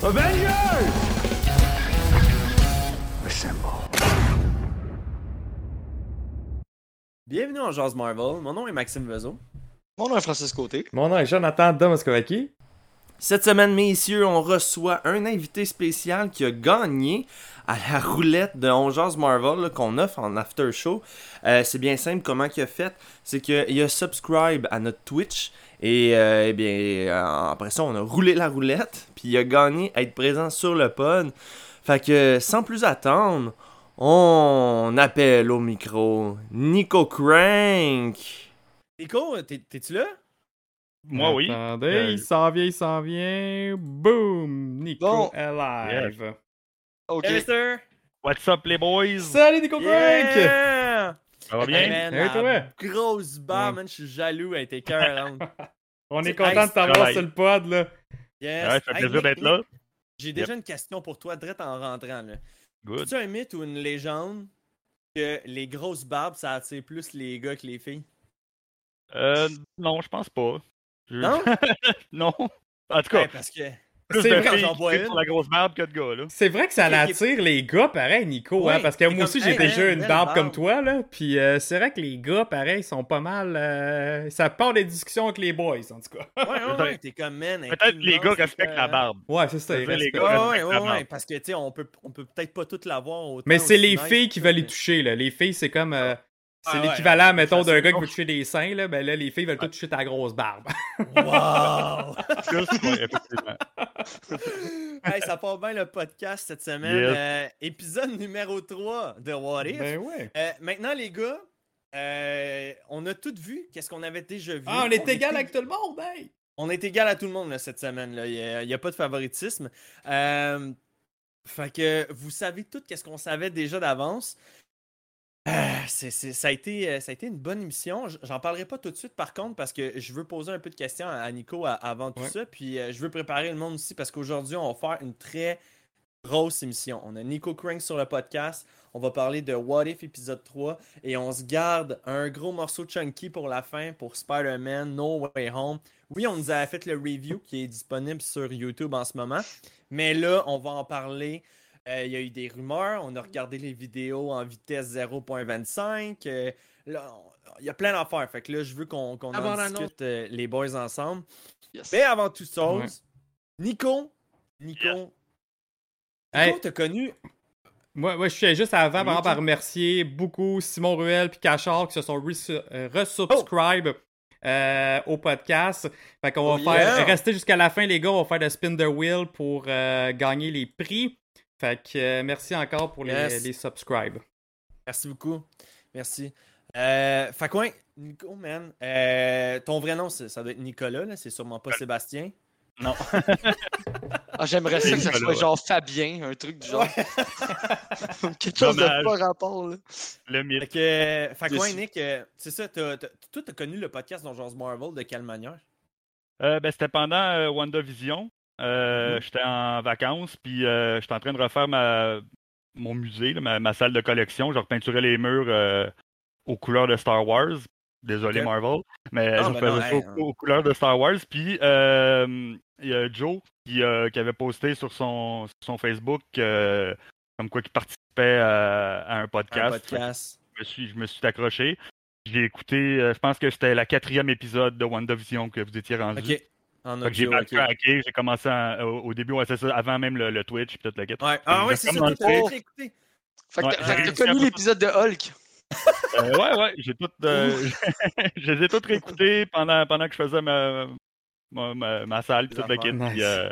Assemble. Bienvenue en Jazz Marvel. Mon nom est Maxime Vezo. Mon nom est Francis Côté. Mon nom est Jonathan Domoskovaki. Cette semaine, messieurs, on reçoit un invité spécial qui a gagné à la roulette de On Jazz Marvel qu'on offre en after show. Euh, c'est bien simple comment il a fait? C'est qu'il a subscribe à notre Twitch. Et euh, eh bien, euh, après ça, on a roulé la roulette. Puis il a gagné à être présent sur le pod. Fait que sans plus attendre, on appelle au micro Nico Crank. Nico, t'es- t'es-tu là? Moi, oui. Attendez, Euh, il s'en vient, il s'en vient. Boom! Nico Bon. est live. Ok. Hey, mister! What's up, les boys? Salut Nico Crank! Ça va Hey, bien? man, Hey, la toi? grosse barre, Ouais. man, je suis jaloux, elle était cœur. On est content de t'avoir sur le pod, là. Yes. Ouais, ça fait plaisir d'être là. J'ai déjà une question pour toi, direct en rentrant. Là. Good. C'est-tu un mythe ou une légende que les grosses barbes, ça attire plus les gars que les filles? Euh, non, je pense pas. Je- Non? non. En tout cas, Ouais, parce que... plus c'est de vrai, filles j'en qui vois trippent une. sur la grosse barbe que de gars, là. C'est vrai que ça l'attire les gars, pareil, Nico, Ouais, hein, parce que moi comme, aussi, j'ai hey, déjà une barbe barbe. comme toi, là. Puis euh, c'est vrai que les gars, pareil, sont pas mal. euh, ça part des discussions avec les boys, en tout cas. Ouais, ouais, ouais, t'es comme, man... Peut-être les gars respectent la que- barbe. Ouais, c'est ça, ils veux les respectent. gars. Ouais, ouais, respectent ouais, la ouais, barbe. parce que, tu sais, on peut, on peut peut-être pas toutes l'avoir autant. Mais c'est les filles qui veulent les toucher, là. Les filles, c'est comme. C'est Ah ouais, l'équivalent, ouais, mettons, d'un gars qui veut toucher des seins, là. Ben là, les filles veulent tout toucher ta grosse barbe. Wow! Hey, ça part bien le podcast cette semaine. Yes. Euh, épisode numéro 3 de What If. ben ouais. Euh, maintenant, les gars, euh, on a tout vu. Qu'est-ce qu'on avait déjà vu? Ah, on est égal était- avec tout le monde, hey! On est égal à tout le monde là, cette semaine. là. Il n'y a, pas de favoritisme. Euh, fait que vous savez tout qu'est-ce qu'on savait déjà d'avance. Euh, c'est- c'est- ça, a été, euh, ça a été une bonne émission. J'en parlerai pas tout de suite par contre parce que je veux poser un peu de questions à Nico avant tout Ouais. ça. Puis euh, je veux préparer le monde aussi parce qu'aujourd'hui, on va faire une très grosse émission. On a Nico Crank sur le podcast. On va parler de What If épisode 3 et on se garde un gros morceau chunky pour la fin pour Spider-Man No Way Home. Oui, on nous a fait le review qui est disponible sur YouTube en ce moment, mais là, on va en parler. Euh, Il y a eu des rumeurs, on a regardé les vidéos en vitesse 0.25. euh, là, il y a plein d'affaires. Fait que là, je veux qu'on qu'on Avant en discute euh, les boys ensemble. Yes. Mais avant toute chose, Ouais. Nico, Nico. Nico, Hey. t'as connu? Moi, moi, je suis juste avant, par remercier beaucoup Simon Ruel et Cachard qui se sont euh, resubscribe euh, au podcast. Fait qu'on va Oh, faire rester jusqu'à la fin, les gars. On va faire le spin the wheel pour euh, gagner les prix. Fait que euh, merci encore pour les, Yes. les subscribes. Merci beaucoup. Merci. Euh, fait quoi, Nico, man, euh, ton vrai nom, ça doit être Nicolas, là, c'est sûrement pas Sébastien. Non. Ah, J'aimerais ça que ça soit ouais. genre Fabien, un truc du genre. Quelque chose Dommage. de pas rapport, là. Le Fait mythe. que, euh, fait quoi, Déçu. Nick, c'est ça, toi, t'as connu le podcast Donjons Marvel de quelle manière? Euh, ben, c'était pendant euh, WandaVision. Euh, Mhm. J'étais en vacances, puis euh, j'étais en train de refaire ma, mon musée, là, ma, ma salle de collection. Je repeinturais les murs euh, aux couleurs de Star Wars. Désolé. Marvel. Mais Ah, je ben non, ça hey, aux, aux couleurs de Star Wars. Puis euh, il y a Joe qui, qui avait posté sur son, sur son Facebook comme quoi qu'il participait à, à un Un podcast. podcast. Je me suis, je me suis accroché. J'ai écouté, euh, je pense que c'était la quatrième épisode de WandaVision que vous étiez rendu. Ok. En Fait que j'ai audio, ok. backtracké, j'ai commencé en- au, au début, ouais, c'est ça, avant même le, le Twitch, puis tout le kit. Ouais. Ah ouais, c'est ça, t'as écouté. Fait que t'as- à connu l'épisode de Hulk. Euh, ouais, ouais, j'ai tout, euh, je les ai toutes réécoutées pendant, pendant que je faisais ma, ma, ma, ma salle, puis Les tout le kit. Puis, euh,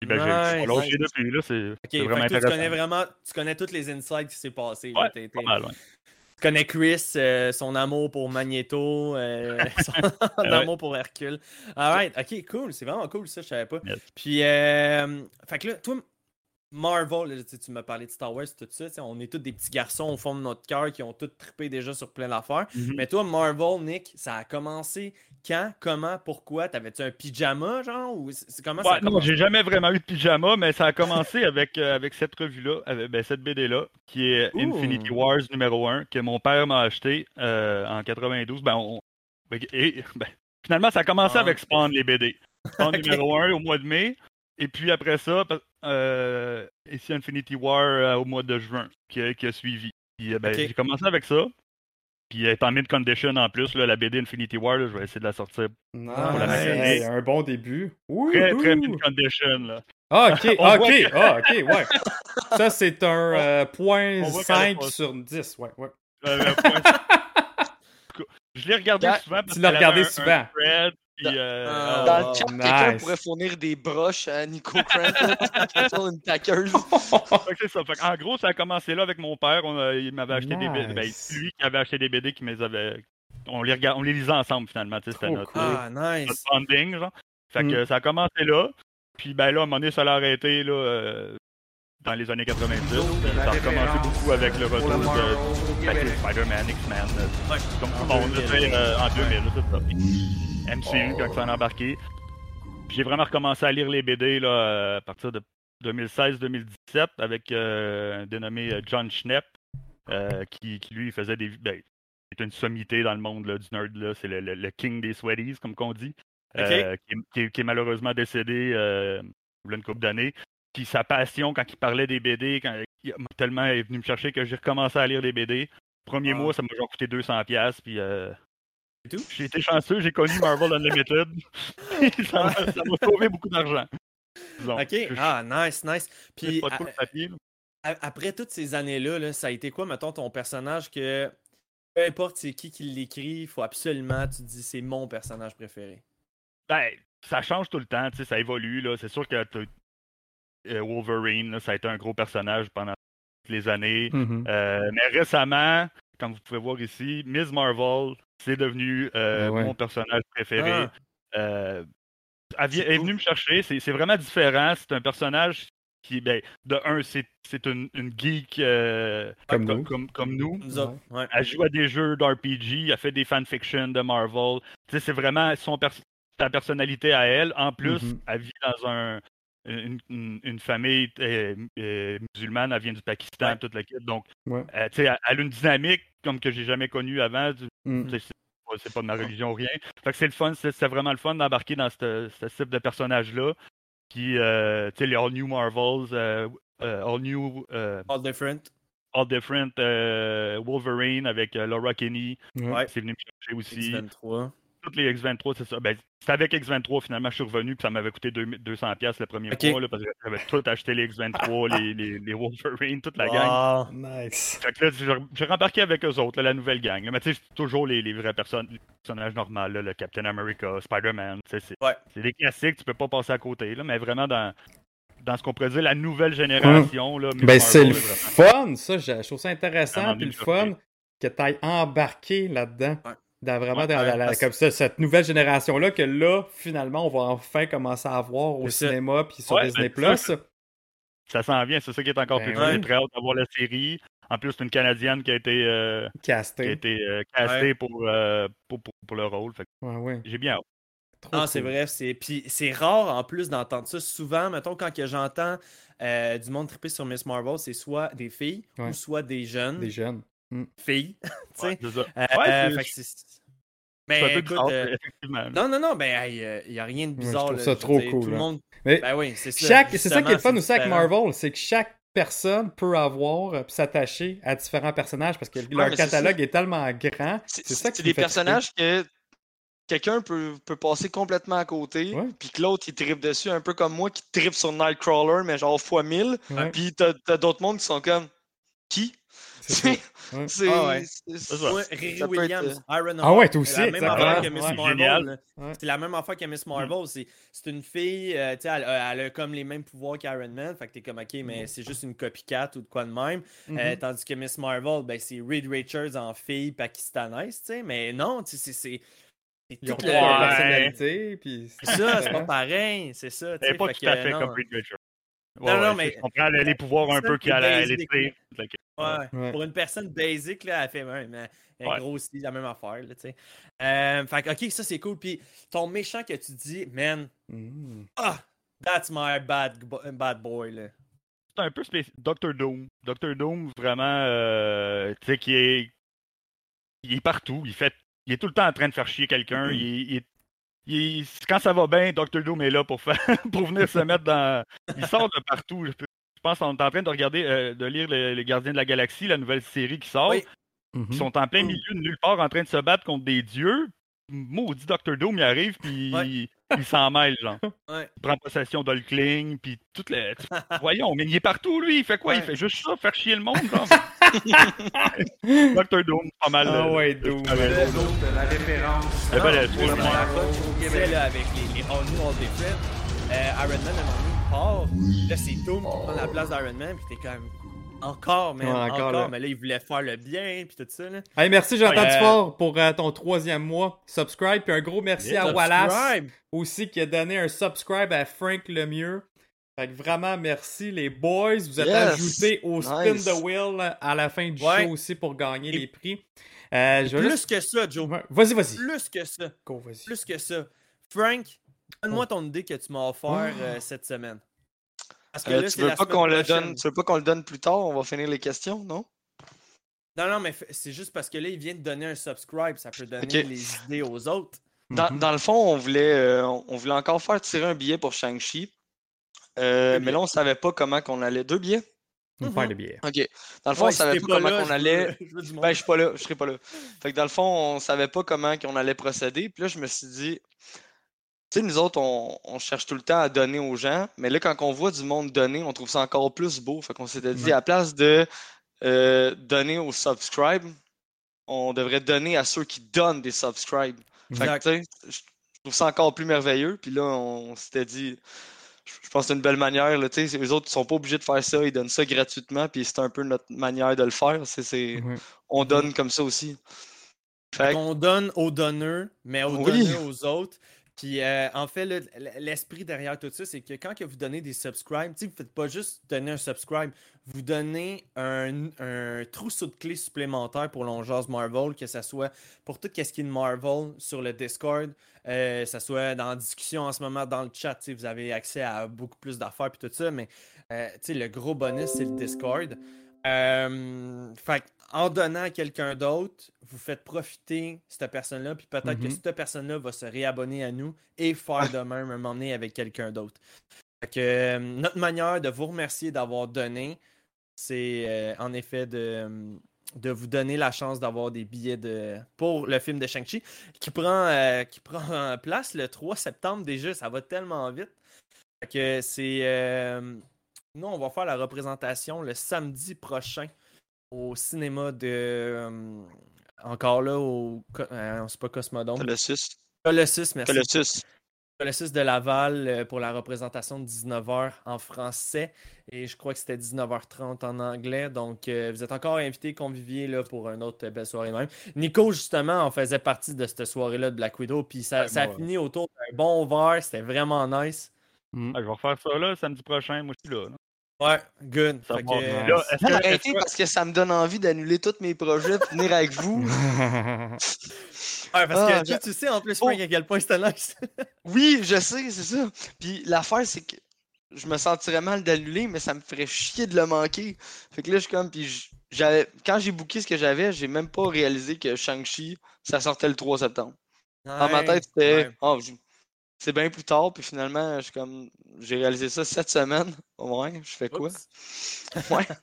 puis ben, j'ai- Nice. j'ai pas lâché depuis, là, c'est Ok, c'est fait vraiment toi, tu intéressant. connais vraiment, tu connais toutes les insights qui s'est passé. là. Ouais, T'es- pas mal, ouais. Tu connais Chris, euh, son amour pour Magneto, euh, son Ouais. amour pour Hercule. Alright, ok, cool. C'est vraiment cool, ça, je savais pas. Yes. Puis, euh, fait que là, toi, Marvel, tu m'as parlé de Star Wars, tout ça. On est tous des petits garçons au fond de notre cœur qui ont tous trippé déjà sur plein d'affaires. Mhm. Mais toi, Marvel, Nick, ça a commencé quand, comment, pourquoi? T'avais-tu un pyjama, genre Ou comment Ouais, non, j'ai jamais vraiment eu de pyjama, mais ça a commencé avec, euh, avec cette revue-là, avec ben, cette BD-là, qui est. Infinity Wars numéro 1, que mon père m'a acheté euh, en 92. Ben, on- ben, et- ben, finalement, ça a commencé Ah. avec Spawn, les BD. Spawn numéro 1 au mois de mai, et puis après ça, euh, ici Infinity War euh, au mois de juin, qui, a- qui a suivi. Puis, euh, ben. J'ai commencé avec ça. Puis étant mid condition en plus, là, la BD Infinity War, là, je vais essayer de la sortir Nice. Pour la. Hey, un bon début. très, très Wouhou. mid condition. Là. Ah, ok, ah, ok, que- ah, ok, ouais. Ça, c'est un euh, point on voit qu'elle a 5 pas- sur 10, ouais, ouais. Euh, point- Je l'ai regardé souvent parce Tu l'as regardé un- souvent. Un thread, puis, Dans- euh, Ah, Dans le chat, quelqu'un Nice. pourrait fournir des broches à Nico Crank, ça, une taqueuse. c'est ça. En gros, ça a commencé là avec mon père. On a- il m'avait acheté des BD. Ben, lui qui avait acheté des BD qui me les avait. On les, regard... on les lisait ensemble finalement. tu sais, C'était Trop notre, cool. Ah, notre nice. bonding. Genre. Fait que Mm. ça a commencé là. Puis ben là, à un moment donné, ça l'a arrêté là, euh, dans les années 90. Ça a recommencé beaucoup avec le retour de Spider-Man, X-Men. euh, Comme tout le monde, en 2000, là, MCU, quand ça en a embarqué. Puis J'ai vraiment recommencé à lire les BD là, euh, à partir de 2016-2017 avec euh, un dénommé euh, John Schnepp, euh, qui, qui, lui faisait des. Ben, c'est une sommité dans le monde là, du nerd, là. c'est le, le- le king des sweaties, comme qu'on dit, euh, qui, est, qui est- qui est malheureusement décédé il y a une couple d'années. Puis sa passion, quand il parlait des BD, quand il m'a tellement est venu me chercher que j'ai recommencé à lire les BD. Premier Ah. mois, ça m'a genre coûté 200$, puis? J'ai été chanceux, j'ai connu Marvel Unlimited. ça m'a sauvé beaucoup d'argent. Ok, Je- ah, nice, nice. Puis, pas papier. après toutes ces années-là, là, ça a été quoi, mettons, ton personnage que peu importe c'est qui qui l'écrit, il faut absolument, tu te dis, c'est mon personnage préféré? Ben, ça change tout le temps, tu sais, ça évolue. là. C'est sûr que euh, Wolverine, là, ça a été un gros personnage pendant toutes les années. Mhm. Euh, mais récemment, comme vous pouvez voir ici, Ms. Marvel, c'est devenu euh, ouais. mon personnage préféré. Ah. Euh, elle, elle est venue me chercher. C'est vraiment différent. C'est un personnage qui, ben, de un, c'est une, une geek euh, Comme comme, nous. comme, comme nous. Ouais. Elle joue à des jeux d'RPG, elle fait des fanfictions de Marvel. C'est vraiment son pers- sa personnalité à elle. En plus, Mhm. elle vit dans un, une, une- une famille euh, euh, musulmane, elle vient du Pakistan, Ouais. toute la kit. Donc, Ouais. euh, tu sais, elle, elle a une dynamique comme que j'ai jamais connue avant. Mm. C'est pas- de ma religion ou rien. Fait que c'est le fun, c'est vraiment le fun d'embarquer dans ce type de personnage-là. Qui, euh, tu sais, les All New Marvels, All New, All different. All Different Wolverine avec Laura Kinney. Ouais. C'est venu me chercher aussi. X23. Toutes les X23, c'est ça. Ben, c'est avec X23, finalement, je suis revenu, puis ça m'avait coûté 2000 200$ le premier mois, là, parce que j'avais tout acheté les X23, les, les, les Wolverine, toute la gang. Wow. Nice. Fait que là, j'ai- rembarqué avec eux autres, là, la nouvelle gang. là. Mais tu sais, c'est toujours les, les vraies personnes, les personnages normaux, là, le Captain America, Spider-Man. C'est Ouais. c'est des classiques, tu peux pas passer à côté, là, mais vraiment dans, dans ce qu'on pourrait dire la nouvelle génération. Là, Ben, c'est le fun, ça. Je trouve ça intéressant. Puis le fun que tu ailles embarqué là-dedans. Ouais. Dans vraiment Ouais, dans la- comme ça, cette nouvelle génération-là, que là, finalement, on va enfin commencer à voir au cinéma puis sur Ouais, Disney ben, ça, Plus. Ça s'en vient, c'est ça qui est encore Ben plus. J'ai très hâte d'avoir la série. En plus, c'est une Canadienne qui a été, euh, qui a été euh, castée pour, euh, pour, pour, pour le rôle. Fait que Ouais, ouais. j'ai bien hâte. Trop Ah, c'est cool. vrai, c'est puis c'est rare en plus d'entendre ça. Souvent, mettons quand que j'entends euh, du monde triper sur Miss Marvel, c'est soit des filles Ouais. ou soit des jeunes Des jeunes. Filles, tu sais. Ouais, c'est ça. Euh, Ouais, euh, c'est- Mais peu écoute, bizarre, euh, effectivement. non, non, non, ben il n'y a rien de je bizarre. trouve là, ça je veux trop dire, cool, Tout le hein. monde. Mais Ben oui, c'est ça. C'est ça qui est le fun aussi avec. Marvel, c'est que chaque personne peut avoir euh, puis s'attacher à différents personnages parce que leur catalogue est, tellement grand. C'est ça qui c'est des personnages que quelqu'un peut, peut passer complètement à côté, Ouais. puis que l'autre il tripe dessus, un peu comme moi qui tripe sur Nightcrawler, mais genre fois 1000. triper. Ouais. Puis t'as t'as d'autres mondes qui sont comme qui? C'est. C'est. C'est- Ah ouais. c'est- C'est. Ouais, Riri être, Williams, Iron Ah ouais, Heart, toi aussi, c'est la même affaire que Miss Ouais. Marvel. C'est la même affaire que Miss Marvel. C'est, c'est une fille, euh, tu sais, elle, a- elle a comme les mêmes pouvoirs qu'Iron Man. Fait que t'es comme, ok, mais c'est juste une copycat ou de quoi de même. Euh, tandis que Miss Marvel, ben, c'est Reed Richards en fille pakistanaise, tu sais. Mais non, tu sais, c'est. c'est, c'est Ils ont leur personnalité, puis C'est ça, c'est pas pareil. C'est ça, tu Elle sais. est pas fait tout à fait comme Reed Richards. Non, non, mais- Je comprends les, les pouvoirs un peu qui a Ouais. Ouais. Pour une personne basic, là, elle fait ouais, mais elle Ouais. grossit la même affaire, là, tu sais. Euh, fait que, ok, ça c'est cool. Puis ton méchant que tu dis, man, Mhm. ah, that's my bad, bad boy, là. c'est un peu spécial. Dr. Doom. Dr. Doom, vraiment, euh, tu sais, qui est. Il est partout. Il fait. Il est tout le temps en train de faire chier quelqu'un. il est- il Quand ça va bien, Dr. Doom est là pour faire pour venir se mettre dans. Il sort de partout. Je, peux- je pense qu'on est en train de regarder, euh, de lire le- Les Gardiens de la Galaxie, la nouvelle série qui sort. Oui. Mhm. Ils sont en plein milieu de nulle part en train de se battre contre des dieux. Maudit Dr. Doom, il arrive, puis Ouais. il, il s'en mêle, genre. Ouais. Il prend possession d'Hulkling, puis toutes les. Voyons, mais il est partout, lui. Il fait quoi? Il fait juste ça, faire chier le monde, genre. Dr. Doom, pas mal. Ah euh, ouais, Doom. la référence. Eh ben, pour le- la Québec, là, avec les, les All New, All euh, Iron Man, à un moment donné, il part. Là, c'est Doom qui prend la place d'Iron Man, puis t'es comme. Encore, man, Ouais, encore, encore, là. mais là, il voulait faire le bien, puis tout ça, là. Hey, merci Jonathan Ouais. Dufort pour euh, ton troisième mois. Subscribe, puis un gros merci à Wallace Subscribe. aussi qui a donné un subscribe à Frank Lemieux. Fait que vraiment merci les boys. Vous êtes Yes. ajoutés au spin Nice. the wheel à la fin du Ouais. show aussi pour gagner Et- les prix. Euh, je Plus juste- que ça, Joe. Vas-y, vas-y. Plus que ça. Go, vas-y. Plus que ça. Frank, donne-moi Oh. ton idée que tu m'as offert euh, cette semaine. Parce que Euh, là, tu veux pas qu'on le donne, tu veux pas qu'on le donne plus tard? On va finir les questions, non? Non, non, mais c'est juste parce que là, il vient de donner un subscribe. Ça peut donner les idées aux autres. Dans, Mhm. dans le fond, on voulait, euh, on on voulait encore faire tirer un billet pour Shang-Chi. Euh, mais là, on savait pas comment qu'on allait. Deux billets? On faire des billets. Ok. Dans le fond, Ouais, on savait si pas comment là, je allait. veux- je veux. Ben, je suis pas là, je serai pas là. Fait que dans le fond, on savait pas comment qu'on allait procéder. Puis là, je me suis dit, tu sais, nous autres, on, on cherche tout le temps à donner aux gens, mais là, quand on voit du monde donner, on trouve ça encore plus beau. Fait qu'on s'était dit, Ouais. à la place de euh, donner aux subscribes, on devrait donner à ceux qui donnent des subscribes. Fait que, tu sais, je je trouve ça encore plus merveilleux. Puis là, on, s'était dit, je pense que c'est une belle manière. Là, les autres, ils sont pas obligés de faire ça. Ils donnent ça gratuitement. Puis c'est un peu notre manière de le faire. C'est, c'est- Ouais. On donne comme ça aussi. Fait On donne aux donneurs, mais aux Oui. donneurs aux autres. Puis euh, en fait, l'esprit derrière tout ça, c'est que quand que vous donnez des subscribes, vous faites pas juste donner un subscribe, vous donnez un, trousseau de clés supplémentaire pour l'Ongeance Marvel, que ce soit pour tout ce qui est de Marvel sur le Discord, euh, ça soit dans la discussion en ce moment dans le chat, vous avez accès à beaucoup plus d'affaires puis tout ça, mais euh, le gros bonus, c'est le Discord. Euh, fait en donnant à quelqu'un d'autre, vous faites profiter cette personne-là, puis peut-être que Mhm. cette personne-là va se réabonner à nous et faire de même un moment donné avec quelqu'un d'autre. Que euh, notre manière de vous remercier d'avoir donné, c'est euh, en effet de, de vous donner la chance d'avoir des billets de, pour le film de Shang-Chi qui prend, qui prend place le 3 septembre déjà. Ça va tellement vite. Fait que c'est. Nous, on va faire la représentation le samedi prochain au cinéma de. euh, encore là, au. Euh, c'est pas Cosmodome. Colossus. Colossus, merci. Colossus. Colossus de Laval euh, pour la représentation de 19h en français et je crois que c'était 19h30 en anglais. Donc, euh, vous êtes encore invités, conviviés là, pour une autre belle soirée même. Nico, justement, en faisait partie de cette soirée-là de Black Widow. Puis ça, Ouais, ça a fini autour d'un bon verre. C'était vraiment nice. Mm. Ah, je vais refaire ça là, samedi prochain. Moi, je suis là. là. Ouais, good. Ça que, euh, Là, est-ce Non, que- arrêtez est-ce que- parce que ça me donne envie d'annuler tous mes projets et venir avec vous. ouais, parce Ah, que j'ai- tu, sais en plus, Oh. À quel point c'était nice. Oui, je sais, c'est ça. Puis l'affaire, c'est que je me sentirais mal d'annuler, mais ça me ferait chier de le manquer. Fait que là, je suis comme. Puis j'avais- quand j'ai booké ce que j'avais, j'ai même pas réalisé que Shang-Chi, ça sortait le 3 septembre. Dans ma tête, c'était. Ouais. Je- c'est bien plus tard, puis finalement, je suis comme. J'ai réalisé ça cette semaine. Ouais, je fais quoi? Ouais.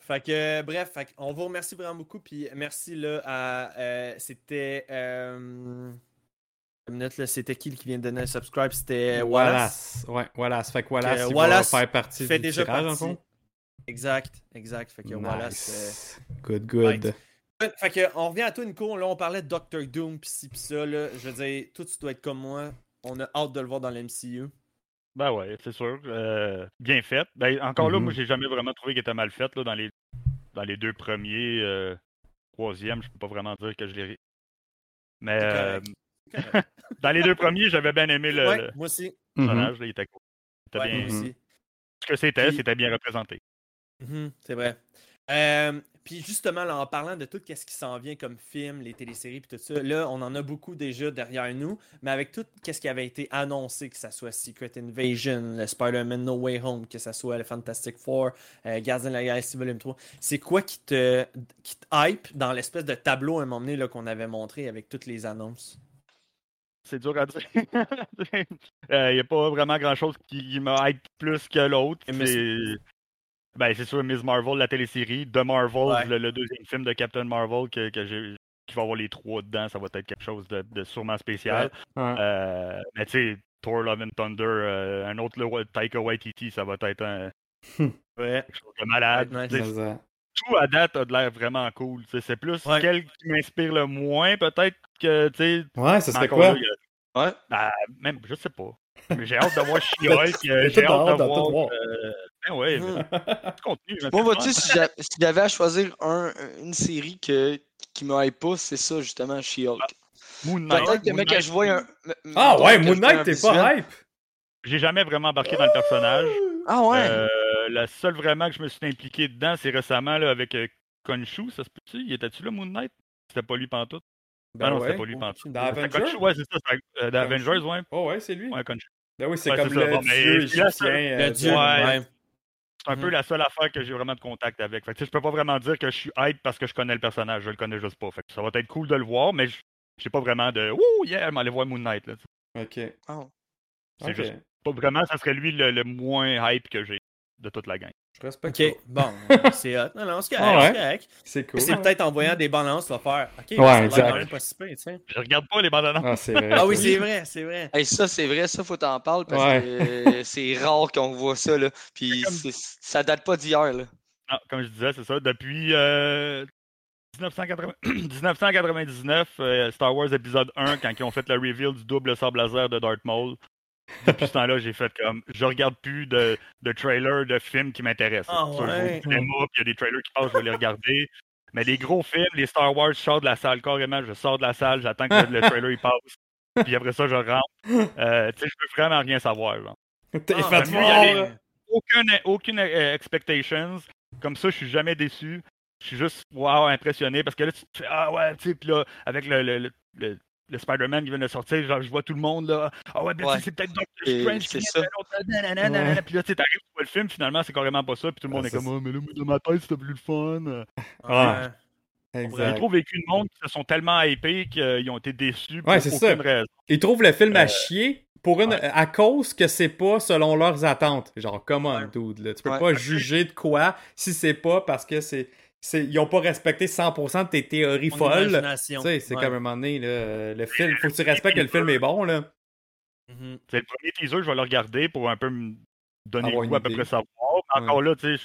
Fait que, euh, bref, fait que on vous remercie vraiment beaucoup. Puis merci là à. euh, c'était. Euh, une minute, là, c'était qui qui vient de donner un subscribe? C'était Wallace. Wallace. Ouais, Wallace. Fait que Wallace, il Wallace va faire partie fait du déjà tirage, en partie. fond? Exact, exact. Fait que Nice. c'est. Good, good. Right. Fait que, on revient à toi, Nico. Là, on parlait de Doctor Doom, pis ci, pis ça. Là. Je veux dire, toi, tu dois être comme moi. On a hâte de le voir dans l'MCU. Ben ouais, c'est sûr. euh, bien fait. Ben, encore là, Mhm. moi, j'ai jamais vraiment trouvé qu'il était mal fait là, dans, les, dans les deux premiers. euh, troisième, je peux pas vraiment dire que je l'ai. Mais euh, dans les deux premiers, j'avais bien aimé le, ouais, le moi aussi. Mhm. personnage. là, il était cool. Il était Ouais, bien- moi aussi. Ce que c'était, Puis- c'était bien représenté. Mhm, c'est vrai. Euh, puis justement, là, en parlant de tout ce qui s'en vient comme film, les téléséries puis tout ça, là, on en a beaucoup déjà derrière nous, mais avec tout ce qui avait été annoncé, que ça soit Secret Invasion, le Spider-Man No Way Home, que ça soit le Fantastic Four, euh, Gardien de la Galaxie Volume 3, c'est quoi qui te, qui te hype dans l'espèce de tableau à un moment donné qu'on avait montré avec toutes les annonces? C'est dur à dire. Il n'y a pas vraiment grand-chose qui me hype plus que l'autre. Ben, c'est sûr, Miss Marvel, la télésérie. The Marvel, Ouais. le, le deuxième film de Captain Marvel, que, que j'ai qui va avoir les trois dedans, ça va être quelque chose de, de sûrement spécial. Ouais. Euh, mais tu sais, Thor Love and Thunder, euh, un autre le- Taika Waititi, ça va être un, Ouais. quelque chose de malade. Tout à date a de l'air vraiment cool. C'est plus Ouais. quel qui m'inspire le moins, peut-être que, tu sais, Ouais, ça serait quoi? là, a- Ouais. bah, même, je sais pas. Mais j'ai hâte de voir She-Hulk. J'ai hâte de voir. euh, Ben ouais, mais du contenu. mais Moi, vois-tu, si j'a- si j'avais à choisir un, une série que, qui me hype pas, c'est ça, justement, She-Hulk. Moon Knight. Peut-être que, Moon mec, je vois un. Ah ouais, Moon Knight, t'es pas hype? J'ai jamais vraiment embarqué dans le personnage. Ah ouais. Euh, la seule vraiment que je me suis impliqué dedans, c'est récemment là, avec euh, Khonshu, ça se peut-tu? Il était-tu là, Moon Knight? C'était pas lui pantoute? Ben ah non, ouais. c'était pas lui pantoute. Dans C'était Avengers? Ouais, c'est ça. euh, dans. Avengers, ouais. Oh ouais, c'est lui. Ouais, Khonshu. Ben oui, c'est Ouais, comme c'est ça. le Bon, mais dieu égyptien. euh, Le dieu, Ouais. ouais. C'est un peu Mhm. la seule affaire que j'ai vraiment de contact avec. Fait que, tu sais, je peux pas vraiment dire que je suis hype parce que je connais le personnage. Je le connais juste pas. Fait que ça va être cool de le voir, mais je j'ai pas vraiment de Ouh, yeah, m'allais voir Moon Knight. Là. Ok. Ah. C'est juste pas vraiment, ça serait lui le, le moins hype que j'ai de toute la gang. Je respecte Ok, ça. bon, c'est hot. Non, non, c'est correct, Ah ouais. c'est cool. C'est peut-être en voyant des bandes annonces, tu vas faire. Ok, Ouais, ça a l'air exact. quand même pas si pire, tu sais. Je regarde pas les bandes annonces. Ah, vrai. Ah oui, c'est vrai, c'est vrai. Hey, ça, c'est vrai, ça, faut t'en parler parce Ouais. que c'est rare qu'on voit ça, là. Puis comme- ça date pas d'hier, là. Non, comme je disais, c'est ça. Depuis euh, 1980 1999, euh, Star Wars épisode 1, quand ils ont fait le reveal du double sable laser de Darth Maul. Depuis ce temps-là, j'ai fait comme je regarde plus de, de trailers de films qui m'intéressent. Ah ouais. cinéma, puis il y a des trailers qui passent, je vais les regarder. Mais les gros films, les Star Wars, je sors de la salle carrément, je sors de la salle, j'attends que le, le trailer il passe. Puis après ça, je rentre. Euh, tu sais, je veux vraiment rien savoir. genre. T'es Ah, fait aucune, aucune euh, expectations. Comme ça, je suis jamais déçu. Je suis juste wow, impressionné parce que là, tu te fais Ah ouais, tu sais, puis là, avec le, le, le, le- le Spider-Man qui vient de sortir, genre, je vois tout le monde là. Ah ouais, ben, tu sais, Ouais. c'est peut-être Doctor Strange qui ça. de l'autre, nanana, nanana. Puis là, tu sais, t'arrives, tu vois le film, finalement, c'est carrément pas ça. Puis tout le monde Ah, est ça, comme Ah, mais là, dans ma tête, c'était plus le fun. Ah. J'ai Exact. trop vécu de monde qui se sont tellement hypés qu'ils ont été déçus pour Ouais, c'est ça. aucune raison. Ils trouvent le film Euh, à chier pour une, à cause que c'est pas selon leurs attentes. Genre, come on, Ouais. dude. Là. Tu peux Ouais. pas juger de quoi si c'est pas parce que c'est. Ils ont pas respecté 100% de tes théories Mon folles. Tu imagination. sais, c'est Ouais. comme un moment donné, là, le film, faut que tu respectes que le film est bon, là. Mhm. C'est le premier teaser, je vais le regarder pour un peu me donner le goût à peu près savoir. Mais encore là, tu sais,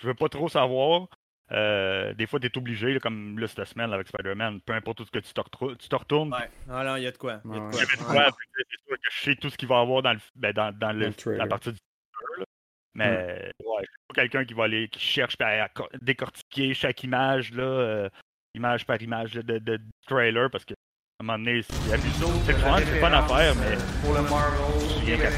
je- veux pas trop savoir. Euh, des fois, tu es obligé, là, comme là, cette semaine là, avec Spider-Man, peu importe où ce que tu te, tu te retournes, Ouais. Ah il y a de quoi. Il y a de quoi. Ouais. c'est sûr que je sais tout ce qu'il va y avoir dans, le, ben, dans, dans le- le trailer. la partie du Mais ouais, je suis pas quelqu'un qui va aller, qui cherche à, à co- décortiquer chaque image, là, euh, image par image là, de, de, trailer, parce que à un moment donné, c'est amusant, c'est le fun, c'est pas une affaire, mais Pour le Marvel.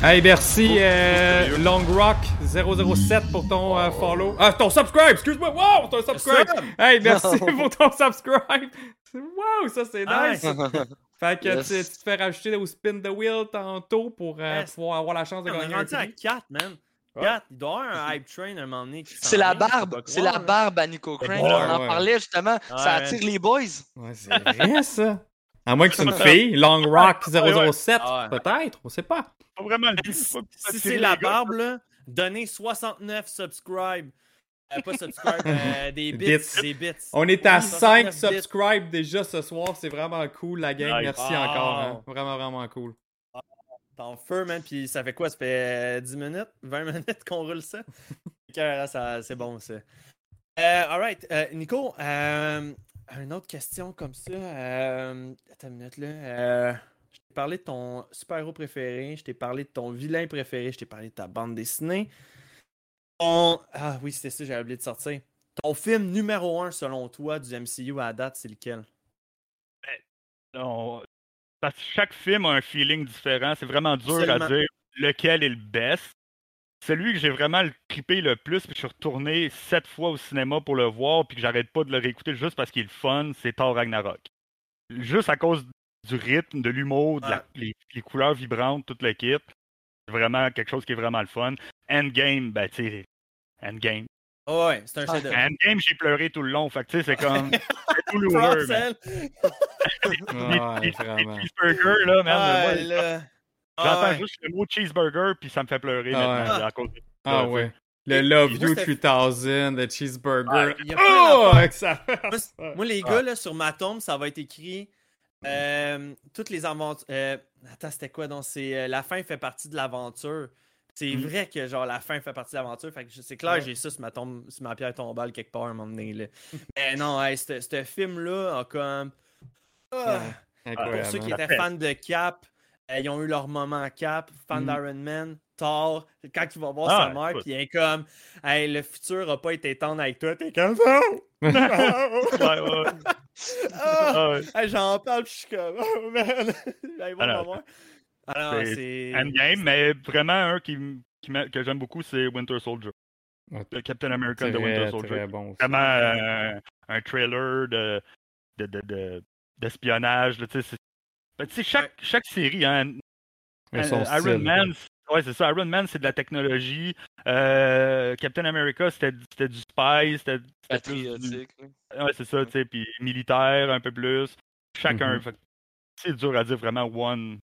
Hey, merci, euh? Long Rock 007 pour ton euh, follow. Ah, ton subscribe, excuse-moi. Wow, ton subscribe. Hey, merci pour ton subscribe. Wow, ça c'est nice. Fait que Yes. tu, tu te fais rajouter au spin the wheel tantôt pour euh, Yes. pouvoir avoir la chance de On est gagner un rendu à prix. 4, man. Ouais. 4. Il doit y avoir un hype train à un moment donné. C'est la barbe, c'est la barbe à Nico Crane. On en parlait justement, ça attire les boys. Ouais, c'est vrai ça. À moins que c'est une fille, Long Rock 007, Ah ouais. peut-être, on sait pas. Pas vraiment Si, c'est la gars. barbe, là, donnez 69 subscribe. Euh, pas subscribe, euh, des bits. Bits. Des bits. On est à Oui, 5 69 bits. subscribes déjà ce soir, c'est vraiment cool la gang, Nice. merci encore. hein. Vraiment, vraiment cool. T'es en feu, man. Puis ça fait quoi? Ça fait euh, 10 minutes? 20 minutes qu'on roule ça? Écœurant, ça- C'est bon, ça. Euh, alright, euh, Nico, euh, une autre question comme ça. Euh, attends une minute là. Euh, je t'ai parlé de ton super-héros préféré, je t'ai parlé de ton vilain préféré, je t'ai parlé de ta bande dessinée. Ton- Ah oui, c'était ça, j'avais oublié de sortir. Ton film numéro un selon toi du MCU à date, c'est lequel? Non, parce que chaque film a un feeling différent. C'est vraiment dur Absolument. à dire lequel est le best. Celui que j'ai vraiment le trippé le plus, puis que je suis retourné sept fois au cinéma pour le voir, puis que j'arrête pas de le réécouter juste parce qu'il est le fun, c'est Thor Ragnarok. Juste à cause du rythme, de l'humour, la- les, les couleurs vibrantes, toute l'équipe. C'est vraiment quelque chose qui est vraiment le fun. Endgame, ben tu sais, Endgame. Oh ouais, c'est un Ah, chef-d'œuvre. Endgame, j'ai pleuré tout le long. Fait que tu sais, c'est comme. c'est tout lourd, les vraiment. cheeseburgers, là. Ah, là. J'entends Ah, ouais. juste le mot cheeseburger, puis ça me fait pleurer Ah maintenant ouais. à cause de Ah ouais. Le Love You c'était- 3000, le cheeseburger. Ah, Oh, ça Moi, les gars, là, sur ma tombe, ça va être écrit euh, toutes les aventures. euh, attends, c'était quoi donc C'est euh, la fin fait partie de l'aventure. C'est Mm. vrai que genre la fin fait partie de l'aventure. Fait que je- c'est clair, j'ai ça sur ma tombe, sur ma pierre tombale quelque part à un moment donné. Là. Mais non, hey, ce ce film-là a comme. Ah, pour ceux qui hein. étaient fans de Cap, euh, ils ont eu leur moment Cap. Fan Mm. d'Iron Man, Thor, quand il va voir Ah, sa mère, puis il est comme, hey, le futur a pas été tendre avec toi, t'es comme ça. Ouais, ouais, ouais. Ah! Ah ouais. Hey, J'en parle, puis je suis comme, oh man, Allez, voir. Alors, c'est-. Endgame, mais vraiment un qui, que j'aime beaucoup, c'est Winter Soldier. Le Captain America de Winter Soldier. très bon. aussi. Vraiment euh, un trailer de, de, de, de- d'espionnage. là, tu sais, c'est- ben, chaque, chaque série, hein, Euh, Iron style. Man, c'est- ouais, c'est ça. Iron Man, c'est de la technologie. Euh, Captain America, c'était c'était du spy, c'était du- Patriotique. là. Ouais, c'est ça, tu sais, puis militaire un peu plus. Chacun. Mhm. fait que c'est dur à dire vraiment one,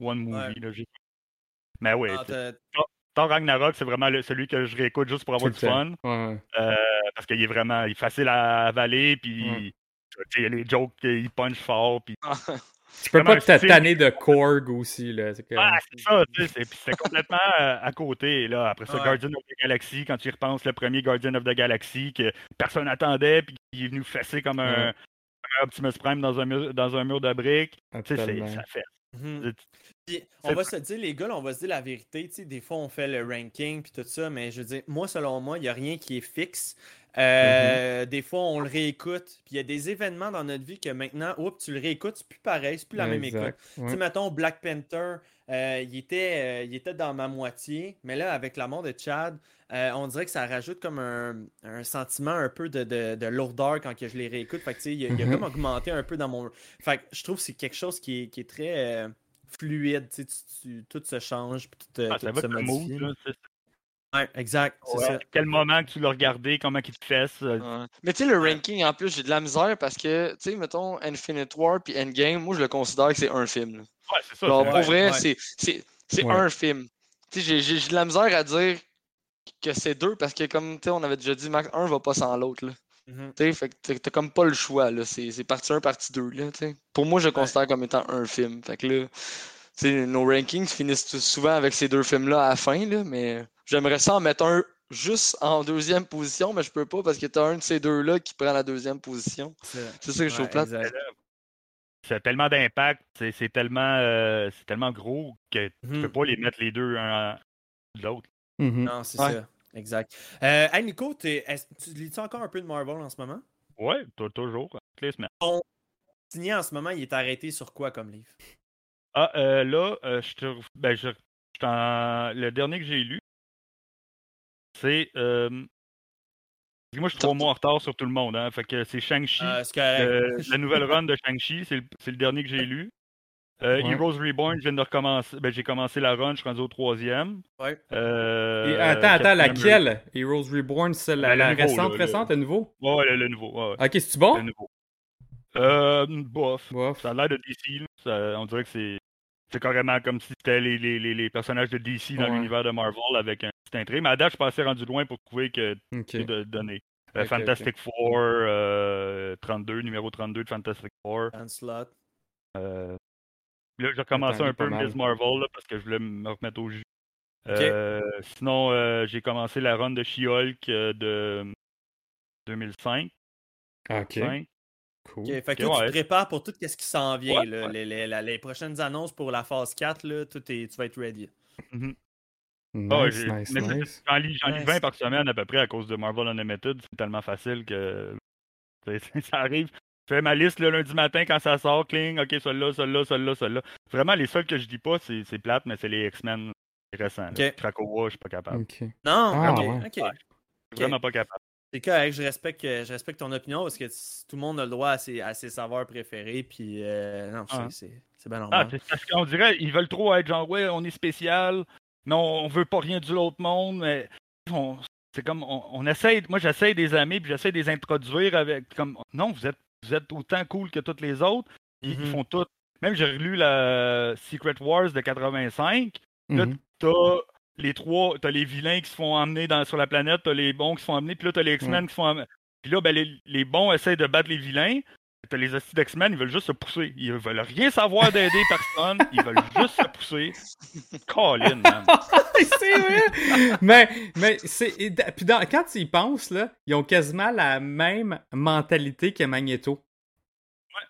one movie. là, j'ai- Mais oui, Ah, Thor Ragnarok, c'est vraiment le- celui que je réécoute juste pour avoir du fun. Ouais, ouais. euh, parce qu'il est vraiment il est facile à avaler, puis Ouais. tu sais, les jokes, il punch fort, puis Tu peux Vraiment pas te tanner de Korg aussi, là. C'est. Ah, c'est ça, tu sais, c'est- puis c'était complètement euh, à côté. Là. Après ça, Ouais. Guardian of the Galaxy, quand tu y repenses, le premier Guardian of the Galaxy que personne n'attendait, puis qui est venu fesser comme un, Ouais. Optimus Prime dans un mur, dans un mur de briques. Ah, ça fait. Mhm. Puis, on va se dire, les gars, là, on va se dire la vérité. Tu sais, des fois, on fait le ranking puis tout ça, mais je veux dire, moi, selon moi, il n'y a rien qui est fixe. Euh, Des fois, on le réécoute. Puis il y a des événements dans notre vie que maintenant, oups, tu le réécoutes, c'est plus pareil, c'est plus la même écoute. Tu Ouais. mettons, Black Panther, euh, il, était, euh, était dans ma moitié, mais là, avec la mort de Chad, euh, on dirait que ça rajoute comme un, un sentiment un peu de, de, de lourdeur quand que je les réécoute. Fait que, tu sais, il, a- il a Mhm. comme augmenté un peu dans mon. Fait que je trouve que c'est quelque chose qui est, qui est très euh, fluide. Tu tout se change, puis tout, euh, Ah, tout ça va se modifie. mood. là, c'est- Ouais, exact, c'est ouais, ça. Quel moment que tu l'as regardé, comment il te fesse. euh, Ouais. Mais tu sais, le ranking, en plus, j'ai de la misère parce que, tu sais, mettons, Infinite War puis Endgame, moi, je le considère que c'est un film. là. Ouais, c'est ça. C'est- pour vrai, ouais. c'est- un film. Tu sais, j'ai de la misère à dire que c'est deux parce que, comme tu sais, on avait déjà dit, Max, un va pas sans l'autre. là. Mhm. Tu sais, fait que t'as- comme pas le choix, là. C'est c'est partie 1, partie 2, là, tu sais. Pour moi, je le considère comme étant un film. Fait que là, tu nos rankings finissent souvent avec ces deux films-là à la fin, là, mais j'aimerais ça en mettre un juste en deuxième position, mais je peux pas parce que t'as un de ces deux-là qui prend la deuxième position. C'est ça que je trouve plate. Ça a tellement d'impact, c'est c'est tellement, euh, c'est tellement gros que tu Mhm. peux pas les mettre les deux un à l'autre. Mhm. Non, c'est Ouais. ça. Exact. Euh, hey, Nico, tu lis-tu encore un peu de Marvel en ce moment? Ouais, tou- toujours. toutes les semaines. Signé en ce moment, il est arrêté sur quoi comme livre? Ah, euh, là, euh, je te. Ben, je. je t'en- Le dernier que j'ai lu, c'est. euh, Moi, je suis trois mois en retard sur tout le monde, hein. Fait que c'est Shang-Chi. Euh, correct. euh, la nouvelle run de Shang-Chi, c'est le, c'est le dernier que j'ai lu. Euh, Ouais. Heroes Reborn, je viens de recommencer. Ben, j'ai commencé la run, je suis rendu au troisième. Ouais. Euh, Et attends, attends, laquelle? Heroes Reborn, c'est la, Ben, la nouveau, récente, le- récente, le nouveau? Ouais, le, le nouveau. Ouais, ouais, Ok, c'est-tu bon? Le nouveau. Euh, bof. Bof. Ça a l'air de DC. Ça- on dirait que c'est c'est carrément comme si c'était les, les, les, les personnages de DC dans Ouais. l'univers de Marvel avec un petit intrigue. Mais à date, je suis pas assez rendu loin pour trouver que Ok. c'est de donner. Euh, Fantastic Four, euh, 32, numéro 32 de Fantastic Four. Slot. Euh, là, j'ai recommencé un peu. Miss Marvel là, parce que je voulais me remettre au jus. Euh, sinon, euh, j'ai commencé la run de She-Hulk euh, de 2005. Ok. 5. Cool. Ok, fait que Ok, toi, tu te prépares pour tout ce qui s'en vient. Ouais, là. ouais. Les, les- la- les prochaines annonces pour la phase 4, là, tout est, tu vas être ready. Mhm. Nice, nice. J'en lis, j'en lis Nice. 20 par semaine à peu près à cause de Marvel Unlimited. C'est tellement facile que ça arrive. Je fais ma liste le lundi matin quand ça sort, cling, ok, celui-là, celui-là, celui-là, celui-là. Vraiment, les seuls que je dis pas, c'est c'est plate, mais c'est les X-Men récents. là. Ok. Krakoa, je suis pas capable. Non, Ah, ok, ouais. Je suis vraiment pas capable. C'est correct, je respecte, que- je respecte ton opinion parce que tout le monde a le droit à ses, à ses saveurs préférés. Puis, euh, non, c'est, Ah. c'est, c'est bien Ah, normal. parce qu'on dirait, ils veulent trop être genre, ouais, on est spécial, mais on, on veut pas rien de l'autre monde, mais on- c'est comme, on, on essaie, moi j'essaie des amis, puis j'essaie de les introduire avec, comme, non, vous êtes, vous êtes autant cool que tous les autres, ils, ils Mhm. font tout. Même j'ai relu la Secret Wars de 85, Là, Mhm. t'as les trois, t'as les vilains qui se font emmener dans, sur la planète, t'as les bons qui se font emmener, puis là t'as les X-Men qui se font emmener. Puis là, ben, les, les bons essaient de battre les vilains. T'as les hosties d'X-Men, ils veulent juste se pousser. Ils veulent rien savoir d'aider personne. Ils veulent juste se pousser. Colin, man. c'est vrai! mais, mais c'est. Puis dans- quand tu y penses, là, ils ont quasiment la même mentalité que Magneto.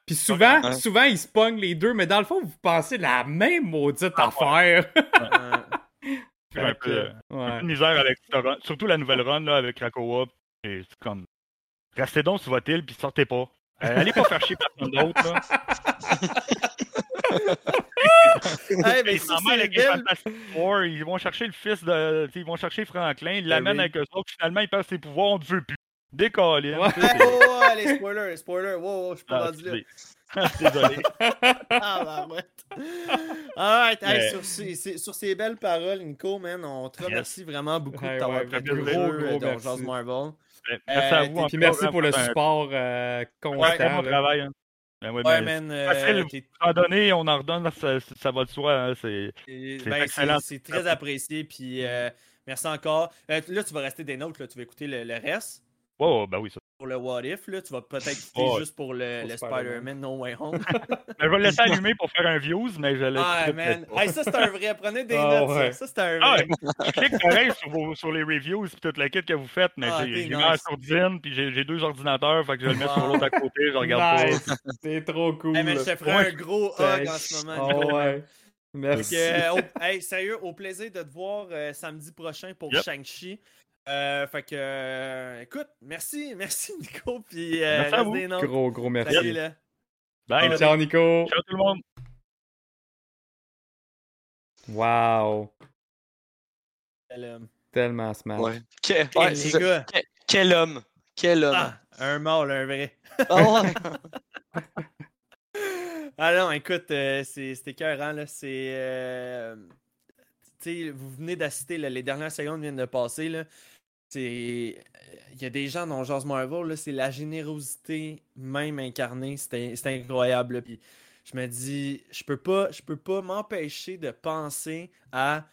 Puis souvent, Ouais. souvent, ils se pognent les deux, mais dans le fond, vous pensez la même maudite affaire. J'ai un peu, Ouais. un peu de misère avec cette run. Surtout la nouvelle run là, avec Krakoa. Et c'est comme. Restez donc sur votre île, puis sortez pas. Euh, allez pas faire chier personne d'autre, là. Hey, mais Ils ça, s'en c'est mêlent avec les belle- Fantastic Four, ils vont chercher le fils de. Ils vont chercher Franklin, ils l'amènent oui. avec eux autres, finalement ils perdent ses pouvoirs, on ne veut plus. Décoller. Ouais. Hey, oh, oh, les spoilers, les spoilers. Wow, wow, je suis pas rendu là. Désolé. Ah, bah, ouais. Alright, hey, Mais- sur, ces, ces- sur ces belles paroles, Nico, man, on te remercie vraiment beaucoup Ouais, de t'avoir ouais, prêté gros, le gros, jeu. Jazz Marvel. Merci Euh, à vous. Puis merci pour le support euh, constant. travail. hein. Ben ouais, Ouais, mais man, euh, En donner, on en redonne, ça, ça va de soi. hein, c'est... Ben, excellent. C'est c'est très apprécié. Puis euh, merci encore. Euh, là, tu vas rester des notes. Là, tu vas écouter le, le reste Oh, ben oui, ça. Pour le What If. Là, tu vas peut-être quitter Oh, juste pour le, Spider-Man. Spider-Man No Way Home. Ben, je vais le laisser allumer pour faire un views, mais je le ah, man. pas. Hey, ça, c'est un vrai. Prenez des Ah, notes. ça. ouais. Ça, c'est un Ah, vrai. je clique pareil sur, vos- sur les reviews et toute la kit que vous faites, mais Ah, j'ai, en nice. sourdine, puis j'ai, deux ordinateurs, fait que je vais le mettre sur l'autre à côté, je regarde Nice. C'est trop cool. Hey, man, je te ferai Ouais. un gros hug en ce moment. Oh, ouais. Merci. euh, au- hey, sérieux, au plaisir de te voir euh, samedi prochain pour Yep. Shang-Chi. Euh, fait que, euh, écoute, merci, merci Nico, puis euh, Merci à reste vous. des notes. Gros, gros merci. Salut, là. Bye. Ciao, Nico. Ciao tout le monde. Wow. Quel homme. Tellement smash. Ouais. Que- ouais, Hey, c'est les ça. gars. Que- Quel homme. Quel homme. Ah, un mâle, un vrai. Ah ouais. Ah non, écoute, euh, c'est c'était écœurant, là. C'est. Vous venez d'assister, les dernières secondes viennent de passer, là. C'est. Il y a des gens dans Jazz Marvel, là, c'est la générosité même incarnée. C'est incroyable. Puis je me dis, je peux pas, je peux pas m'empêcher de penser à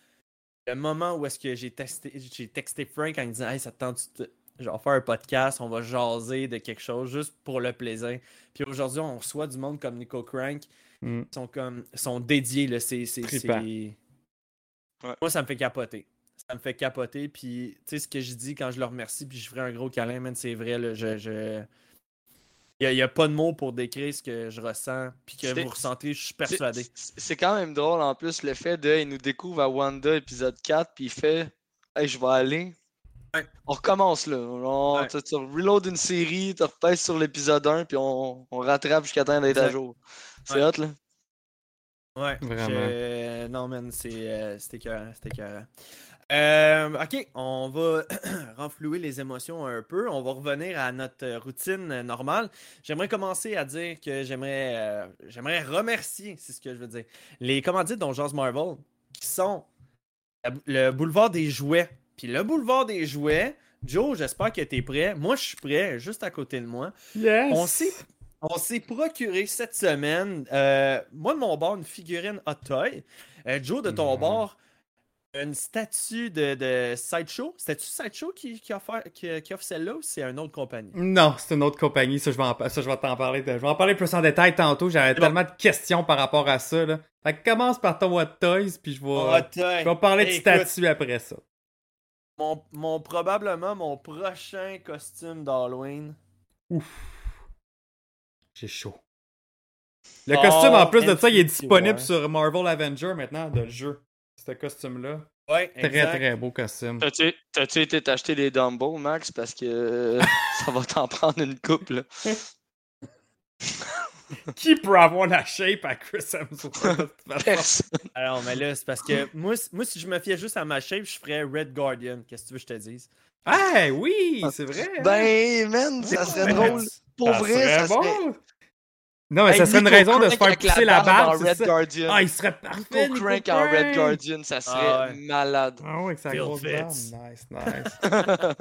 le moment où est-ce que j'ai texté, j'ai texté Frank en lui disant Hey, ça te tente de genre faire un podcast, on va jaser de quelque chose juste pour le plaisir. Puis aujourd'hui, on reçoit du monde comme Nico Crank, Mm. ils sont comme sont dédiés là, c'est- Ouais. Moi ça me fait capoter. Ça me fait capoter puis tu sais ce que je dis quand je le remercie puis je ferai un gros câlin, man, c'est vrai là, je je il n'y a, pas de mots pour décrire ce que je ressens, puis que vous ressentez, je suis persuadé. c'est- quand même drôle en plus le fait de il nous découvre à Wanda épisode 4 puis il fait Hey je vais aller. Ouais. On recommence là. On, Ouais. tu, tu reload une série, tu repasses sur l'épisode 1 puis on, on rattrape jusqu'à temps d'être à jour. C'est Ouais. hot là. Ouais, Vraiment. je- Non, man, c'est euh, c'était écœurant, c'était écœurant. Euh, ok, on va renflouer les émotions un peu. On va revenir à notre euh, routine normale. J'aimerais commencer à dire que j'aimerais euh, j'aimerais remercier, c'est ce que je veux dire, les commandites dont Marvel, qui sont le boulevard des jouets. Puis le boulevard des jouets, Joe, j'espère que tu es prêt. Moi, je suis prêt, juste à côté de moi. Yes. On s'est, on s'est procuré cette semaine, euh, moi de mon bord, une figurine Hot Toy. Euh, Joe, de ton Mhm. bord, une statue de, de Sideshow. C'était-tu Sideshow qui, qui, offre, qui, qui offre celle-là ou c'est une autre compagnie? Non, c'est une autre compagnie. Ça, je vais, en, ça, je vais t'en parler. de- je vais en parler plus en détail tantôt. J'avais bon. tellement de questions par rapport à ça. Là. Fait que commence par ton Hot Toys, puis je vais, Hot Toy. je vais parler de Écoute, statues après ça. Mon, mon, probablement mon prochain costume d'Halloween. J'ai chaud. Le Oh, costume, en plus de ça, il est disponible War. sur Marvel Avenger maintenant, de le jeu. Ce costume-là. Ouais, Très, exact. très beau costume. T'as-tu été t'acheter des Dumbo, Max? Parce que euh, ça va t'en prendre une coupe, là? Qui peut avoir la shape à Chris Hemsworth? Alors, mais là, c'est parce que moi, moi, si je me fiais juste à ma shape, je ferais Red Guardian. Qu'est-ce que tu veux que je te dise? Ah oui, c'est vrai. hein? Ben, man, ça serait drôle. Pour Ça vrai, serait ça serait. bon. Non, mais ça serait une raison de se faire pousser la barbe Red ça? Guardian. Ah, il serait parfait. Nico Crank en Red Guardian, ça serait Ah ouais. malade. Ah sa Phil grosse barbe. Nice, nice.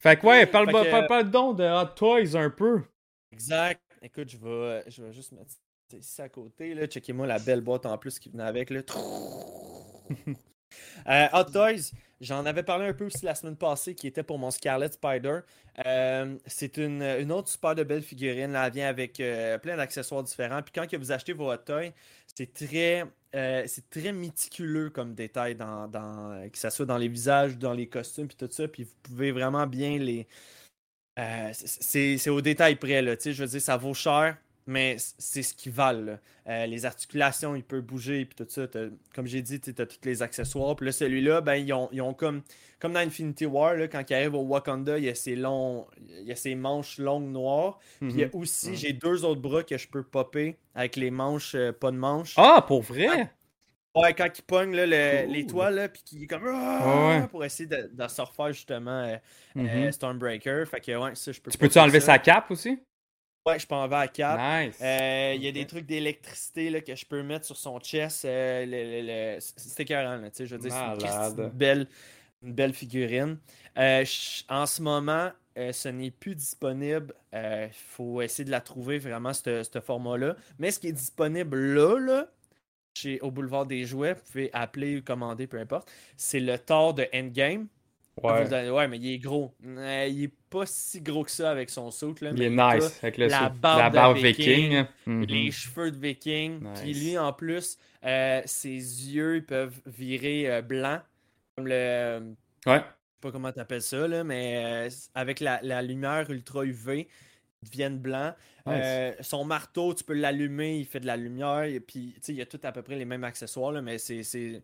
fait que ouais, parle, que- parle, parle donc de Hot Toys un peu. Exact. Écoute, je vais, je vais juste mettre ça ici à côté. Là. Checkez-moi la belle boîte en plus qui venait avec. Là. Euh, Hot Toys, j'en avais parlé un peu aussi la semaine passée qui était pour mon Scarlet Spider. Euh, c'est une, une autre super de belle figurine. Là. Elle vient avec euh, plein d'accessoires différents. Puis quand que vous achetez vos Hot Toys, c'est très, euh, c'est très méticuleux comme détail, dans, dans, que ce soit dans les visages, dans les costumes, puis tout ça. Puis vous pouvez vraiment bien les. Euh, c'est- au détail près, là. Je veux dire, ça vaut cher, mais c'est ce qu'ils valent. Euh, les articulations, il peut bouger, puis tout ça. Comme j'ai dit, tu as tous les accessoires. Puis là, celui-là, ben, ils ont, ils ont comme, comme dans Infinity War, là, quand il arrive au Wakanda, il y a ses longs, il y a ses manches longues noires. Puis il y a Mhm. aussi, j'ai deux autres bras que je peux popper avec les manches, euh, pas de manches. Ah, pour vrai? Ouais, quand il pogne l'étoile, puis qu'il est comme Ah Ouais, ouais. pour essayer de, de se refaire justement euh, Mhm. euh, Stormbreaker. Fait que ouais, ça, je peux Tu peux-tu enlever ça. sa cape aussi? Ouais, je peux enlever la cape. Nice. Euh, Il y a des trucs d'électricité que je peux mettre sur son chest. euh, le- le- le- C'est écœurant, là, tu sais, je veux dire, c'est une belle, une belle figurine. En ce moment, euh, ce n'est plus disponible. Il faut essayer de la trouver vraiment, ce ce format-là. Mais ce qui est disponible là, là chez, au boulevard des jouets, vous pouvez appeler ou commander, peu importe. C'est le Thor de Endgame. Ouais. Vous allez- ouais, mais il est gros. Euh, il est pas si gros que ça avec son saut. Là, Il est nice. Avec le la barbe la barbe viking, viking. Mhm. les cheveux de viking. Puis lui, en plus, euh, ses yeux ils peuvent virer euh, blanc. Comme le. Ouais. Je sais pas comment t'appelles ça, là, mais euh, avec la, la lumière ultra UV, deviennent blancs. Nice. Euh, son marteau, tu peux l'allumer, il fait de la lumière. Et puis, tu sais, il y a tout à peu près les mêmes accessoires, là, mais c'est. c'est-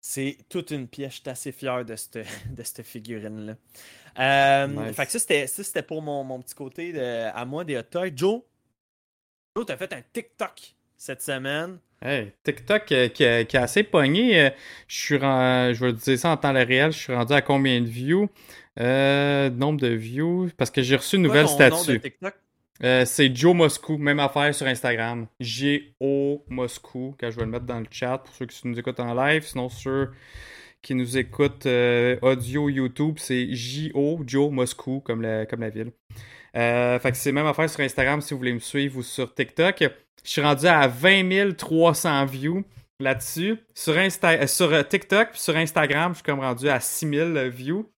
C'est toute une pièce. Je suis assez fier de cette, de cette figurine-là. Euh, Nice. Fait que ça, c'était, ça, c'était pour mon, mon petit côté de- à moi des hot toys. Joe, Joe, t'as fait un TikTok cette semaine. Hey, TikTok euh, qui, a- qui a assez pogné. euh, je suis ren- je vais dire ça en temps réel. Je suis rendu à combien de views? Euh, nombre de views? Parce que j'ai reçu une nouvelle statue. Euh, c'est Joe Moscou, même affaire sur Instagram. G-O Moscou, quand je vais le mettre dans le chat pour ceux qui nous écoutent en live. Sinon, ceux qui nous écoutent euh, audio YouTube, c'est J-O, Joe Moscou, comme la, comme la ville. Euh, fait que c'est même affaire sur Instagram si vous voulez me suivre ou sur TikTok. Je suis rendu à 20 300 views là-dessus. Sur, Insta- euh, sur euh, TikTok puis sur Instagram, je suis comme rendu à 6000 views.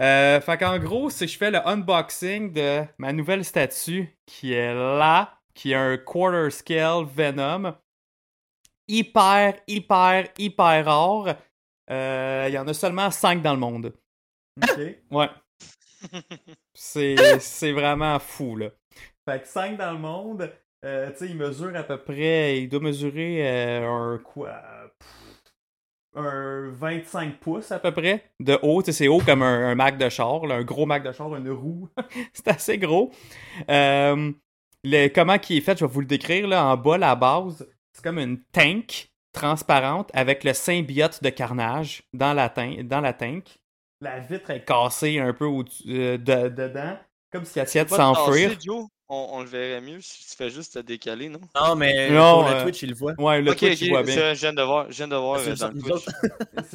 Euh, fait qu'en gros, c'est que je fais le unboxing de ma nouvelle statue qui est là, qui est un quarter scale Venom. Hyper, hyper, hyper rare. Euh, Il y en a seulement 5 dans le monde. Ok. Ouais. C'est c'est vraiment fou, là. Fait que 5 dans le monde, euh, tu sais, il mesure à peu près, il doit mesurer euh, un quoi pff, Un 25 pouces à peu près de haut. C'est haut comme un, un Mac de char, là, un gros Mac de char, une roue. c'est assez gros. Euh, le, comment qui est fait, je vais vous le décrire, là, en bas, la base, c'est comme une tank transparente avec le symbiote de carnage dans la, dans la tank. La vitre est cassée un peu au de- dedans, comme si elle essayait de s'enfuir. On, on le verrait mieux si tu fais juste te décaler, non? Non, mais Non, pour le euh, Twitch, il le voit. Ouais, le ok, Twitch, ok, tu vois bien. ça, je viens de voir, je viens de voir que euh, dans le Twitch.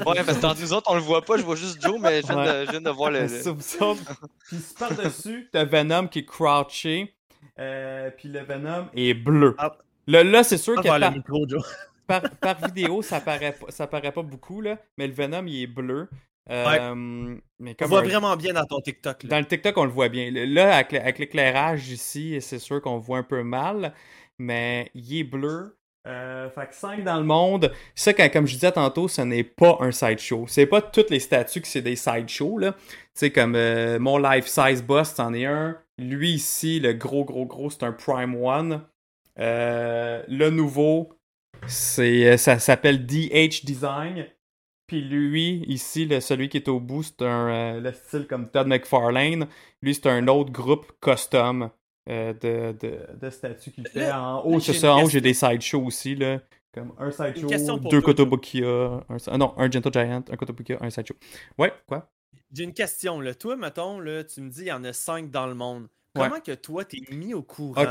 Ouais, parce que dans nous autres, on le voit pas, je vois juste Joe, mais je viens, Ouais. de, je viens de voir le. le-. Puis par-dessus, t'as Venom qui est crouché. euh, puis le Venom est bleu. Ah. Là, là c'est sûr Va qu'il y a vers pas- le micro, Joe. par, par vidéo, ça paraît, pas- ça paraît pas beaucoup, là, mais le Venom, il est bleu. Euh, mais On voit un- vraiment bien dans ton TikTok. Là. Dans le TikTok, on le voit bien. Là, avec, l'éclairage ici, c'est sûr qu'on voit un peu mal, mais il est bleu. Euh, fait que 5 dans le monde. Ça, quand- comme je disais tantôt, ce n'est pas un sideshow. C'est pas toutes les statues que c'est des sideshows. Tu sais, comme euh, mon life size boss, c'en est un. Lui ici, le gros, gros, gros, c'est un Prime One. Euh, le nouveau, c'est ça s'appelle DH Design. Puis lui, ici, le, celui qui est au bout, c'est un euh, le style comme Todd McFarlane. Lui, c'est un autre groupe custom euh, de, de, de statues qu'il fait. En haut, c'est j'ai ça. En haut, j'ai des sideshows aussi. Là, comme un sideshow, deux. Kotobukiya. Un, ah non, un Gentle Giant, un Kotobukiya, un sideshow. Ouais, quoi? J'ai une question. Là. Toi, mettons, là, tu me dis il y en a 5 dans le monde. Ouais. Comment que toi, t'es mis au courant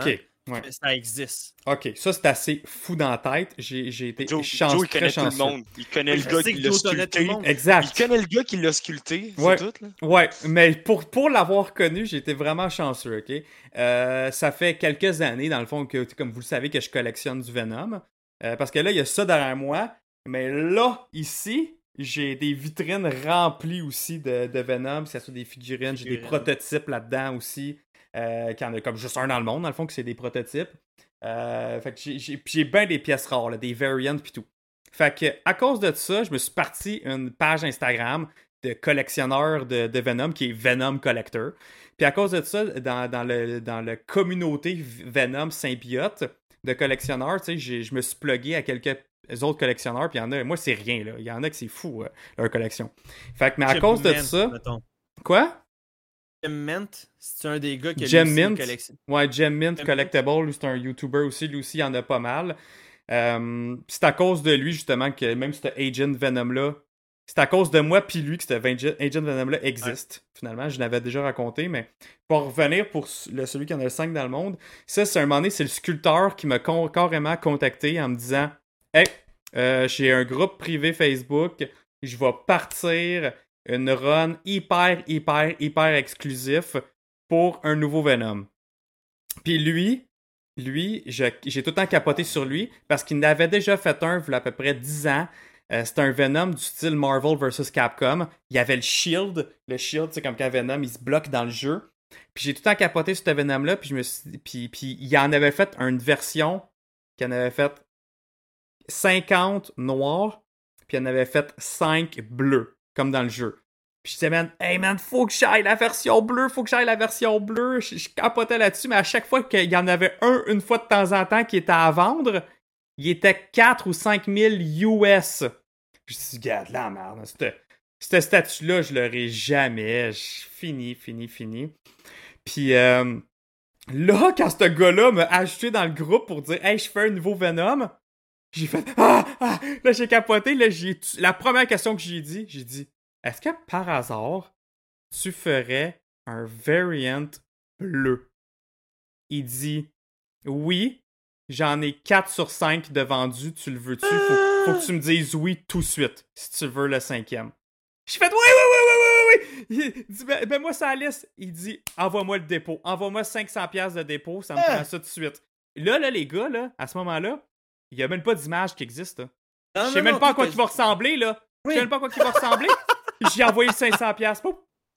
ouais. que ça existe? Ok, ça c'est assez fou dans la tête. J'ai été Joe, chanceux, Joe, il connaît très tout le chanceux. monde. Il connaît le gars qui l'a sculpté. monde. Exact. Il connaît le gars qui l'a sculpté, c'est Ouais. tout. Là. Ouais, mais pour, pour l'avoir connu, j'ai été vraiment chanceux, ok? Euh, ça fait quelques années, dans le fond, que, comme vous le savez, que je collectionne du Venom. Euh, parce que là, il y a ça derrière moi. Mais là, ici, j'ai des vitrines remplies aussi de, de Venom. Que ce soit des figurines, j'ai des prototypes là-dedans aussi. Euh, qu'il y en a comme juste un dans le monde, dans le fond, que c'est des prototypes. Euh, fait que j'ai- j'ai puis j'ai bien des pièces rares, là, des variants puis tout. Fait que à cause de ça, je me suis parti une page Instagram de collectionneur de, de Venom qui est Venom Collector. Puis à cause de ça, dans, dans le dans le communauté Venom symbiote de collectionneurs, tu sais, je me suis plugué à quelques autres collectionneurs, puis il y en a, moi c'est rien là, il y en a que c'est fou euh, leur collection. Fait que mais à cause de ça, mettons. quoi? Jim Mint, c'est un des gars qui a Gem Mint. collection. Ouais, Gem Mint Gem Collectible, lui, c'est un YouTuber aussi, lui aussi, il en a pas mal. Euh, c'est à cause de lui, justement, que même ce Agent Venom-là, c'est à cause de moi puis lui que ce Venge- Agent Venom-là existe. Finalement, je l'avais déjà raconté, mais pour revenir pour le- celui qui en a le 5 dans le monde, ça, c'est un moment donné, c'est le sculpteur qui m'a con- carrément contacté en me disant Hey, euh, j'ai un groupe privé Facebook, je vais partir une run hyper, hyper, hyper exclusif pour un nouveau Venom. Puis lui, lui, j'ai tout le temps capoté sur lui parce qu'il n'avait déjà fait un, il y a à peu près 10 ans. Euh, C'était un Venom du style Marvel vs Capcom. Il y avait le Shield. Le Shield, c'est comme quand Venom, il se bloque dans le jeu. Puis j'ai tout le temps capoté sur ce Venom-là. Puis, puis, puis il en avait fait une version qui en avait fait 50 noirs. Puis il en avait fait 5 bleus, comme dans le jeu. Puis je disais, man, hey man, faut que j'aille la version bleue, faut que j'aille la version bleue. Je, capotais là-dessus, mais à chaque fois qu'il y en avait un, une fois de temps en temps, qui était à vendre, il était 4 ou 5 000 US. Je me suis dit, regarde, la merde, cette statue-là, je l'aurai jamais. Fini, fini, fini. Puis euh, là, quand ce gars-là m'a ajouté dans le groupe pour dire, hey, je fais un nouveau Venom, j'ai fait, ah, ah, là, j'ai capoté, là, j'ai, la première question que j'ai dit, j'ai dit, est-ce que par hasard, tu ferais un variant bleu? Il dit Oui, j'en ai 4 sur 5 de vendus, tu le veux-tu? Faut, faut que tu me dises oui tout de suite si tu veux le cinquième. J'ai fait Oui, oui, oui, oui, oui, oui. Il dit Ben, ben moi, ça liste. Il dit Envoie-moi le dépôt. Envoie-moi 500$ de dépôt, ça me prend ça tout de suite. Là, là, les gars, là, à ce moment-là, il n'y a même pas d'image qui existe. Non, Je sais même pas à quoi il va ressembler, là. Je sais même pas à quoi il va ressembler. J'ai envoyé 500 pièces.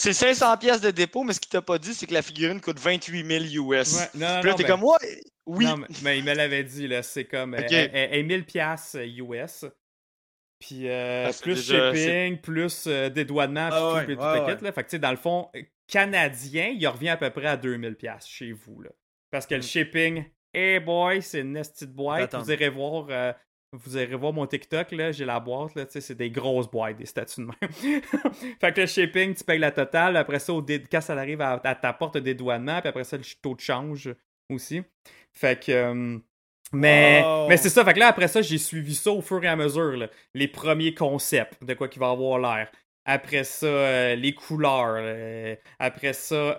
C'est 500 pièces de dépôt, mais ce qu'il t'a pas dit, c'est que la figurine coûte 28 000 US. Ouais, non, Puis là, t'es ben- comme, ouais, oui. Non, mais, mais il me l'avait dit, là. C'est comme euh, Ok. elle- elle- elle est 1000 pièces US. Puis euh, Ah, plus déjà- shipping, plus euh, dédouanement, Ah tout, ouais, tout ouais, le ouais. kit, là. Fait que, tu sais, dans le fond, euh, canadien, il revient à peu près à 2000 pièces chez vous, là. Parce que le shipping, hey boy, c'est une nestie de boîte. Vous irez voir... euh, vous irez voir mon TikTok, là, j'ai la boîte, là, c'est des grosses boîtes, des statues de même. fait que le shipping, tu payes la totale, après ça, au dé- quand ça arrive à, à ta porte de dédouanement, puis après ça, le taux de change aussi. Fait que... euh, mais, mais c'est ça, fait que là, après ça, j'ai suivi ça au fur et à mesure, là. les premiers concepts de quoi qu'il va avoir l'air. Après ça, euh, les couleurs. euh, après ça,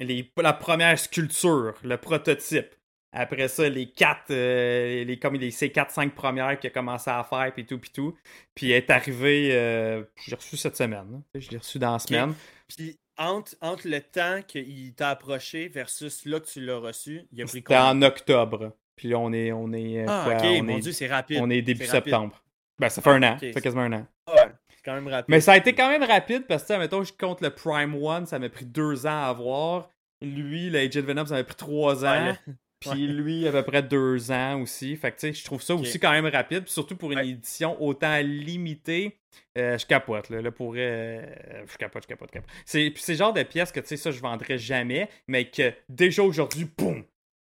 les, la première sculpture, le prototype. Après ça, les quatre, euh, les, comme les, ces 4-5 premières qu'il a commencé à faire, puis tout, puis tout. Puis est arrivé, euh, j'ai reçu cette semaine. là. Je l'ai reçu dans la semaine. Puis entre, entre le temps qu'il t'a approché versus là que tu l'as reçu, il a pris C'était en octobre. Puis là, on est, on est, euh, Ah, quoi, ok, on mon est, dieu, c'est rapide. on est début septembre. Ben, ça fait un an. Ça fait quasiment un an. Ouais, c'est quand même rapide. Mais ça a été quand même rapide parce que, mettons, je compte le Prime One, ça m'a pris deux ans à avoir. Lui, le Agent Venom, ça m'a pris trois ans. Ouais, le- Puis lui, à peu près deux ans aussi. Fait que, tu sais, je trouve ça aussi quand même rapide. Puis surtout pour une édition autant limitée, euh, je capote. Là, là pour. euh, je capote, je capote, je capote. C'est, puis c'est le genre de pièce que, tu sais, ça, je vendrais jamais, mais que déjà aujourd'hui, boum!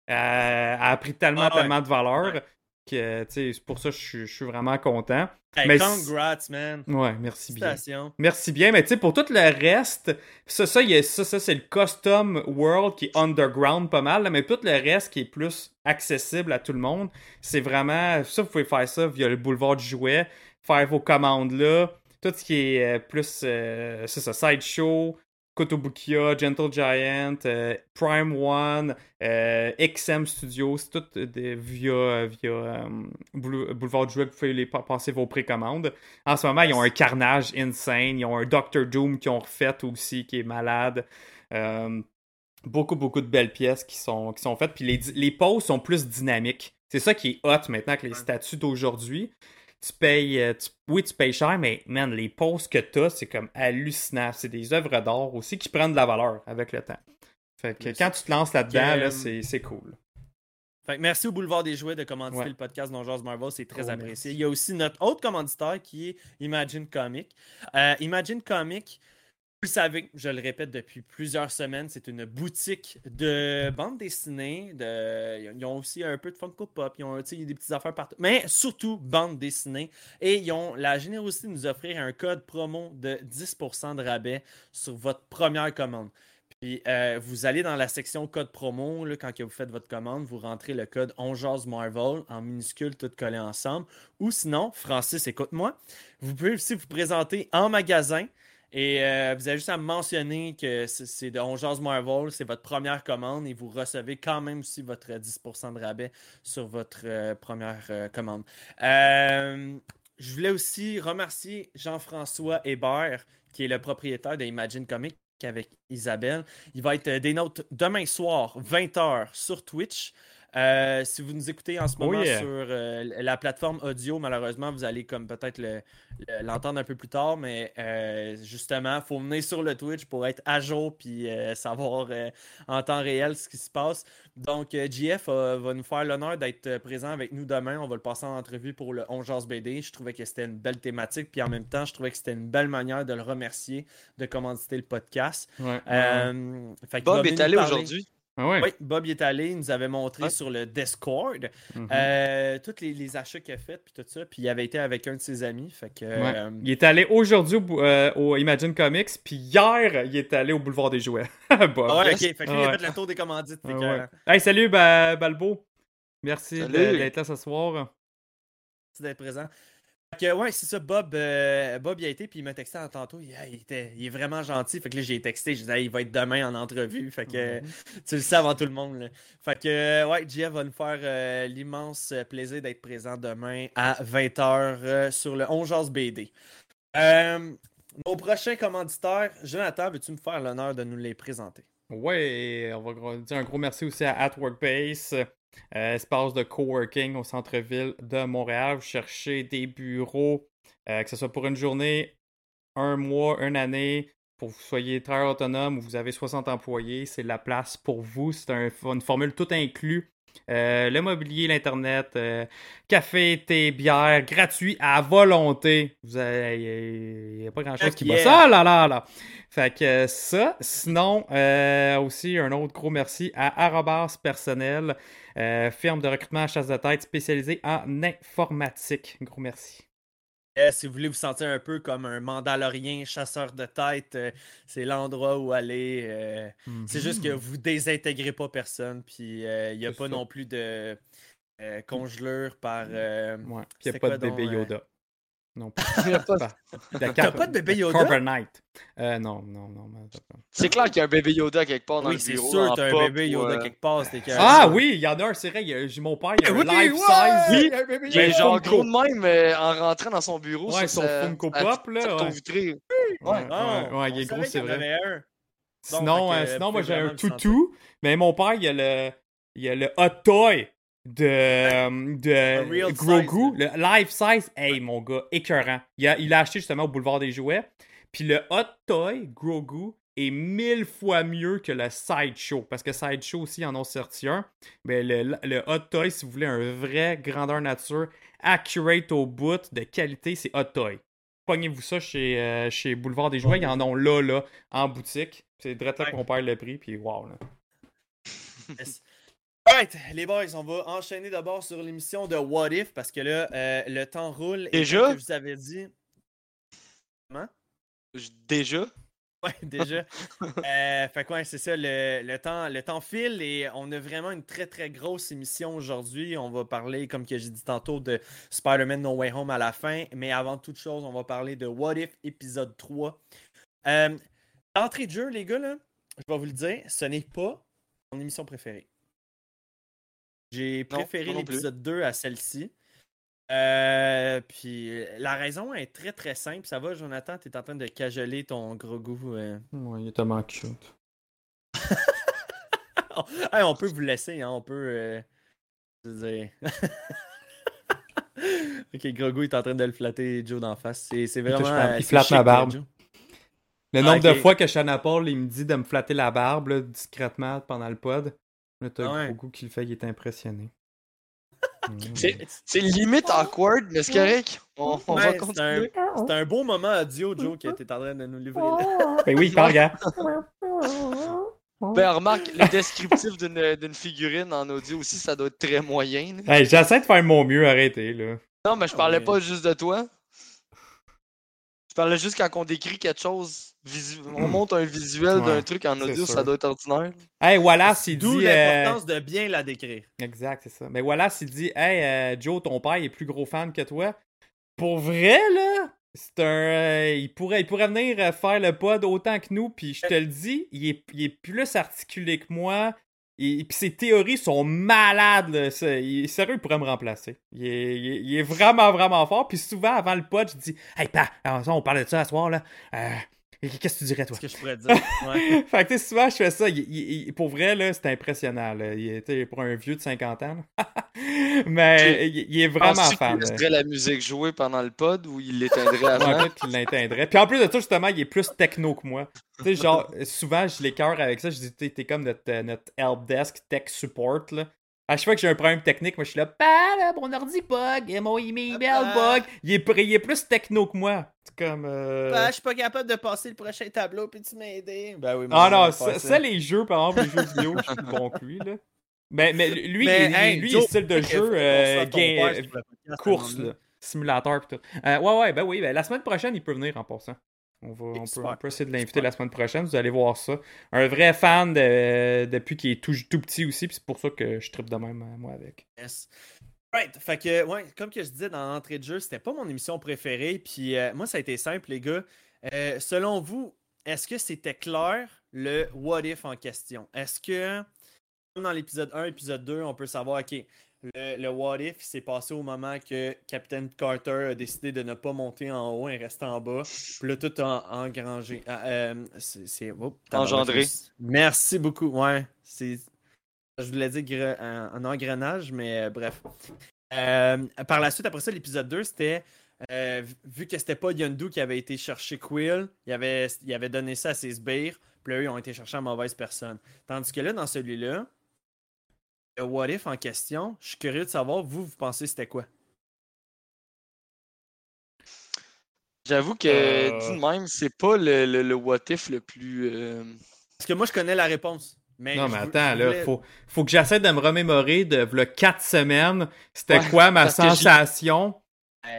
euh, a pris tellement, Ah tellement de valeur C'est pour ça que je suis- je suis vraiment content. Hey, mais congrats, man. Ouais, merci bien. Merci bien, mais tu sais, pour tout le reste, ça, ça, il y a- ça, ça c'est le custom world qui est underground pas mal, là, mais tout le reste qui est plus accessible à tout le monde, c'est vraiment. Ça, vous pouvez faire ça via le boulevard du jouet, faire vos commandes là, tout ce qui est euh, plus. euh, c'est ça, Sideshow, Kotobukiya, Gentle Giant, euh, Prime One, euh, XM Studios, c'est tout euh, des- via, via euh, Boule- Boulevard du Jouet, vous pouvez les pa- passer vos précommandes. En ce moment, ils ont un carnage insane. Ils ont un Doctor Doom qui ont refait aussi, qui est malade. Beaucoup, beaucoup de belles pièces qui sont, qui sont faites. Puis les, les poses sont plus dynamiques. C'est ça qui est hot maintenant que les statuts d'aujourd'hui. Tu payes, euh, tu- oui, tu payes cher, mais man, les poses que t'as, c'est comme hallucinant. C'est des œuvres d'art aussi qui prennent de la valeur avec le temps. Fait que quand tu te lances là-dedans, là, c'est cool. Fait que merci au Boulevard des Jouets de commanditer Ouais. le podcast Jazz Marvel, c'est très Oh, apprécié. merci. Il y a aussi notre autre commanditaire qui est Imagine Comic. Euh, Imagine Comic, vous le savez, je le répète depuis plusieurs semaines, c'est une boutique de bande dessinée. De... Ils ont aussi un peu de Funko Pop, ils ont des petites affaires partout, mais surtout bande dessinée. Et ils ont la générosité de nous offrir un code promo de 10% de rabais sur votre première commande. Puis euh, vous allez dans la section code promo, là, quand vous faites votre commande, vous rentrez le code ONJAS Marvel en minuscule, tout collé ensemble. Ou sinon, Francis, écoute-moi, vous pouvez aussi vous présenter en magasin et euh, vous avez juste à mentionner que c'est- de ONJAS Marvel, c'est votre première commande et vous recevez quand même aussi votre 10% de rabais sur votre euh, première euh, commande. Je voulais aussi remercier Jean-François Hébert, qui est le propriétaire de Imagine Comics avec Isabelle. Il va être des notes demain soir, 20h, sur Twitch. Euh, si vous nous écoutez en ce Oh moment yeah. sur euh, la plateforme audio, malheureusement, vous allez comme peut-être le- le- l'entendre un peu plus tard, mais euh, justement, il faut venir sur le Twitch pour être à jour puis euh, savoir euh, en temps réel ce qui se passe. Donc, JF euh, va nous faire l'honneur d'être présent avec nous demain. On va le passer en entrevue pour le 11 Jazz BD. Je trouvais que c'était une belle thématique, puis en même temps, je trouvais que c'était une belle manière de le remercier de commanditer le podcast. Ouais, ouais, ouais. Euh, fait qu'il va Bob est allé aujourd'hui. Ah ouais. Oui, Bob il est allé, il nous avait montré sur le Discord Mhm. euh, tous les, les achats qu'il a fait, puis tout ça. Puis il avait été avec un de ses amis. Fait que, Ouais. euh, Il est allé aujourd'hui euh, au Imagine Comics, puis hier, il est allé au Boulevard des Jouets. Bob. ah ouais, ok. Fait que lui, il a fait le tour des commandites. fait Ah que, Hey, salut Ba- Balbo. Merci d'être là ce soir. Merci d'être présent. Fait que, ouais, c'est ça, Bob, euh, Bob il a été, puis il m'a texté en tantôt. Il, il était, il est vraiment gentil. Fait que là, j'ai texté. Je disais, Hey, il va être demain en entrevue. Fait que Mhm. tu le sais avant tout le monde. là. Fait que, euh, ouais, Jeff va nous faire euh, l'immense plaisir d'être présent demain à 20h sur le 11 Jazz BD. Nos prochains commanditaires, Jonathan, veux-tu me faire l'honneur de nous les présenter? Ouais, on va dire un gros merci aussi à At Workbase, euh, espace de coworking au centre-ville de Montréal. Vous cherchez des bureaux, euh, que ce soit pour une journée, un mois, une année, pour que vous soyez travailleur autonome ou vous avez 60 employés, c'est la place pour vous. C'est un- une formule tout inclus. Euh, le mobilier, l'internet, euh, café, thé, bière, gratuit à volonté. Vous il n'y a pas grand chose Heck qui bat yeah. ça, là, là, là. Fait que ça, sinon, euh, aussi un autre gros merci à Arrobas Personnel, firme de recrutement à chasse de tête spécialisée en informatique. Gros merci. Eh, si vous voulez vous sentir un peu comme un Mandalorien chasseur de tête, euh, c'est l'endroit où aller. euh, C'est juste que vous désintégrez pas personne, puis euh, il n'y a pas ça. non plus de euh, congelure par. euh, Ouais. Puis il n'y a pas de bébé euh, Yoda. Non, pas. Il y a pas- pas- de T'as pas de bébé Yoda? Carbonite. Euh, non, non, non. mais. C'est clair qu'il y a un bébé Yoda quelque part dans Oui, le c'est bureau. sûr, en t'as un pop bébé Yoda euh, quelque part. Ah oui, il y en a un, c'est vrai. a- mon père, il y a un Oui, life size. il y a un bébé Yoda. genre Funko. gros de même euh, en rentrant dans son bureau. Ouais, sur son sa- Funko Pop, là, photo ouais. vitrée. Ouais, ouais, ouais, on il est gros, c'est vrai. Sinon, euh, sinon moi j'ai un toutou, mais mon père il y a le il y a le hot toy de, de Grogu, le life size, hey mon gars, écœurant. Il a, il a acheté justement au boulevard des jouets. Puis le hot toy Grogu est mille fois mieux que le Sideshow. Parce que Sideshow aussi en ont sorti un. Mais le, le hot toy, si vous voulez un vrai grandeur nature, accurate au bout, de qualité, c'est hot toy. Pognez-vous ça chez, euh, chez Boulevard des Jouets. Ils en ont là, là, en boutique. C'est direct là qu'on perd le prix. Puis wow, là. Alright, les boys, on va enchaîner d'abord sur l'émission de What If parce que là, euh, le temps roule. Et Déjà? comme je vous avais dit. Je- Déjà? Ouais, déjà. Euh, fait quoi, c'est ça, le, le temps, le temps file et on a vraiment une très très grosse émission aujourd'hui. On va parler, comme que j'ai dit tantôt, de Spider-Man No Way Home à la fin. Mais avant toute chose, on va parler de What If épisode 3. Euh, D'entrée de jeu, les gars, là, je vais vous le dire, ce n'est pas mon émission préférée. J'ai préféré l'épisode 2 à celle-ci. Euh, puis euh, la raison est très très simple. Ça va, Jonathan? T'es en train de cajoler ton gros goût. euh? Ouais, il est tellement cute. Hey, on peut vous laisser, hein, on peut. euh, je veux dire. ok, Grogu est en train de le flatter Joe d'en face. C'est vraiment. il c'est flatte ma barbe. Joe. Le Ah, nombre de fois que Shana Paul, il me dit de me flatter la barbe, là, discrètement, pendant le pod. Là, t'as Ah ouais. Grogu qui le fait, il est impressionné. Mm. C'est limite awkward, mais c'est correct. On, on va Ouais, c'est un, continuer. c'est un beau moment audio, Joe, que t'es en train de nous livrer. là. Ben oui, parle, gars. Ben, remarque, le descriptif d'une d'une figurine en audio aussi, ça doit être très moyen. Hey, J'essaie de faire mon mieux, arrêtez, là. Non, mais je parlais Ouais. pas juste de toi. Je parlais juste quand on décrit quelque chose, visu- on monte un visuel Ouais, d'un truc en audio, ça doit être ordinaire. Hey, Wallace, il D'où dit... euh, l'importance de bien la décrire. Exact, c'est ça. Mais Wallace, il dit Hey, euh, Joe, ton père il est plus gros fan que toi. Pour vrai, là, c'est un. euh, il, pourrait, il pourrait venir faire le pod autant que nous, puis je te le dis, il est, il est plus articulé que moi. Et, puis ses théories sont malades. Là. C'est- il- sérieux, il pourrait me remplacer. Il est, il est- il est vraiment, vraiment fort. Puis souvent, avant le pod, je dis Hey, pa, on parlait de ça à soir, là. Euh, Qu'est-ce que tu dirais, toi? Ce que je pourrais dire? Ouais. fait que tu sais, souvent je fais ça. Il- il- il- pour vrai, là, c'est impressionnant. Là. Il était pour un vieux de 50 ans. Mais il, il est vraiment fan. là. laisserait la musique jouer pendant le pod ou il l'éteindrait avant? peut-être qu'il l'atteindrait. Puis en plus de ça, justement, il est plus techno que moi. Tu sais, genre, souvent, je l'écœure avec ça. Je dis, t'es t'es comme notre, euh, notre help desk tech support, là. À chaque fois que j'ai un problème technique, moi, je suis là, bah, là, mon ordi bug, et mon email bug. Il est, il est plus techno que moi. C'est comme. euh, Ben, je suis pas capable de passer le prochain tableau, puis tu m'aider. Ben oui, mais Ah on non, ça, les jeux, par exemple, les jeux vidéo, je suis plus bon que lui, là. Mais, mais lui, Mais, il- hey, lui, Joe, il style de jeu, euh, père euh, course, là. Simulateur pis tout. Euh, ouais, ouais, ben oui, ben, la semaine prochaine, il peut venir en passant. On, va, on, peut, on peut essayer de l'inviter la semaine prochaine, vous allez voir ça. Un vrai fan de- depuis qu'il est tout, tout petit aussi, puis c'est pour ça que je tripe de même, euh, moi, avec. Yes. Right. Fait que, ouais, comme que je disais dans l'entrée de jeu, c'était pas mon émission préférée. Puis euh, moi, ça a été simple, les gars. Euh, selon vous, est-ce que c'était clair le what if en question? Est-ce que, comme dans l'épisode 1, épisode 2, on peut savoir, OK, le, le what if s'est passé au moment que Captain Carter a décidé de ne pas monter en haut et rester en bas. Puis là, tout en, engrangé. Ah, euh, c'est. c'est- oh, tabarouette, Engendré. Merci beaucoup. Ouais. C'est. Je voulais dire un, un engrenage, mais euh, bref. Euh, par la suite, après ça, l'épisode 2, c'était. vu- que c'était pas Yondu qui avait été chercher Quill, il avait, il avait donné ça à ses sbires, puis là, eux, ils ont été chercher la mauvaise personne. Tandis que là, dans celui-là, le what if en question, je suis curieux de savoir, vous, vous pensez c'était quoi? J'avoue que, Euh. dit de même, c'est pas le, le, le what if le plus. euh, Parce que moi, je connais la réponse. Mais non, mais attends, je là, voulais- faut, faut que j'essaie de me remémorer de le 4 semaines. C'était Ouais, quoi ma parce que je- sensation?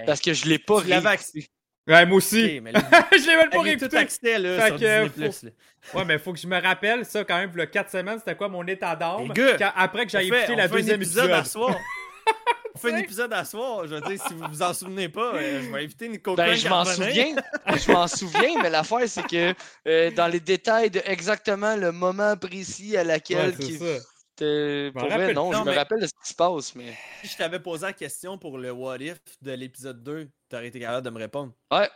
Parce que je l'ai pas tu l'avais réécouté. Ouais, moi aussi. Ok, mais là, je l'ai même pas avez tout réécouté. accès là, Fait sur que, Disney+. faut- là. Ouais, mais faut que je me rappelle ça quand même, le 4 semaines, c'était quoi mon état d'âme? Les gars, Quand- après que j'ai On fait- écouté on la fait un deuxième épisode épisode. à soir. On fait un épisode à soir. Je veux dire, si vous vous en souvenez pas, euh, je vais inviter Nico Ben, je m'en souviens. je m'en souviens, mais l'affaire, c'est que euh, dans les détails de exactement le moment précis à laquelle. Ouais, Pour vrai, non, je me rappelle de ce qui se passe, mais. Si je t'avais posé la question pour le what if de l'épisode 2, t'aurais été capable de me répondre. Ouais.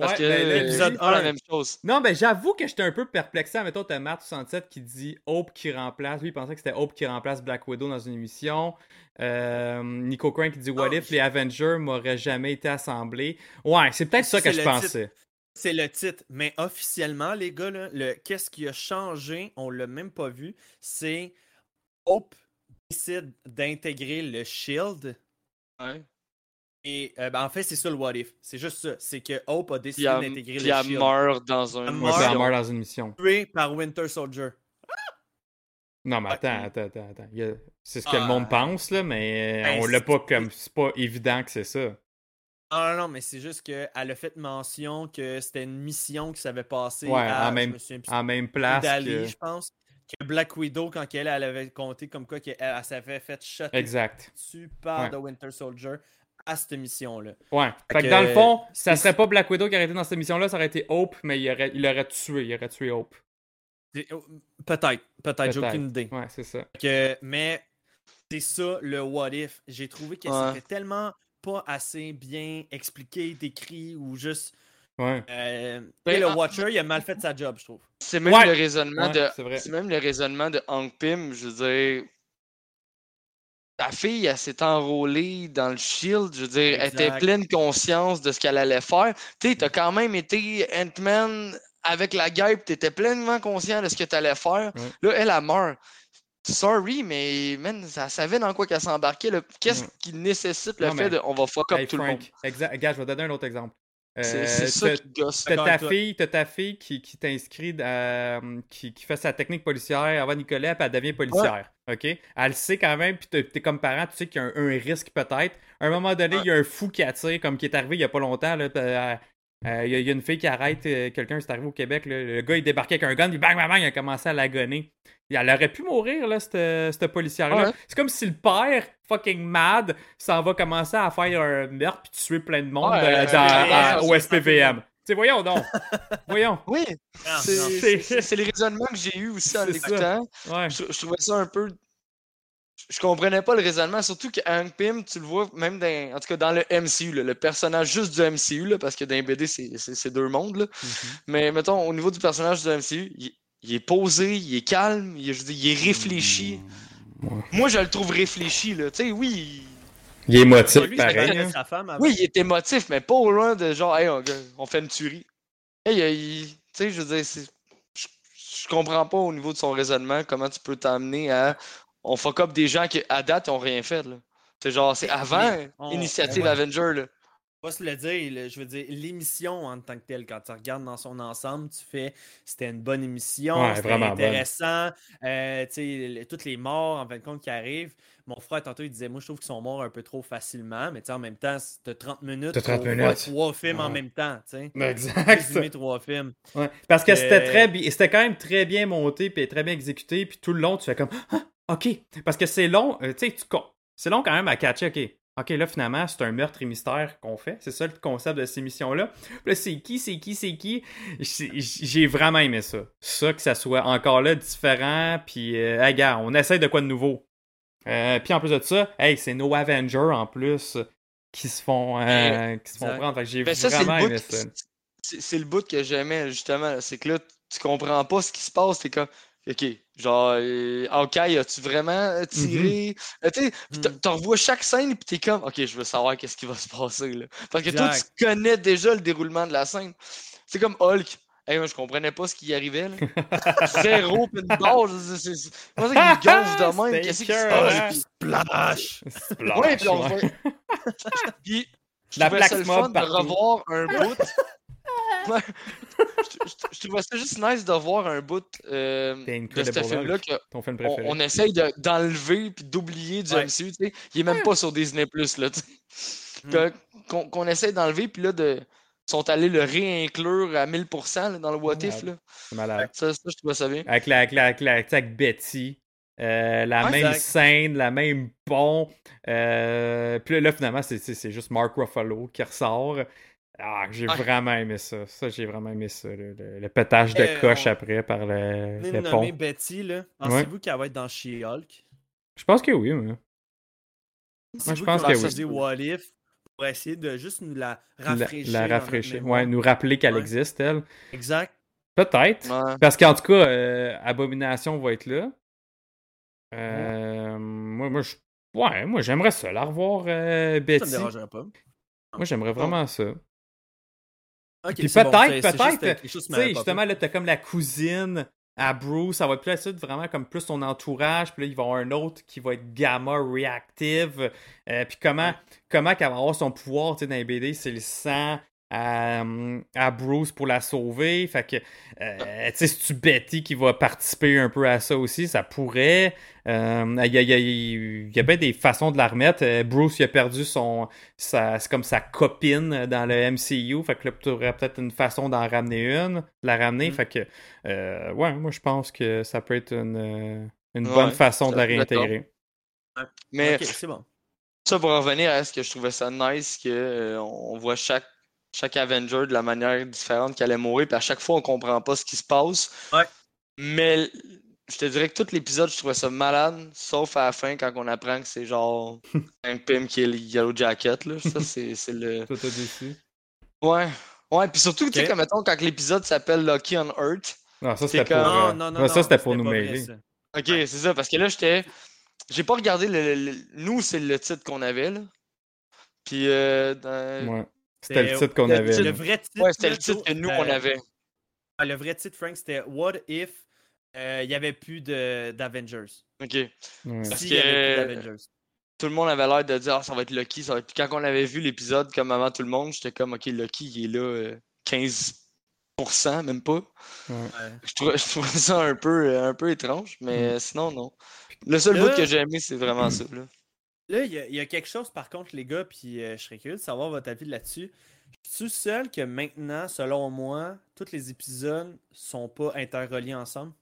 Parce Ouais, que ben, l'épisode c'est pas la un. même chose. Non, ben j'avoue que j'étais un peu perplexé. Mettons, t'as Matt67 qui dit Hope qui remplace. Lui, il pensait que c'était Hope qui remplace Black Widow dans une émission. Euh, Nico Crane qui dit What Oh, if les Avengers m'auraient jamais été assemblés. Ouais, c'est peut-être ça que je pensais. C'est le titre. Mais officiellement, les gars, là, le qu'est-ce qui a changé, on l'a même pas vu, c'est Hope décide d'intégrer le Shield. Ouais. Et euh, ben, en fait, c'est ça le what if. C'est juste ça. C'est que Hope a Puis décidé elle, d'intégrer puis le elle Shield. meurt dans un. Elle meurt. puis elle dans une mission. Tué par Winter Soldier. Non, mais attends, attends, attends. attends. C'est ce que le Ah. monde pense, là, mais Ben, on l'a c'est- pas comme. C'est pas évident que c'est ça. Ah non, non, mais c'est juste qu'elle a fait mention que c'était une mission qui s'avait passé Ouais, à, en je même- plus, En même place. Dali, que- je pense. Que Black Widow, quand elle, elle avait compté comme quoi qu'elle elle, s'avait fait shot Exact. dessus par Ouais. The Winter Soldier à cette mission-là. Ouais. Fait Fait que dans le fond, ça serait pas Black Widow qui aurait été dans cette mission-là, ça aurait été Hope, mais il aurait, il aurait tué. Il aurait tué Hope. Oh, Peut-être, peut-être, j'ai aucune idée. Ouais, c'est ça. Que, mais c'est ça le what if. J'ai trouvé que Ouais. c'était tellement pas assez bien expliqué, décrit ou juste. Ouais. euh, et le Watcher, il a mal fait sa job, je trouve. C'est même Ouais. le raisonnement Ouais, de. c'est vrai. C'est même le raisonnement de Hank Pym. Je veux dire. Ta fille, elle s'est enrôlée dans le Shield. Je veux dire, elle était pleine conscience de ce qu'elle allait faire. Tu sais, t'as quand même été Ant-Man avec la guerre, tu t'étais pleinement conscient de ce que t'allais faire. Ouais. Là, elle, elle meurt. Sorry, mais man, ça savait dans quoi qu'elle s'embarquait. Qu'est-ce qui nécessite le Non, fait mais- de on va fuck up Hey, tout le monde? Exact. Regarde, je vais te donner un autre exemple. C'est Euh, c'est ça qui gosse. T'as ta fille, t'as ta fille qui, qui t'inscrit, euh, qui, qui fait sa technique policière avant Nicolas, puis elle devient policière. OK? Elle le sait quand même, puis t'es- comme parent, tu sais qu'il y a un, un risque peut-être. À un moment donné, il y a un fou qui attire, comme qui est arrivé il y a pas longtemps. là, euh, euh, Il y, a- il y a une fille qui arrête euh, quelqu'un, c'est arrivé au Québec. là, le gars, il débarquait avec un gun, puis bang, bang, bang, il a commencé à l'agonner. Elle aurait pu mourir, là, cette, cette policière-là. Ouais. C'est comme si le père, fucking mad, s'en va commencer à faire un meurtre puis tuer plein de monde Ouais, euh, euh, dans- ouais, à- ouais, au SPVM. Tu sais, voyons donc. voyons. Oui, Ah, c'est c'est- c'est- c'est les raisonnements que j'ai eu aussi en C'est ça. l'écoutant. Ouais. je, je trouvais ça un peu. Je comprenais pas le raisonnement, surtout que Hank Pym, tu le vois même dans, en tout cas dans le MCU, là, le personnage juste du MCU, là, parce que dans BD, c'est deux mondes. là. Mais mettons, au niveau du personnage du MCU, il, il est posé, il est calme, il, est- je veux dire, il est réfléchi. Ouais. Moi, je le trouve réfléchi. Là. Tu sais, oui, Il est émotif, Lui, pareil. hein. sa femme avant. oui, il est émotif, mais pas au loin de genre, hey, on, on fait une tuerie. Hey, il- tu sais, je veux dire, je comprends pas au niveau de son raisonnement comment tu peux t'amener à. On fuck up des gens qui, à date, ont rien fait. là. C'est genre, c'est avant on- Initiative on va- Avenger. Là. On va se le dire, là, je veux dire, l'émission en tant que telle, quand tu regardes dans son ensemble, tu fais c'était une bonne émission, Ouais, c'était intéressant, euh, tu sais, le- toutes les morts en fin de compte qui arrivent. Mon frère, tantôt, il disait, moi, je trouve qu'ils sont morts un peu trop facilement, mais tu sais, en même temps, t'as 30 minutes T'as 30 pour minutes. trois films en Ouais. même temps, tu sais. Exact. Trois films. Ouais. Parce que c'était Euh, très bi- c'était quand même très bien monté puis très bien exécuté puis tout le long tu fais comme ah, ok. Parce que c'est long euh, tu sais c'est long quand même à catcher ok. Ok là finalement c'est un meurtre et mystère qu'on fait. C'est ça le concept de ces missions là c'est qui c'est qui c'est qui? J'ai- vraiment aimé ça. Ça que ça soit encore là différent puis euh, hey, gars on essaie de quoi de nouveau? Euh, puis en plus de ça hey c'est nos Avengers en plus qui se font euh, qui se font prendre. J'ai Ben, ça, c'est vraiment le aimé ça. C'est le bout que j'aimais, justement. C'est que là, tu comprends pas ce qui se passe. T'es comme, OK, genre, euh, Hawkeye, as-tu vraiment euh, tiré? Euh, tu sais, t'en- Mm. t'en revois chaque scène, puis t'es comme, OK, je veux savoir qu'est-ce qui va se passer. Là. Parce que toi, Exact. tu connais déjà le déroulement de la scène. C'est comme Hulk. Hey, moi, je comprenais pas ce qui y arrivait. Là. Zéro, puis une barre. c'est- c'est- c'est- qu'il gonfle de même? Qu'est-ce qui se passe? Splash! Splash, Ouais, puis on voit- Puis, je La ça le fun de revoir un bout. Je, je- je trouvais ça juste nice de voir un bout euh, de ce film-là film on, essaye de- d'enlever puis d'oublier du Ouais. MCU. tu sais. Il est même pas sur Disney Plus. Mm. Que- Qu'on qu'on essaye d'enlever puis là de sont allés le réinclure à 1000% là, dans le What If. Là. C'est malade. Ça, ça, je trouvais ça bien. Avec, la, avec, la, avec, la- avec Betty, euh, la même exact. scène, la même pont. Euh, puis là, là, finalement, c'est juste Mark Ruffalo qui ressort. Ah, j'ai Ouais. vraiment aimé ça. Ça, j'ai vraiment aimé ça. Le, le- le pétage de Euh, coche on- après par le, le pont. Betty, là. Pensez-vous qu'elle va être dans She-Hulk? Je pense que oui. moi. Je pense que oui. utiliser What If pour essayer de juste nous la rafraîchir. la rafraîchir. Ouais, nous rappeler qu'elle Ouais. existe, elle. Exact. Peut-être. Ouais. Parce qu'en tout cas, euh, Abomination va être là. Euh, Moi, moi, je... ouais, moi j'aimerais ça, la revoir euh, Ça Betty. me dérangerait pas. Moi, j'aimerais vraiment ça. Ok, Puis bon, peut-être, peut-être, Tu sais, justement, là, t'as comme la cousine à Bruce, ça va être plus vraiment comme plus son entourage, puis là, il va y avoir un autre qui va être gamma reactive, euh, puis comment, comment qu'elle va avoir son pouvoir, tu sais, dans les BD, c'est le sang à, à Bruce pour la sauver, fait que, euh, tu sais, si tu Betty qui va participer un peu à ça aussi, ça pourrait, Euh, il y, a, il y a- il y a bien des façons de la remettre, Euh, Bruce, il a perdu son, sa- c'est comme sa copine dans le MCU, fait que là, tu aurais peut-être une façon d'en ramener une, de la ramener, Mm. fait que, euh, ouais, moi, je pense que ça peut être une, une Ouais, bonne façon de la réintégrer. Mais Ok, c'est bon. ça, pour en revenir à ce que je trouvais ça nice, que euh, on voit chaque, chaque Avenger de la manière différente qu'elle allait mourir, puis à chaque fois, on comprend pas ce qui se passe. Ouais. Mais je te dirais que tout l'épisode, je trouvais ça malade, sauf à la fin, quand on apprend que c'est genre Hank Pym qui est le Yellow Jacket. Là. Ça, c'est c'est le. Déçu? Ouais. Ouais, puis surtout, tu sais, comme mettons, quand l'épisode s'appelle Lucky on Earth. Non, ça, C'est c'était comme- euh, Non, non, non. ouais, ça, c'était pour c'était nous vrai, mêler. Ok, c'est ça, parce que là, j'étais. J'ai pas regardé le. le- le- Nous, c'est le titre qu'on avait, là. Puis, euh, dans- Ouais. C'était le titre qu'on avait. Le vrai titre. Ouais, c'était le titre que nous, euh, on avait. ah, Le vrai titre, Frank, c'était What if euh, il y avait plus de- d'Avengers? Ok. Parce S'il y avait que- plus d'Avengers. Tout le monde avait l'air de dire, ah, ça va être Lucky. Ça va être... Puis quand on avait vu l'épisode, comme avant tout le monde, j'étais comme, ok, Lucky, il est là euh, 15%, même pas. Ouais. Je trouvais, je trouvais ça un peu, euh, un peu étrange, mais euh, sinon, non. Le seul bout que j'ai aimé, c'est vraiment ça. Là. Là, il y, a- il y a quelque chose, par contre, les gars, puis euh, je serais curieux de savoir votre avis là-dessus. Je suis seul que maintenant, selon moi, tous les épisodes sont pas interreliés ensemble?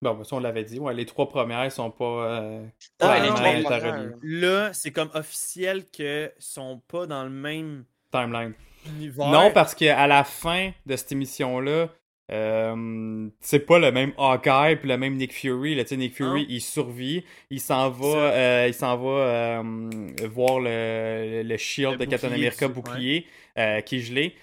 Bon, ben, ça, on l'avait dit. Ouais, les trois premières sont pas. euh, non, mais- premières. Là, c'est comme officiel que sont pas dans le même timeline. univers. Non, parce qu'à la fin de cette émission-là, euh, c'est pas le même Hawkeye puis le même Nick Fury. Là, Nick Fury, Non. il survit, il s'en va, euh, il s'en va euh, voir le, le shield Le de Captain America dessus, bouclier qui est gelé.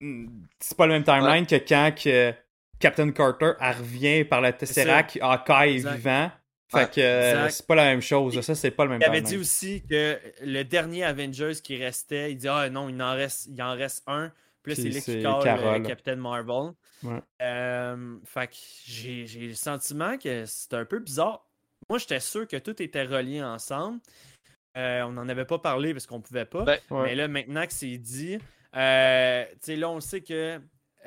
Mm, C'est pas le même timeline que quand que Captain Carter elle revient par la Tesseract, Hawkeye est vivant. Fait que c'est pas la même chose. Ça, c'est pas le même Il avait dit aussi que le dernier Avengers qui restait, il dit Ah non, il en reste, il en reste un. Puis c'est là c'est qu'il call Carol. euh, Captain Marvel. Ouais. Euh, fait que j'ai j'ai le sentiment que c'est un peu bizarre. Moi, j'étais sûr que tout était relié ensemble. Euh, on n'en avait pas parlé parce qu'on pouvait pas. Ben, Ouais. Mais là, maintenant que c'est dit, euh, tu sais, là, on sait que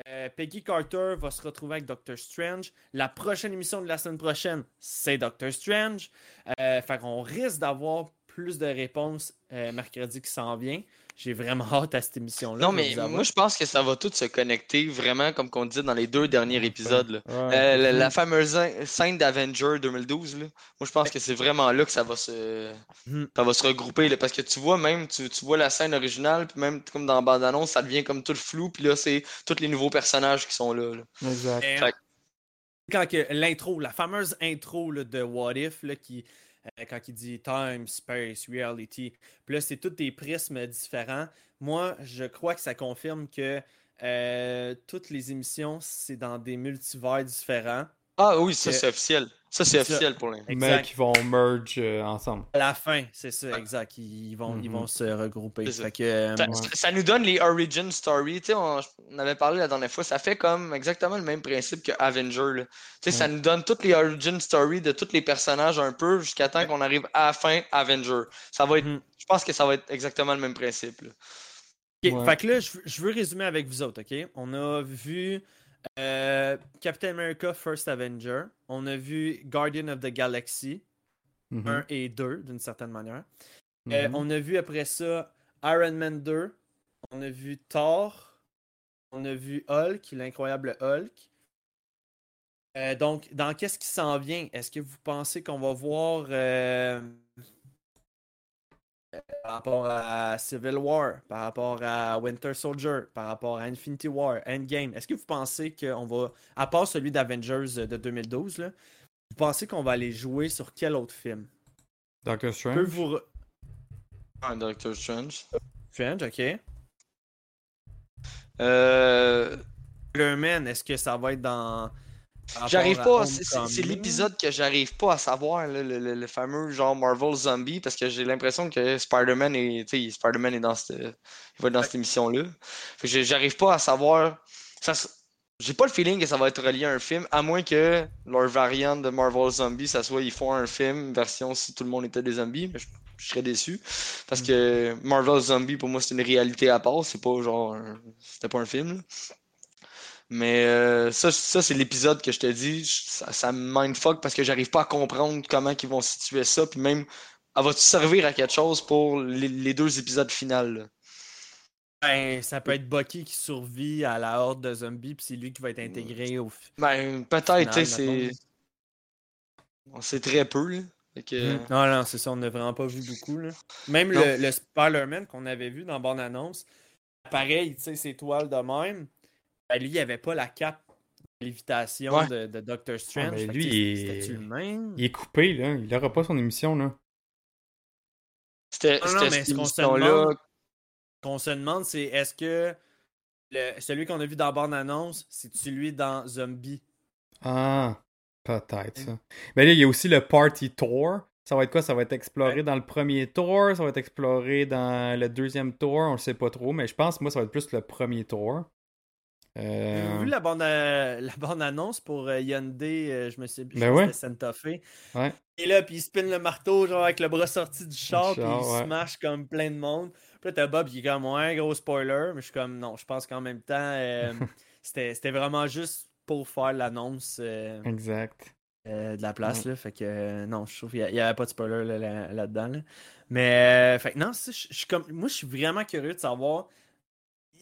euh, Peggy Carter va se retrouver avec Doctor Strange. La prochaine émission de la semaine prochaine, c'est Doctor Strange. Euh, fait qu'on risque d'avoir plus de réponses euh, mercredi qui s'en vient. J'ai vraiment hâte à cette émission-là. Non, mais moi, je pense que ça va tout se connecter vraiment, comme qu'on dit dans les deux derniers épisodes. là. Ouais. Euh, la, la fameuse scène d'Avenger 2012, là, moi je pense que c'est vraiment là que ça va se, Hmm. ça va se regrouper. là, parce que tu vois même, tu, tu vois la scène originale, puis même comme dans la bande-annonce, ça devient comme tout flou, puis là c'est tous les nouveaux personnages qui sont là. là. Exact. Fait- quand que l'intro, la fameuse intro là, de What If, là, qui, euh, quand il dit Time, Space, Reality, puis là, c'est tous des prismes différents. Moi, je crois que ça confirme que euh, toutes les émissions, c'est dans des multivers différents. Ah oui, ça c'est officiel. Ça c'est officiel pour l'instant. Mais Exact. qui vont merge euh, ensemble. À la fin, c'est ça, exact. Ils vont, ils Mhm. vont se regrouper. C'est ça. Fait que, euh, Ça, nous donne les origin story. Tu sais, on, on avait parlé la dernière fois, ça fait comme exactement le même principe que Avenger. là. Tu sais, Ça nous donne toutes les origin story de tous les personnages un peu jusqu'à temps qu'on arrive à la fin Avenger. Ça va être, Mhm. Je pense que ça va être exactement le même principe. là. Ouais. Fait que là, je, veux- je veux résumer avec vous autres, ok? On a vu euh, Captain America First Avenger. On a vu Guardian of the Galaxy Mhm. 1 et 2, d'une certaine manière. Euh, Mhm. on a vu après ça Iron Man 2. On a vu Thor. On a vu Hulk, l'incroyable Hulk. Euh, donc, dans qu'est-ce qui s'en vient? Est-ce que vous pensez qu'on va voir par rapport à Civil War, par rapport à Winter Soldier, par rapport à Infinity War, Endgame, est-ce que vous pensez qu'on va, à part celui d'Avengers de 2012, là, vous pensez qu'on va aller jouer sur quel autre film? Doctor peux Strange. vous re- Ouais, Doctor Strange. Strange, ok. Euh, Spider-Man, est-ce que ça va être dans. J'arrive pas, c'est- l'épisode que j'arrive pas à savoir, là, le, le- le fameux genre Marvel Zombie, parce que j'ai l'impression que Spider-Man est, Spider-Man est dans cette, il va être dans cette émission-là. J'arrive pas à savoir, j'ai pas le feeling que ça va être relié à un film, à moins que leur variante de Marvel Zombie, ça soit ils font un film, version si tout le monde était des zombies, mais je, je serais déçu, parce Mm. que Marvel Zombie pour moi c'est une réalité à part, c'est pas genre, c'était pas un film. là. Mais euh, ça, ça c'est l'épisode que je te dis, ça, ça me mindfuck parce que j'arrive pas à comprendre comment ils vont situer ça, puis même, elle va-tu servir à quelque chose pour les, les deux épisodes finales? là? Ben, ça peut être Bucky qui survit à la horde de zombies, puis c'est lui qui va être intégré au. Ben, peut-être, tu sais, Final, c'est. On sait très peu, là. Fait que- Non, non, c'est ça, on n'a vraiment pas vu beaucoup. Là. Même Non. le, le Spider-Man qu'on avait vu dans Bonne Annonce, pareil, tu sais, ses toiles de même, ben, lui, il avait pas la cape de lévitation Ouais. de, de Doctor Strange. mais Fait que, lui, il- même? Il est coupé, là. Il aura pas son émission, là. C'était Non, mais ce qu'on se demande, qu'on se demande, c'est est-ce que le- celui qu'on a vu dans Bonne Annonce, c'est celui dans Zombie? Ah, peut-être ça. Mais là, il y a aussi le Party Tour. Ça va être quoi? Ça va être exploré dans le premier tour, ça va être exploré dans le deuxième tour, on le sait pas trop, mais je pense moi ça va être plus le premier tour. Euh, Avez-vous vu la bande, euh, la bande annonce pour euh, Hyundai, euh, je me sais plus, Ben ouais. Santa Fe. Ouais. Et là, puis il spin le marteau, genre avec le bras sorti du char, puis il ouais. smash comme plein de monde. Puis là, t'as Bob qui est comme, ouais, gros spoiler, mais je suis comme, non, je pense qu'en même temps, euh, c'était c'était vraiment juste pour faire l'annonce euh, Exact. euh, de la place, là. Fait que, euh, non, je trouve qu'il n'y avait pas de spoiler là- là- là-dedans, là. Mais, euh, fait non, je je suis comme, moi, je suis vraiment curieux de savoir,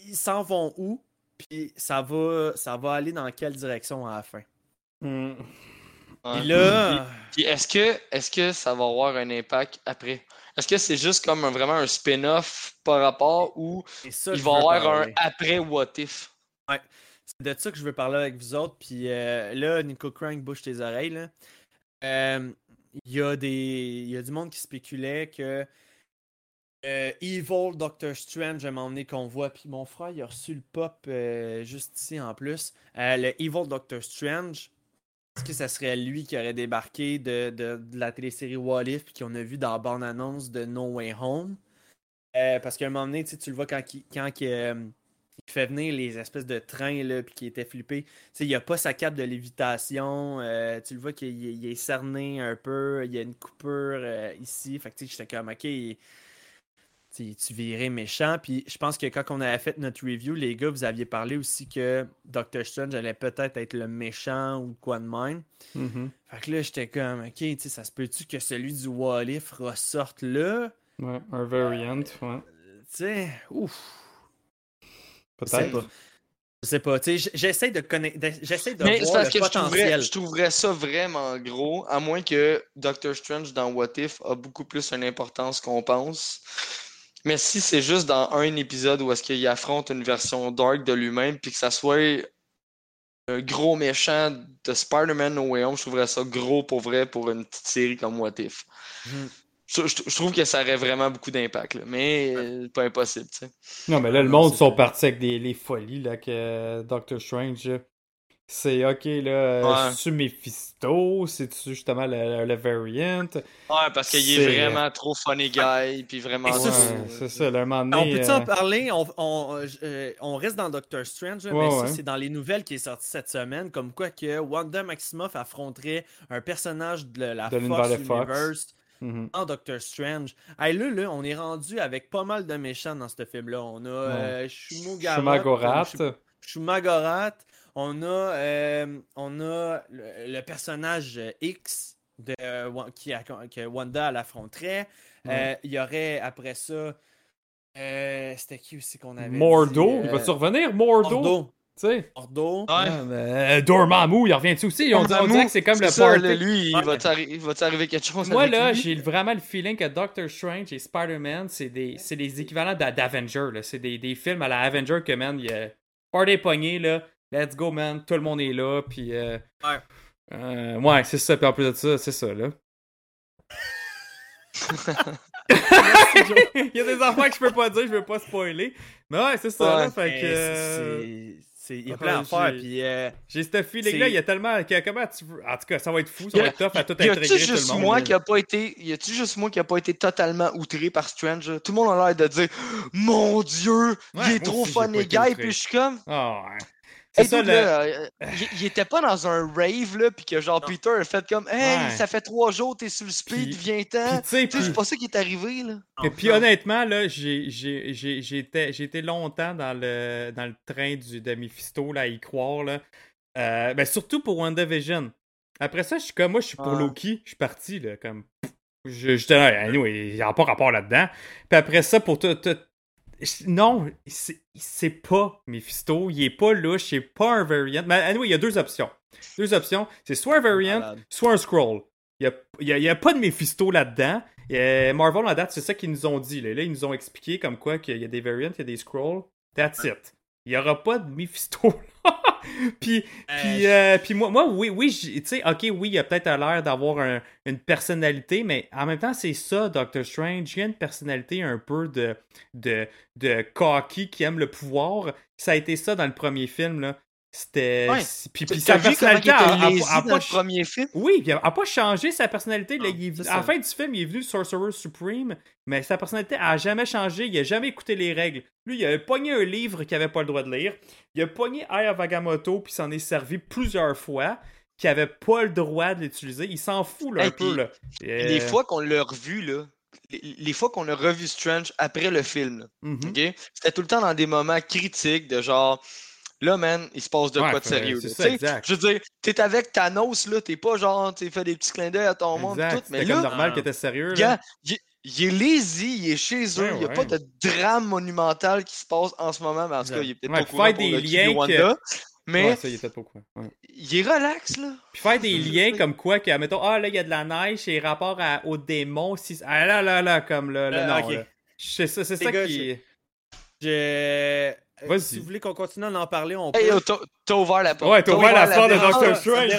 ils s'en vont où, puis ça va, ça va aller dans quelle direction à la fin? Hmm. Ouais. Puis là, Puis est-ce que, est que ça va avoir un impact après? Est-ce que c'est juste comme un- vraiment un spin-off par rapport ou ça il va y avoir un après What If? C'est de ça que je veux parler avec vous autres. Puis euh, là, Nico Crank bouge tes oreilles. là. Euh, Il y, a des... il y a du monde qui spéculait que euh, Evil Doctor Strange, à un moment donné, qu'on voit. Puis mon frère, il a reçu le pop euh, juste ici en plus. Euh, le Evil Doctor Strange, est-ce que ça serait lui qui aurait débarqué de, de- la télésérie What If, puis qu'on a vu dans la bande-annonce de No Way Home? Parce qu'à un moment donné, tu le vois quand, il, quand fait venir les espèces de trains, là, puis qui était flippé. Tu sais, il a pas sa cape de lévitation. tu le vois qu'il il est cerné un peu. Il y a une coupure ici. Fait que tu j'étais comme, ok, il- tu tu virais méchant. Puis je pense que quand on avait fait notre review, les gars, vous aviez parlé aussi que Doctor Strange allait peut-être être le méchant ou quoi de même. Mhm. Fait que là, j'étais comme, ok, ça se peut-tu que celui du What If ressorte là? Ouais, un variant, ouais. Tu sais, ouf. Je sais Peut-être. pas. Je sais pas. Tu sais, j'essaie de connaître. J'essaie de Mais c'est voir parce le que je trouverais, potentiel. je trouverais ça vraiment gros, à moins que Doctor Strange dans What If a beaucoup plus une importance qu'on pense. Mais si c'est juste dans un épisode où est-ce qu'il affronte une version dark de lui-même, puis que ça soit un gros méchant de Spider-Man No Way Home, je trouverais ça gros pour vrai pour une petite série comme What If. Mhm. Je, je- je trouve que ça aurait vraiment beaucoup d'impact, mais euh, pas impossible, tu sais. Non, mais là, le monde sont partis avec des les folies, là, que Doctor Strange, là, c'est ok, là, Ouais. c'est-tu Mephisto, c'est-tu justement le, le variant? Ouais, parce qu'il est, C'est- vraiment trop funny guy, puis vraiment... Ouais, c'est ça, un moment On donné, peut-tu euh, en parler? On, on, euh, euh, on reste dans Doctor Strange, Ouais, mais ça, ouais. c'est dans les nouvelles qui est sorti cette semaine, comme quoi que Wanda Maximoff affronterait un personnage de la De Fox mhm. en Doctor Strange. Hey, là, là, on est rendu avec pas mal de méchants dans ce film-là. On a euh, Shumagorat, Shum- Shumagorat, on a, euh, on a le, le personnage X de, euh, qui a- que Wanda elle affronterait. Euh, Il y aurait après ça. euh, C'était qui aussi qu'on avait Mordo, dit, il va survenir, Mordo, Mordo. tu sais. Mordo. Ouais. Ah, mais, Dormammu, il revient-tu aussi? On, dirait- on dirait que c'est comme le ça, party. lui, il Ouais. va t'arri- va t'arriver quelque chose Moi, avec là, j'ai vraiment le feeling que Doctor Strange et Spider-Man, c'est des, c'est des équivalents d'a- d'Avenger. là. C'est des, des films à la Avenger que, man, il y a party pogné, là. Let's go, man. Tout le monde est là. Puis, euh, Ouais. euh, ouais, c'est ça. Puis en plus de ça, c'est ça, là. Il y a des affaires que je peux pas dire, je veux pas spoiler. Mais ouais, c'est ça, Ouais. là, fait que... Euh, c'est- c'est- Il y a plein d'affaires, puis... euh, J'ai ce feeling-là, il y a tellement... que- comment tu veux... En tout cas, ça va être fou, ça Y va être tough à tout Y intégrer a-tu tout le juste monde. moi qui a pas été. Y a-tu juste moi qui a pas été totalement outré par Strange? Tout le monde a l'air de dire Mon dieu, Ouais, il est trop aussi, été guy, outré. puis je suis comme. Ah, ouais. C'est Hey, ça, dude, le... là, euh, il, il était pas dans un rave, là, pis que genre Non. Peter a fait comme Hey, Ouais. ça fait trois jours, t'es sur le speed, Puis- viens-t'en. Puis, tu sais, Tu sais, puis- c'est pas ça qui est arrivé, là. Et puis honnêtement, là, j'ai, j'ai, j'ai, j'ai été, longtemps dans le, dans le train du, de Mephisto, là, à y croire, là. Euh, ben, surtout pour WandaVision. Après ça, je suis comme, moi, je suis pour Ah. Loki, je suis parti, là, comme... Je, j'étais là, anyway, il n'y a pas rapport là-dedans. Puis après ça, pour non, c'est, pas Mephisto, il est pas louche, c'est pas un variant. Mais anyway, il y a deux options. Deux options, c'est soit un variant, Malade. soit un scroll. Il n'y a, pas de Mephisto là-dedans. Euh, Marvel, à date, c'est ça qu'ils nous ont dit. Là, Là, ils nous ont expliqué comme quoi qu'il y a des variants, il y a des scrolls. That's it. Il n'y aura pas de Mephisto. puis, puis, euh, puis moi, moi, oui, oui, tu sais, ok, oui, il a peut-être l'air d'avoir un- une personnalité, mais en même temps, c'est ça, Doctor Strange. Il y a une personnalité un peu de, de, de cocky qui aime le pouvoir. Ça a été ça dans le premier film, là. C'était. Ouais. Puis, puis sa personnalité a, pas le premier film? oui, il a pas changé sa personnalité. là. Il est à la fin du film, il est venu Sorcerer Supreme, mais sa personnalité a jamais changé. Il a jamais écouté les règles. Lui, il a pogné un livre qu'il avait pas le droit de lire. Il a pogné Eye of Agamotto, puis s'en est servi plusieurs fois, qu'il avait pas le droit de l'utiliser. Il s'en fout, là, Hey, un peu, là. Les Euh, fois qu'on l'a revu, là, les, fois qu'on a revu Strange après le film, là, mhm. ok, c'était tout le temps dans des moments critiques de genre. Là, man, il se passe de Ouais, quoi de sérieux. ça, tu sais. exact. Je veux dire, t'es avec Thanos, là, t'es pas genre, t'es fait des petits clins d'œil à ton monde, tout, mais comme là, normal Ah. qu'il était sérieux, là. gars, il, il est lazy, il est chez eux, Ouais, il n'y a ouais. pas de drame monumental qui se passe en ce moment, mais en tout cas, il est peut-être Ouais, pas au faire des liens et que- Wanda, mais Ouais, ça, il pas au. Ouais. il est relax, là. Puis faire des liens comme quoi, que, mettons, ah là, il y a de la neige et rapport à, aux démons. Si... Ah là, là, là, comme là, là, Euh, non. ok. là. C'est ça, c'est Les ça gars, qui. Je... Vas-y. Si vous voulez qu'on continue à en parler, on peut. Hey, t'as ouvert la porte. Ouais, t'as ouvert la porte de. Doctor Strange.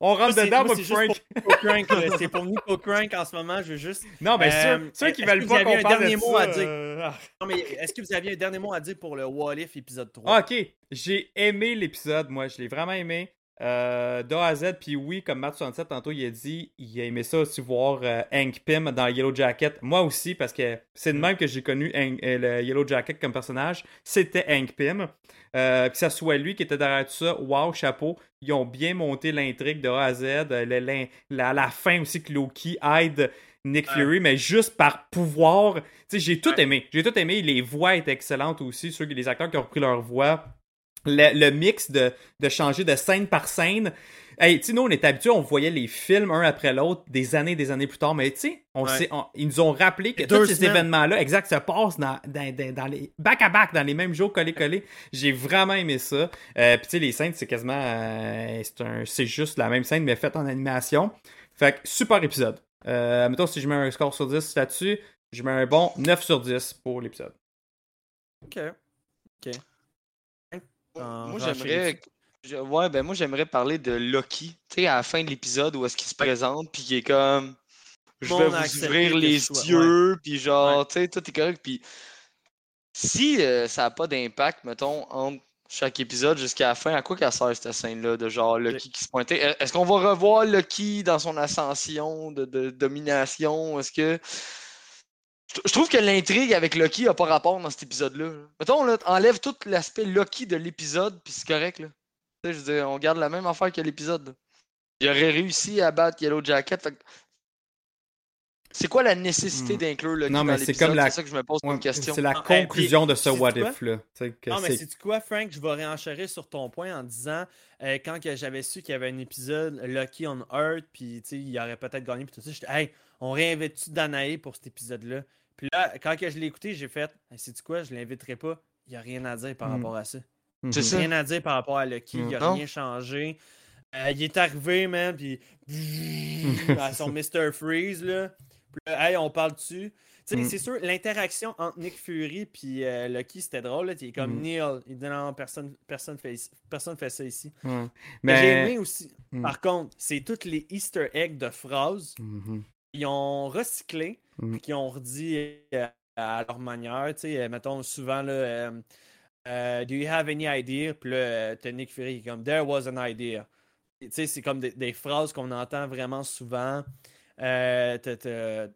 On rentre Moi, dedans, moi, Frank. C'est pour Nico Crank en ce moment, je veux juste. Non, mais Euh, ceux, ceux qui est-ce veulent que pas vous avez qu'on un parle dernier de mot ça, à dire? euh, ah. Non, mais est-ce que vous aviez un dernier mot à dire pour le What If épisode 3 Ah, ok, j'ai aimé l'épisode, moi, je l'ai vraiment aimé. Euh, de A à Z, puis oui, comme Matt 67 tantôt, il a dit, il a aimé ça aussi voir euh, Hank Pym dans Yellow Jacket. Moi aussi, parce que c'est de même que j'ai connu Hank- euh, le Yellow Jacket comme personnage. C'était Hank Pym. Euh, que ça soit lui qui était derrière tout ça, wow, chapeau. Ils ont bien monté l'intrigue de A à Z. Le- la, la fin aussi que Loki aide Nick Fury, mais juste par pouvoir. Tu sais, j'ai tout aimé. J'ai tout aimé. Les voix étaient excellentes aussi. Ceux, les acteurs qui ont repris leur voix. Le, le mix de, de changer de scène par scène. Hey, tu sais, nous, on est habitués, on voyait les films un après l'autre des années des années plus tard, mais tu sais, on Ouais. sait, on- ils nous ont rappelé que Deux tous ces événements-là, exact, se passent dans, dans, dans- dans les back à back, dans les mêmes jours collés-collés. J'ai vraiment aimé ça. Euh, Puis tu sais, les scènes, c'est quasiment, euh, c'est juste la même scène, mais faite en animation. Fait que super épisode. Euh, mettons, si je mets un score sur 10 là-dessus, je mets un bon 9 sur 10 pour l'épisode. Ok. Ok. Moi, j'aimerais. je- Ouais, ben moi, j'aimerais parler de Loki. Tu sais, à la fin de l'épisode où est-ce qu'il se présente, puis qu'il est comme. Je vais vous ouvrir les yeux, puis genre, tu sais, tout est correct. Puis si euh, ça n'a pas d'impact, mettons, entre chaque épisode jusqu'à la fin, à quoi qu'elle sert cette scène-là de genre Loki qui se pointait? Est- Est-ce qu'on va revoir Loki dans son ascension de, de domination? Est-ce que. Je trouve que l'intrigue avec Loki a pas rapport dans cet épisode-là. là. Mettons, là, enlève tout l'aspect Loki de l'épisode, puis c'est correct. Là. Tu sais, je veux dire, on garde la même affaire que l'épisode. Il aurait réussi à battre Yellow Jacket. fait C'est quoi la nécessité Hmm. d'inclure Loki Non, dans mais c'est l'épisode? comme la- C'est ça que je me pose Ouais, comme question. c'est la Ah, eh, conclusion puis, de ce What quoi? If, là. Tu sais, que Non, mais c'est- c'est quoi, Frank? Je vais réenchérir sur ton point en disant euh, quand que j'avais su qu'il y avait un épisode Lucky on Earth, puis tu sais, il aurait peut-être gagné, puis tout ça, j'étais, hey, on réinvite-tu Danae pour cet épisode-là? Puis là, quand que je l'ai écouté, j'ai fait, hey, sais-tu quoi, je l'inviterai pas. Il n'y a rien à dire par Mm. rapport à ça. Mhm. C'est ça. Rien à dire par rapport à Lucky, il n'y a Non. rien changé. Euh, il est arrivé, man, puis à son Mr. Freeze, là. Puis là, hey, on parle dessus. Tu sais, Mm. c'est sûr, l'interaction entre Nick Fury et euh, Lucky, c'était drôle. Là. Il est comme Mm. Neil. Il dit non, personne, personne, fait, personne fait ça ici. Ouais. Mais j'ai Mais. aimé aussi, par contre, c'est toutes les Easter eggs de phrases. Mhm. Ils ont recyclé. Puis qui ont redit euh, à leur manière. Tu sais, euh, mettons souvent, là, euh, euh, Do you have any idea? Puis là, t'as Nick Fury qui est comme There was an idea. Tu sais, c'est comme des, des phrases qu'on entend vraiment souvent. Euh, t'as- t'as-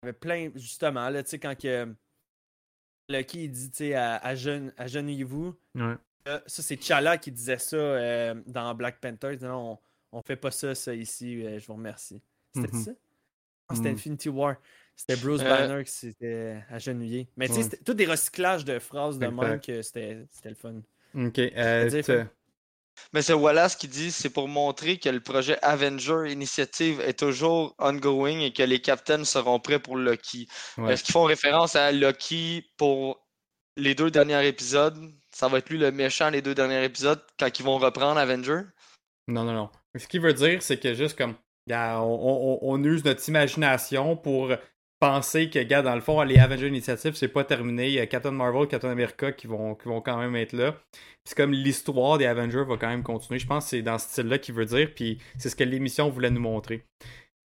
t'avais plein, justement, là, tu sais, quand que Lucky il dit, tu sais, à, à jeune- agenouillez-vous. Ouais. Euh, ça, c'est Chala qui disait ça euh, dans Black Panther. Il non, on, on fait pas ça, ça ici, euh, je vous remercie. C'était Mhm. ça? Non, c'était Mhm. Infinity War. C'était Bruce Euh, Banner qui s'était agenouillé. Mais tu sais, Ouais. tous des recyclages de phrases de même que c'était c'était le fun. Ok. euh. Mais c'est Wallace qui dit c'est pour montrer que le projet Avenger Initiative est toujours ongoing et que les captains seront prêts pour Loki. Ouais. Est-ce qu'ils font référence à Loki pour les deux derniers épisodes? Ça va être lui le méchant les deux derniers épisodes quand ils vont reprendre Avenger? Non, non, non. Ce qu'il veut dire, c'est que juste comme, on, on- on use notre imagination pour penser que, gars, dans le fond, les Avengers Initiative, c'est pas terminé. Il y a Captain Marvel, Captain America qui vont, qui vont quand même être là. Puis c'est comme l'histoire des Avengers va quand même continuer. Je pense que c'est dans ce style-là qu'il veut dire. Puis c'est ce que l'émission voulait nous montrer.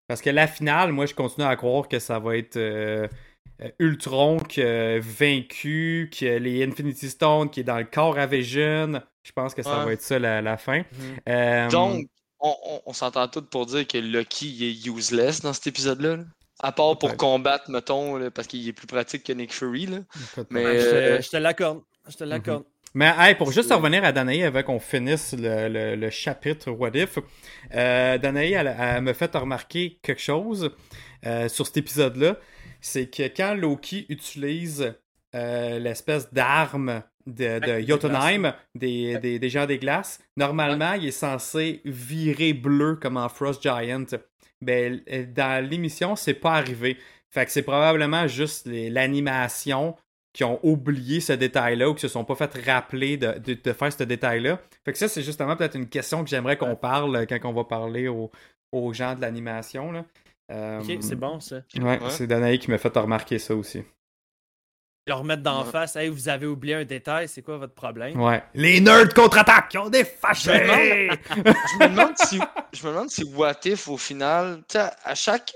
Parce que la finale, moi, je continue à croire que ça va être euh, euh, Ultron qui a vaincu, que les Infinity Stones qui est dans le corps à Vision. Je pense que ça Ouais. va être ça la, la fin. Mhm. Euh, Donc, on, on- on s'entend tous pour dire que Loki il est useless dans cet épisode-là. là. À part pour combattre, mettons, là, parce qu'il est plus pratique que Nick Fury. Là. Mais Ouais, euh, te- je te l'accorde. Je te l'accorde. Mais hey, pour juste revenir à Danaï avant qu'on finisse le, le- le chapitre What If, euh, Danaï, elle, elle me fait remarquer quelque chose euh, sur cet épisode-là. C'est que quand Loki utilise euh, l'espèce d'arme de, de Jotunheim, des, des, des gens des glaces, normalement, il est censé virer bleu comme en Frost Giant. Ben, dans l'émission, c'est pas arrivé. Fait que c'est probablement juste les- l'animation qui ont oublié ce détail-là ou qui se sont pas fait rappeler de, de- de faire ce détail-là. Fait que ça, c'est justement peut-être une question que j'aimerais qu'on parle euh, quand on va parler aux, aux gens de l'animation. là. Euh, Ok, c'est bon ça. Ouais, Ouais. c'est Danaï qui m'a fait remarquer ça aussi. Leur remettre d'en Ouais. face, hey, vous avez oublié un détail, c'est quoi votre problème? Ouais. Les nerds contre-attaquent! Ils ont des fâchés! je me demande si je me demande si What If au final, à chaque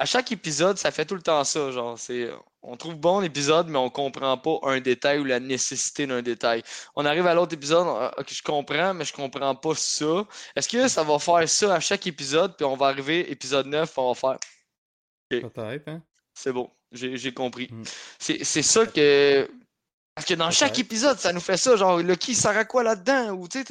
à chaque épisode, ça fait tout le temps ça, genre c'est on trouve bon l'épisode mais on comprend pas un détail ou la nécessité d'un détail. On arrive à l'autre épisode, on- OK, je comprends mais je comprends pas ça. Est-ce que ça va faire ça à chaque épisode puis on va arriver épisode 9, on va faire Peut-être, hein? c'est bon, j'ai compris. Mm. C'est c'est ça que parce que dans chaque épisode, ça nous fait ça genre le qui sert à quoi là-dedans ou tu sais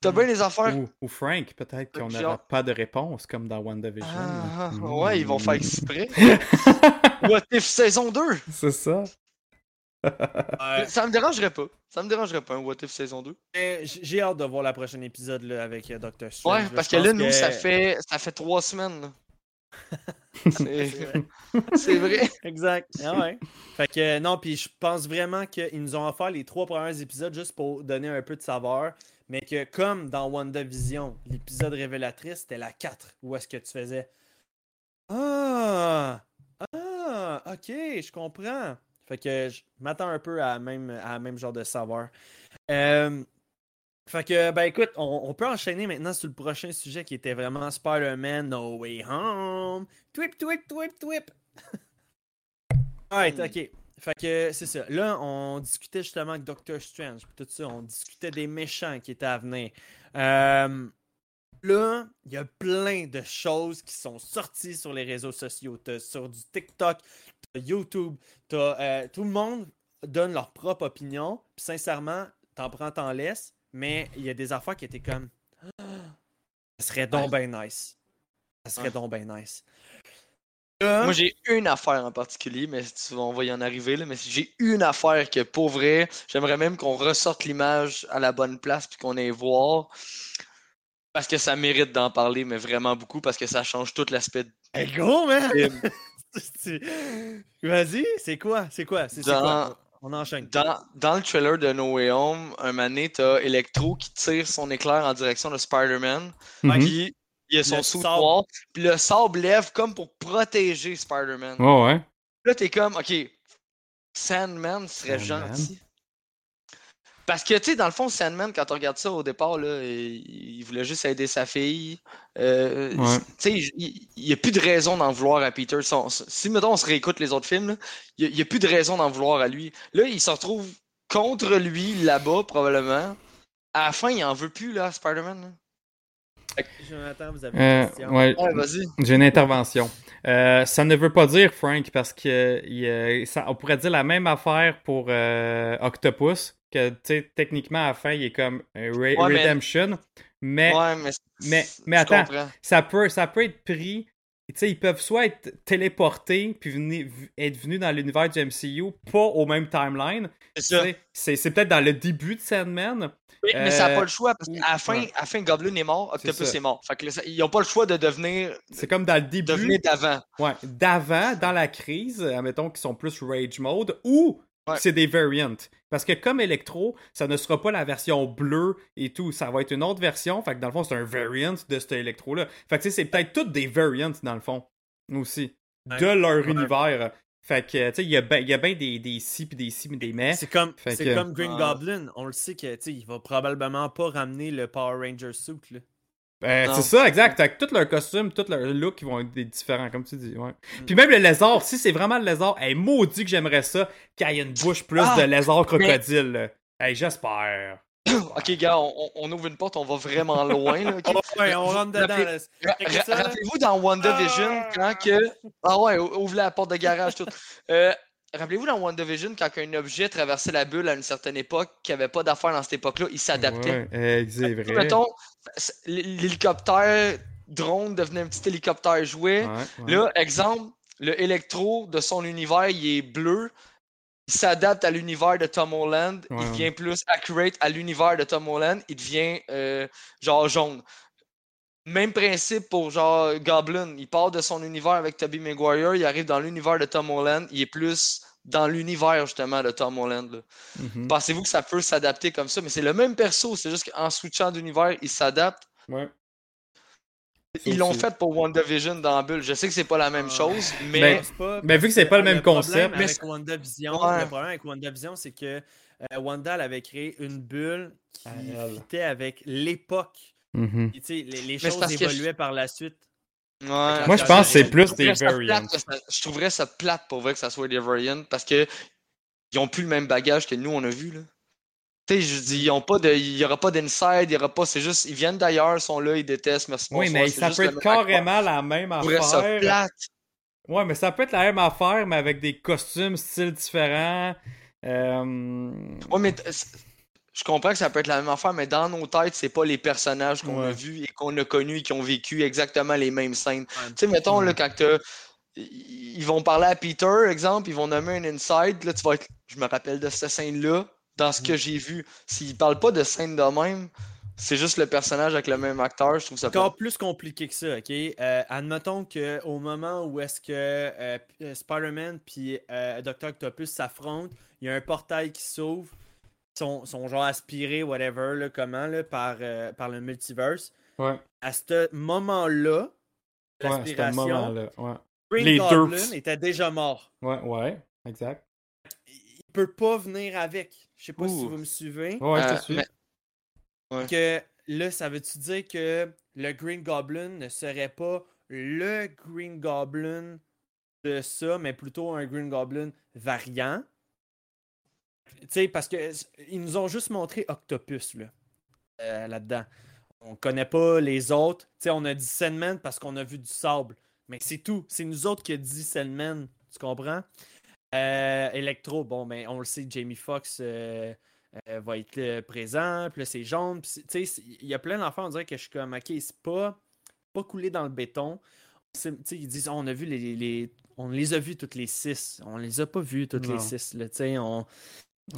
t'as- Mm. bien les affaires Ou, ou Frank, peut-être qu'on n'aura pas de réponse, comme dans WandaVision. Ah, Mm. ouais, ils vont faire exprès. What if saison 2? c'est ça. Ouais. Ça me dérangerait pas. Ça me dérangerait pas un What if saison 2. Mais j- J'ai hâte de voir le prochain épisode là, avec euh, Doctor Strange. Ouais, parce que là, nous, ça fait ça fait trois semaines. là. C'est vrai. c'est vrai. Exact. Ah ouais. Fait que euh, non, puis je pense vraiment qu'ils nous ont offert les trois premiers épisodes juste pour donner un peu de saveur. Mais que comme dans WandaVision, l'épisode révélatrice, c'était la 4. Où est-ce que tu faisais Ah! Ah! Ok, je comprends. Fait que je m'attends un peu à même, à la même genre de saveur. Euh, fait que, ben écoute, on, on peut enchaîner maintenant sur le prochain sujet qui était vraiment Spider-Man No Way Home. Twip, twip, twip, twip. Alright, ok. Fait que c'est ça. Là, on discutait justement avec Doctor Strange, tout ça. On discutait des méchants qui étaient à venir. Euh, là, il y a plein de choses qui sont sorties sur les réseaux sociaux. T'as sur du TikTok, t'as YouTube, t'as, euh, tout le monde donne leur propre opinion. Puis sincèrement, t'en prends, t'en laisses. Mais il y a des affaires qui étaient comme. Ah, Ça serait donc bien nice. Ça serait Ouais. donc bien nice. Moi, j'ai une affaire en particulier, mais tu- on va y en arriver. Là, mais j'ai une affaire que, pour vrai, j'aimerais même qu'on ressorte l'image à la bonne place puis qu'on aille voir. Parce que ça mérite d'en parler, mais vraiment beaucoup, parce que ça change tout l'aspect de Hey, go, man! Vas-y, c'est quoi? C'est quoi? C'est c'est Dans- quoi? On enchaîne. Dans, dans le trailer de No Way Home, un donné, t'as Electro qui tire son éclair en direction de Spider-Man. Mhm. Puis il a son sous. Puis le sable lève comme pour protéger Spider-Man. Ouais, ouais. Là, t'es comme, ok, Sandman serait Sandman? gentil. Parce que, tu sais, dans le fond, Sandman, quand on regarde ça au départ, là, il, il voulait juste aider sa fille. Euh, Ouais. Tu sais, il n'y a plus de raison d'en vouloir à Peter. Si, on- si, mettons, on se réécoute les autres films, là, il n'y a, plus de raison d'en vouloir à lui. Là, il se retrouve contre lui, là-bas, probablement. À la fin, il en veut plus, là, Spider-Man. Jonathan, vous avez Euh, une question? ouais, Ouais, vas-y. j'ai une intervention. Euh, ça ne veut pas dire, Frank, parce que il, euh, ça, on pourrait dire la même affaire pour euh, Octopus, que tu sais, techniquement, à la fin, il est comme euh, Re- Ouais, mais- Redemption. Mais, Ouais, mais. mais, attends, ça peut, ça peut être pris. Tu sais, ils peuvent soit être téléportés puis venir- être venus dans l'univers du MCU, pas au même timeline. C'est C'est peut-être dans le début de Sandman. Oui, mais ça n'a Euh, pas le choix parce qu'à la fin, ouais. à la fin, Goblin est mort, Octopus est, mort. Fait que là, ça- ils n'ont pas le choix de devenir, C'est comme dans le début. devenir d'avant. Ouais, d'avant, dans la crise, admettons qu'ils sont plus rage mode, ou Ouais. c'est des variants. Parce que comme Electro, ça ne sera pas la version bleue et tout, ça va être une autre version. Fait que dans le fond, c'est un variant de cet Electro-là. Fait que tu sais, c'est peut-être toutes des variants dans le fond, aussi, Ouais. de leur Ouais. univers. Fait que, tu sais, il y a bien ben des, des si pis des si pis des mais. C'est comme, Fait c'est que- comme Green Ah. Goblin. On le sait que, tu sais, il va probablement pas ramener le Power Ranger suit, là. Ben, Non. c'est ça, exact. Que tout leur costume, tout leur look, ils vont être différents, comme tu dis. Ouais. Puis même le lézard, si c'est vraiment le lézard, hey, maudit que j'aimerais ça, qu'il y ait une bouche plus Ah, de lézard crocodile. là. Hey, j'espère. Ok, gars, on, ouvre une porte, on va vraiment loin. Là? Oh, ouais, on rentre dedans. Rappelez-vous dans WandaVision, quand que. Ah ouais, ouvre la porte de garage, tout. Euh, Rappelez-vous dans WandaVision, quand un objet traversait la bulle à une certaine époque, qui avait pas d'affaires dans cette époque-là, il s'adaptait. Ouais, euh, c'est vrai. Mettons, c- l'hélicoptère drone devenait un petit hélicoptère jouet. Ouais, ouais. Là, exemple, le électro de son univers, il est bleu. Il s'adapte à l'univers de Tom Holland. Ouais, il devient plus accurate à l'univers de Tom Holland. Il devient euh, genre jaune. Même principe pour genre Goblin. Il part de son univers avec Tobey Maguire. Il arrive dans l'univers de Tom Holland. Il est plus dans l'univers justement de Tom Holland. Mhm. Pensez-vous que ça peut s'adapter comme ça? Mais c'est le même perso. C'est juste qu'en switchant d'univers, il s'adapte. Ouais. Ils l'ont fait pour WandaVision dans la bulle. Je sais que c'est pas la même Ah. chose, mais. Pas- Mais vu que c'est pas le même concept. Avec Mais- WandaVision, Ouais. Le problème avec WandaVision, c'est que euh, Wanda elle avait créé une bulle qui elle. fitait avec l'époque. Mhm. Sais, Les, les choses je- évoluaient par la suite. Ouais. Moi, je pense que c'est plus des variants. Je trouverais ça plate pour vrai que ça soit des variants parce que ils ont plus le même bagage que nous on a vu là. Tu sais, je dis, ils ont pas de, il y aura pas d'inside, il y aura pas, c'est juste, ils viennent d'ailleurs, sont là, ils détestent, merci. Oui, bonsoir, mais ça peut être carrément la même trouverais ça affaire. plate. Ouais, mais ça peut être la même affaire, mais avec des costumes, styles différents. Euh... Ouais, mais je comprends que ça peut être la même affaire, mais dans nos têtes, c'est pas les personnages qu'on a vus et qu'on a connus et qui ont vécu exactement les mêmes scènes. Ouais. Tu sais, mettons, Ouais. là, quand t'as- ils vont parler à Peter, exemple, ils vont nommer un inside, là, tu vas être, je me rappelle de cette scène-là, dans ce que j'ai vu. S'ils parlent pas de scène de même, c'est juste le personnage avec le même acteur, je trouve ça Encore plus compliqué que ça, ok? Euh, admettons qu'au moment où est-ce que euh, euh, Spider-Man puis euh, Dr. Octopus s'affrontent, il y a un portail qui s'ouvre, sont, sont genre aspirés, whatever, là, comment, là, par, euh, par le multiverse. Ouais, À ce moment-là, ouais, l'aspiration. Ouais. Green Les deux. Goblin était déjà mort. ouais, ouais, exact. Il peut pas venir avec. Je sais pas si vous me suivez. Ouais, je Euh, te suis. mais- Ouais. que là, ça veut-tu dire que le Green Goblin ne serait pas le Green Goblin de ça, mais plutôt un Green Goblin variant? Tu sais, parce que ils nous ont juste montré Octopus là, euh, là-dedans. On connaît pas les autres. Tu sais, on a dit Sandman parce qu'on a vu du sable. Mais c'est tout. C'est nous autres qui a dit Sandman. Tu comprends? Euh, Electro, bon, ben, on le sait, Jamie Foxx euh, euh, va être présent, puis là, c'est jaune. il y a plein d'enfants, on dirait que je suis comme, ok, c'est pas, pas coulé dans le béton. Ils disent, on a vu les, les- On les a vus toutes les six. On les a pas vus toutes Non. les six, là, on...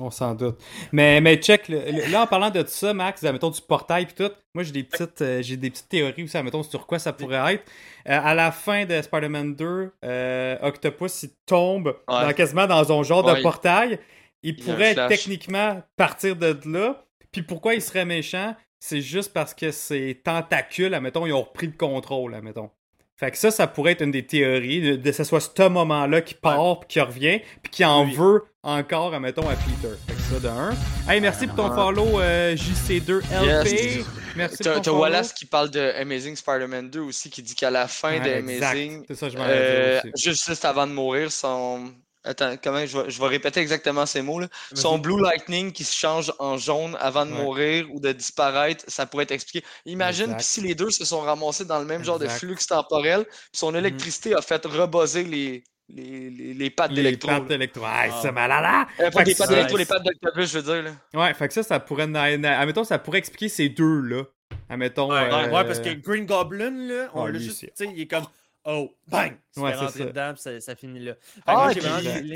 On s'en doute. Mais, mais check, le- le- là, en parlant de tout ça, Max, mettons du portail puis tout, moi j'ai des petites euh, j'ai des petites théories aussi, mettons sur quoi ça pourrait être. Euh, à la fin de Spider-Man 2, euh, Octopus il tombe dans- quasiment dans un genre Ouais. de portail. Il pourrait techniquement partir de là. Puis pourquoi il serait méchant? C'est juste parce que ses tentacules, mettons, ils ont repris le contrôle, mettons. Fait que ça, ça pourrait être une des théories, de, de ce soit ce moment-là qui part, puis qui revient, puis qui en Oui. veut encore, admettons, à Peter. Fait que ça de un. Hey, merci pour ton follow euh, JC2LP. Yes. Merci pour T'as ton t'as. Wallace qui parle de Amazing Spider-Man 2 aussi, qui dit qu'à la fin Ouais, de exact. Amazing, C'est ça, je m'en euh, juste, juste avant de mourir, son. Attends, comment je vais, je vais répéter exactement ces mots là. Son Blue Lightning qui se change en jaune avant de Ouais. mourir ou de disparaître, ça pourrait être expliqué. Imagine si les deux se sont ramassés dans le même genre de flux temporel, puis son électricité a fait rebuzzer les, les, les, les pattes Les d'électro. pattes là. électro. Hey, Ah. c'est malade. Euh, pas que pattes d'électro, les pattes d'autobus, je veux dire. Là. Ouais, fait que ça, ça pourrait. na- na- Admettons, ça pourrait expliquer ces deux-là. Admettons. Ouais, euh, ouais, parce que Green Goblin, là, on Ouais, l'a juste, tu sais, il est comme, oh, bang! Ouais, rentrer ça. dedans, puis ça, ça finit là. Ah, moi, puis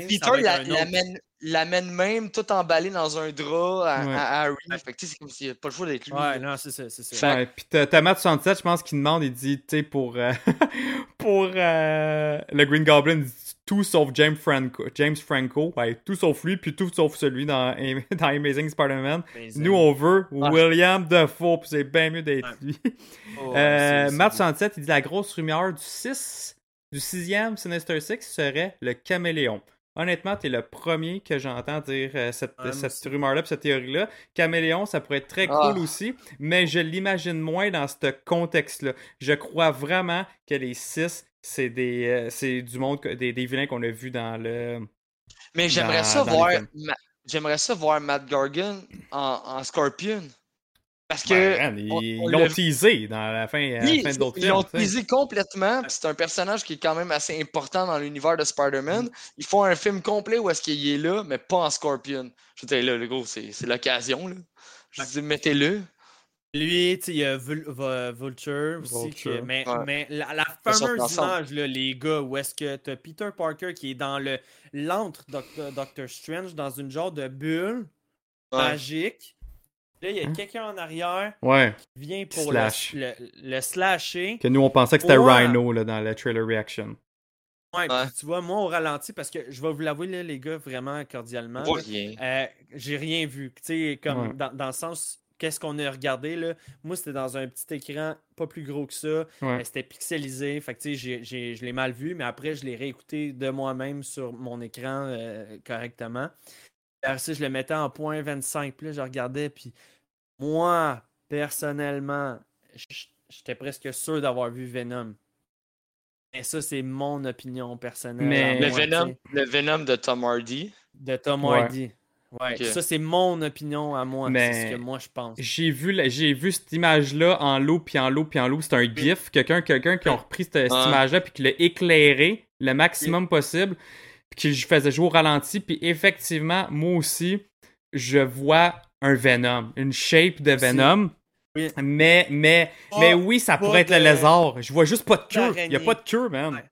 Peter la- l'amène l'amène même tout emballé dans un drap à, Ouais. à Harry. Fait que c'est comme s'il n'y a pas le choix d'être lui. Ouais, non, c'est ça, c'est ça. Fait- Ouais, t'as Matt 67, je pense qu'il demande, il dit, tu sais, pour, euh, pour euh, le Green Goblin, il dit tout sauf James Franco, James Franco, ouais, tout sauf lui, puis tout sauf celui dans, dans Amazing Spider-Man. Nous, on veut Ah. William Defoe, puis c'est bien mieux d'être Ouais. lui. Oh, Euh, Matt beau. 67, il dit la grosse rumeur du 6, du sixième Sinister Six serait le caméléon. Honnêtement, t'es le premier que j'entends dire euh, cette, moi cette rumeur-là, puis cette théorie-là. Caméléon, ça pourrait être très Ah. cool aussi, mais je l'imagine moins dans ce contexte-là. Je crois vraiment que les six, c'est des, euh, c'est du monde, des, des vilains qu'on a vus dans le. Mais j'aimerais ça voir. Ma- J'aimerais ça voir Matt Gargan en, en Scorpion. Parce que. Ben, ils on- ils on l'ont teasé dans la fin, à la d'autres ils films. l'ont teasé complètement. C'est un personnage qui est quand même assez important dans l'univers de Spider-Man. Mm. Ils font un film complet où est-ce qu'il est là, mais pas en Scorpion. Je disais là, le gros, c'est c'est l'occasion. là. Je dis, mettez-le. Lui, tu sais, il y a Vul- Vulture aussi. Vulture. que- mais, Ouais. mais la, fameuse image, là, les gars, où est-ce que t'as Peter Parker qui est dans le l'antre Doctor, Doctor Strange, dans une genre de bulle Ouais. magique. Là, il y a Hein? quelqu'un en arrière Ouais, qui vient pour Slash. le, le, le slasher. que nous, on pensait que c'était Ouais. Rhino là, dans le trailer reaction. Ouais, tu vois, moi, au ralenti, parce que je vais vous l'avouer, là, les gars, vraiment cordialement. Pour là, rien. Euh, j'ai rien vu. Tu sais, comme Ouais. dans, dans le sens, qu'est-ce qu'on a regardé, là. Moi, c'était dans un petit écran pas plus gros que ça. Ouais. C'était pixelisé. Fait que, je l'ai mal vu, mais après, je l'ai réécouté de moi-même sur mon écran euh, correctement. Après ça, je le mettais en point 25. Puis là, je regardais, puis moi, personnellement, j'étais presque sûr d'avoir vu Venom. Mais ça, c'est mon opinion personnelle. Mais- Le moi, Venom, le Venom de Tom Hardy. De Tom Ouais. Hardy. Ouais, ça, c'est mon opinion à moi. C'est ce que moi, je pense. J'ai vu, la- j'ai vu cette image-là en loop, puis en loop, puis en loop. C'est un GIF. Quelqu'un quelqu'un qui a repris cette, image-là, puis qui l'a éclairé le maximum possible, puis qui je faisais jouer au ralenti. Puis effectivement, moi aussi, je vois un Venom, une shape de. Venom. Oui. Mais, mais, Pas- mais oui, ça pourrait être le lézard. Je vois juste pas de queue. Il d'araignée. y a pas de queue, man. Ouais.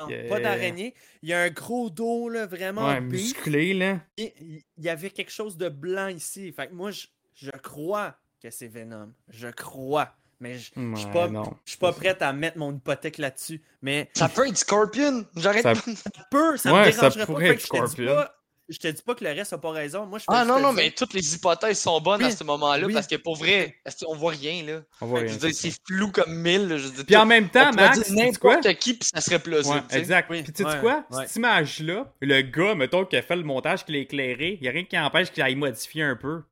Non, Yeah. Pas d'araignée. Il y a un gros dos, là, vraiment. Ouais, musclé, là. Et Il y avait quelque chose de blanc ici. Fait que moi, je, je crois que c'est Venom. Je crois. Mais je je suis pas, non. je suis pas prête à mettre mon hypothèque là-dessus. Mais Ça peut être Scorpion. J'arrête Ça- pas. ça peut, ça Ouais, me ça dérangerait pourrait pas. Fait être que je te dis Scorpion. pas- Je te dis pas que le reste a pas raison. Moi, je Ah non, non, mais toutes les hypothèses sont bonnes à ce moment-là Oui. parce que pour vrai, qu'on voit rien là? On voit Je rien, veux dire, c'est flou comme mille. Je Puis en même on temps, Max, n'importe qui puis ça serait plausible. Ouais, exact. Oui, Puis tu sais ouais, quoi? ouais. Cette image-là, le gars, mettons, qui a fait le montage, qui l'a éclairé, il n'y a rien qui empêche qu'il aille modifier un peu.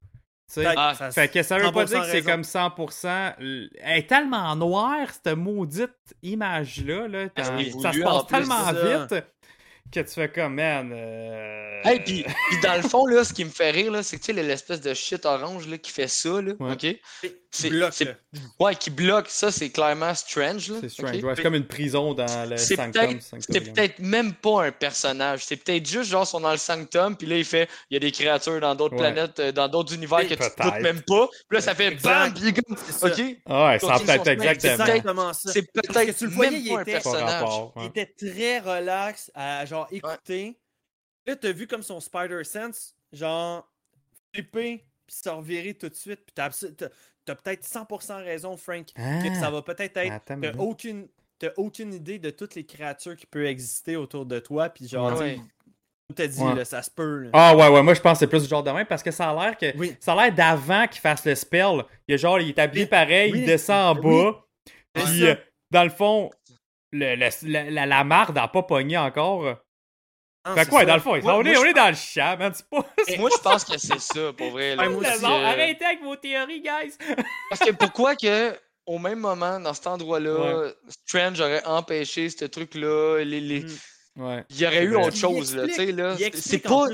Tu sais? Peut-être, Ah, ça- Fait que ça veut pas 100% dire que c'est comme 100%. l- Elle est tellement noire, cette maudite image-là. Là, Ah, ça se passe plus, tellement vite que tu fais comme, man. euh, Hey, puis, puis dans le fond, là, ce qui me fait rire, là, c'est que tu sais, l'espèce de shit orange là, qui fait ça, là, Ouais. ok? C'est- bloque. Ouais, qui bloque, ça, c'est clairement Strange. C'est strange. Ouais, c'est comme une prison dans le Sanctum. peut-être c'est peut-être même pas un personnage. C'est peut-être juste genre, ils sont dans le sanctum, puis là, il fait, il y a des créatures dans d'autres Ouais. planètes, euh, dans d'autres univers que tu te peut-être. doutes même pas. Puis là, ça fait Exact. bam, puis comme, C'est ça. ok? Ah ouais, ça peut-être exactement. c'est peut-être- exactement ça. C'est Parce que peut-être tu le voyais, même il pas un était- Pas personnage. rapport, Il était très relax, à genre écouter. Là, t'as vu comme son Spider Sense, genre flipper, puis se revirer tout de suite. Puis t'as, t'as- peut-être 100% raison, Frank, que Ah, ça va peut-être être. T'as aucune, t'as aucune idée de toutes les créatures qui peuvent exister autour de toi. Puis genre, Ouais. t'as dit, Ouais. là, ça se peut. là. Ah ouais, ouais, moi je pense que c'est plus du genre de même parce que ça a l'air que. Oui. Ça a l'air d'avant qu'il fasse le spell. Il est genre, il est habillé Oui. pareil, Oui. il descend en bas. Puis, euh, dans le fond, le, le- la, la, la marde a pas pogné encore. Non, Fait quoi, ça. dans le fond, Moi- on, est, on dans le chat, man. C'est pas. Moi, je pense que c'est ça, pour vrai. là. Moi que- euh, Arrêtez avec vos théories, guys. Parce que pourquoi que au même moment, dans cet endroit-là, Ouais. Strange aurait empêché ce truc-là, les, les- Mm. Ouais. il y aurait eu autre chose, là, tu sais, là. Il C'est- explique pas,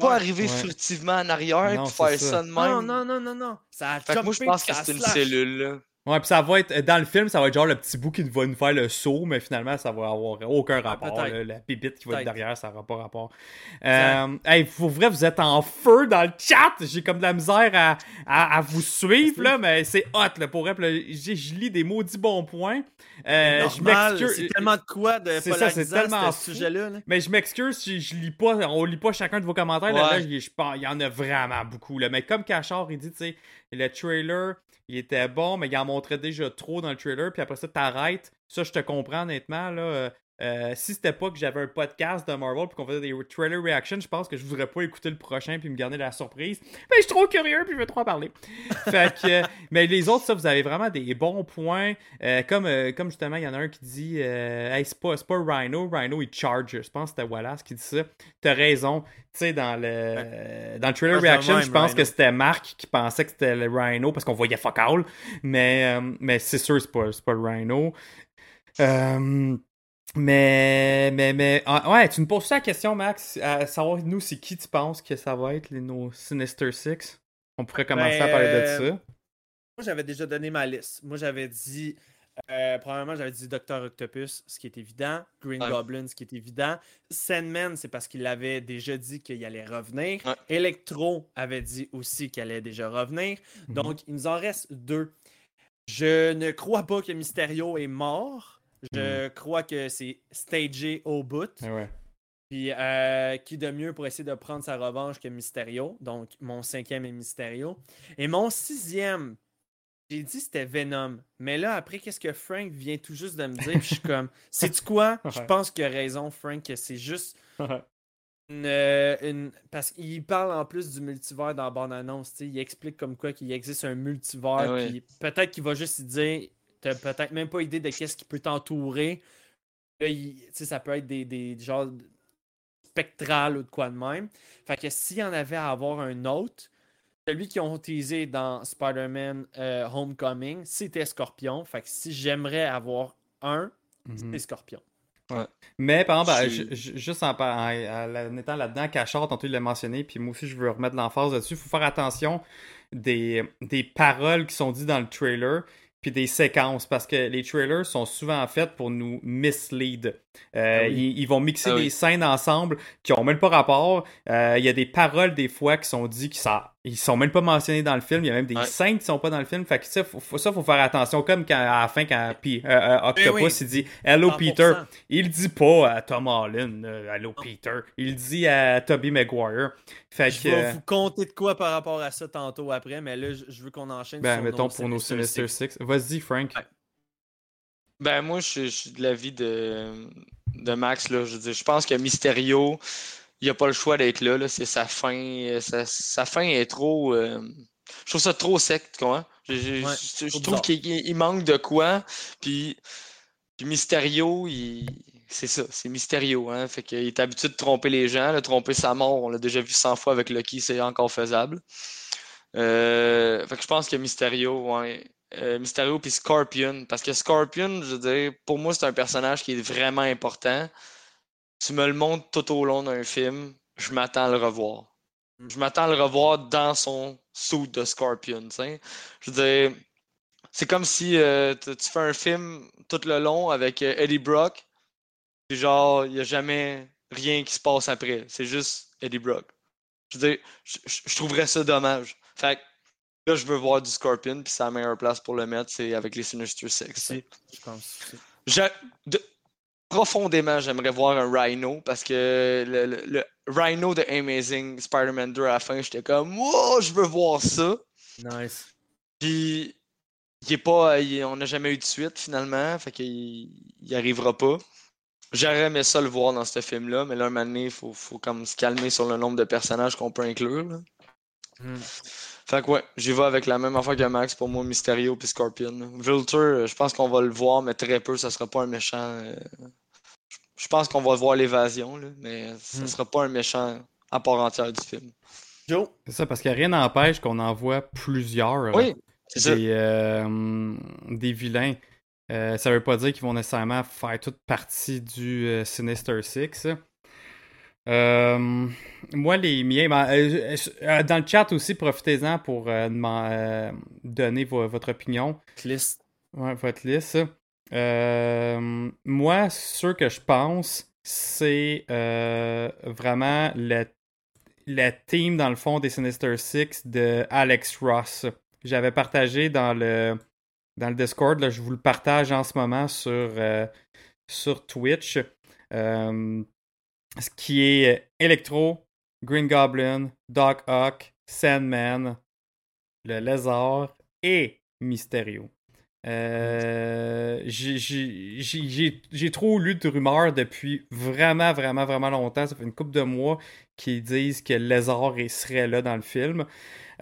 pas arrivé Ouais. furtivement en arrière Non, c'est faire ça. ça de même. Non, non, non, non, non. Ça a Fait que moi, je pense que c'est une slash. cellule, là. Ouais, puis ça va être. Dans le film, ça va être genre le petit bout qui va nous faire le saut, mais finalement, ça va avoir aucun rapport. peut-être. là. La pépite qui va être derrière, ça n'aura pas rapport. Euh, hey, pour vrai, vous êtes en feu dans le chat. J'ai comme de la misère à, à, à vous suivre, là, mais c'est hot, là, pour vrai. Je lis des maudits bons points. Euh, je Normal, m'excuse. C'est tellement de quoi de C'est ça, c'est tellement ce sujet-là. là. Mais je m'excuse si je lis pas, on lit pas chacun de vos commentaires. Là, Ouais. là, je, il y en a vraiment beaucoup. Là. Mais comme Cachard, il dit, tu sais, le trailer, il était bon, mais il en montrait déjà trop dans le trailer. Puis après ça, t'arrêtes. Ça, je te comprends honnêtement. Là. Euh, si c'était pas que j'avais un podcast de Marvel puis qu'on faisait des trailer reactions, je pense que je voudrais pas écouter le prochain puis me garder la surprise. Mais je suis trop curieux puis je veux trop en parler. fait que, euh, mais les autres, ça, vous avez vraiment des bons points. Euh, comme, comme justement, il y en a un qui dit Hey, c'est pas, c'est pas Rhino, Rhino il charge. Je pense que c'était Wallace qui dit ça. T'as raison. Tu sais, dans le, dans le trailer reaction, je pense Rhino. que c'était Marc qui pensait que c'était le Rhino parce qu'on voyait fuck all. Mais, mais c'est sûr, c'est pas, c'est pas le Rhino. Euh, mais, mais, mais, ah, ouais, tu me poses ça la question, Max, à savoir, nous, c'est qui tu penses que ça va être, les, nos Sinister Six? On pourrait commencer Ben, à parler de euh, ça. Moi, j'avais déjà donné ma liste. Moi, j'avais dit. Euh, premièrement, j'avais dit Docteur Octopus, ce qui est évident. Green Ouais. Goblin, ce qui est évident. Sandman, c'est parce qu'il avait déjà dit qu'il allait revenir. Ouais. Electro avait dit aussi qu'il allait déjà revenir. Mhm. Donc, il nous en reste deux. Je ne crois pas que Mysterio est mort. Je crois que c'est stagé au bout. Ah ouais. Puis, euh, qui de mieux pour essayer de prendre sa revanche que Mysterio? Donc, mon cinquième est Mysterio. Et mon sixième, j'ai dit c'était Venom. Mais là, après, qu'est-ce que Frank vient tout juste de me dire? Puis je suis comme, sais-tu quoi? Je pense qu'il a raison, Frank, que c'est juste Ouais. une, euh, une- Parce qu'il parle en plus du multivers dans la bande-annonce. Il explique comme quoi qu'il existe un multivers. Ah ouais. Puis peut-être qu'il va juste y dire, t'as peut-être même pas idée de qu'est-ce qui peut t'entourer. Là, il- tu sais, ça peut être des, des genres de- spectral ou de quoi de même. Fait que s'il y en avait à avoir un autre, celui qu'ils ont teasé dans Spider-Man euh, Homecoming, c'était Scorpion. Fait que si j'aimerais avoir un, Mhm. c'est Scorpion. Mais par exemple, juste en, par- en- en- en étant là-dedans, Cachard, tantôt il l'a mentionné, puis moi aussi je veux remettre l'emphase là-dessus. Il faut faire attention des, des paroles qui sont dites dans le trailer, puis des séquences, parce que les trailers sont souvent faits pour nous mislead. Euh, Ah oui. ils, ils vont mixer Ah oui. des scènes ensemble qui ont même pas rapport. Euh, Il y a des paroles des fois qui sont dites qui ça, ils sont même pas mentionnés dans le film. Il y a même des Ouais. scènes qui sont pas dans le film. Fait que ça, faut, faut- ça, faut faire attention. Comme quand, à la fin, quand puis, euh, euh, Octopus, oui. il dit Hello 100%. Peter. Il dit pas à Tom Holland, Hello Peter. Il dit à Tobey Maguire. Fait Je que, vais vous compter de quoi par rapport à ça tantôt après, mais là, je, veux qu'on enchaîne ben, sur mettons pour nos Sinister Six. Six. Vas-y, Frank. Ouais. Ben, moi, je, je suis de l'avis de, de Max. Là. Je, veux dire, je pense que Mysterio, il a pas le choix d'être là. là. C'est sa fin. euh, Sa, sa fin est trop. euh, je trouve ça trop sec, comprends? Je, je- Ouais, je- trouve qu'il il manque de quoi. Puis, puis Mysterio, il. C'est ça, c'est Mysterio, hein. Fait qu'il est habitué de tromper les gens, de tromper sa mort. On l'a déjà vu 100 fois avec Lucky, c'est encore faisable. Euh, fait que je pense que Mysterio, ouais. Euh, Mysterio puis Scorpion. Parce que Scorpion, je veux dire, pour moi, c'est un personnage qui est vraiment important. Tu me le montres tout au long d'un film, je m'attends à le revoir. Je m'attends à le revoir dans son suit de Scorpion. Je veux dire, c'est comme si euh, tu tu fais un film tout le long avec euh, Eddie Brock, puis genre, il n'y a jamais rien qui se passe après. C'est juste Eddie Brock. Je veux dire, je, je- je trouverais ça dommage. Fait que là, je veux voir du Scorpion, puis la meilleure place pour le mettre, c'est avec les Sinister. Je pense. Je- de- profondément, j'aimerais voir un Rhino parce que le, le- le Rhino de Amazing Spider-Man 2 à la fin, j'étais comme, wow, je veux voir ça. Nice. Puis, il est pas, il- on n'a jamais eu de suite finalement, fait qu'il il arrivera pas. J'aurais aimé ça le voir dans ce film-là, mais là, un moment donné, il faut, faut comme se calmer sur le nombre de personnages qu'on peut inclure. là. Hmm. Fait que ouais, j'y vais avec la même affaire que Max pour moi, Mysterio puis Scorpion. Vulture, euh, je pense qu'on va le voir, mais très peu, ça sera pas un méchant. euh, je pense qu'on va voir l'évasion, mais ça Hmm. sera pas un méchant à part entière du film. Joe? C'est ça, parce que rien n'empêche qu'on en voit plusieurs. Oui, c'est ça. des, euh, des vilains. Euh, ça veut pas dire qu'ils vont nécessairement faire toute partie du euh, Sinister Six. Euh, moi, les miens, ben, euh, euh, dans le chat aussi, profitez-en pour euh, donner vo- votre opinion. Liste. Ouais, votre liste. Moi, ce que je pense, c'est vraiment le, la team, dans le fond, des Sinister Six de Alex Ross. J'avais partagé dans le, dans le Discord, là, je vous le partage en ce moment sur, sur Twitch. Ce qui est Electro, Green Goblin, Doc Ock, Sandman, le Lézard et Mysterio. Euh, j'ai- trop lu de rumeurs depuis vraiment, vraiment, vraiment longtemps. Ça fait une couple de mois qui disent que Lézard il serait là dans le film.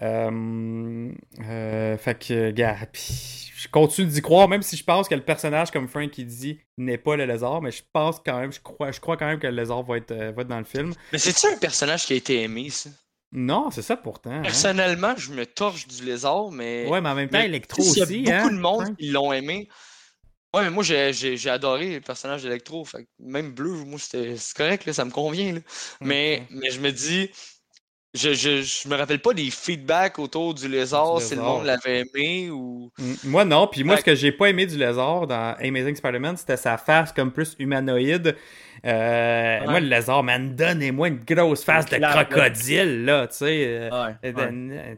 Euh, euh, fait que, gars, pis je continue d'y croire, même si je pense que le personnage, comme Frank qui dit, n'est pas le lézard, mais je pense quand même, je crois, je crois quand même que le lézard va être, va être dans le film. Mais c'est-tu un personnage qui a été aimé, ça? Non, c'est ça pourtant. hein. Personnellement, je me torche du lézard, mais. Ouais, mais en même temps, Electro aussi. Il y a hein, beaucoup de monde qui l'ont aimé. Ouais, mais moi, j'ai j'ai- j'ai adoré le personnage d'Electro. Même bleu, moi, c'était c'est correct, là, ça me convient. là. Mais, mais je me dis, je, je, je me rappelle pas des feedbacks autour du lézard, Du si le monde l'avait aimé ou. Moi, non. Puis moi, ce que j'ai pas aimé du lézard dans Amazing Spider-Man, c'était sa face comme plus humanoïde. Euh, Moi, le lézard, man, donnez-moi une grosse face de là. crocodile, là, tu sais. euh, Ouais, euh,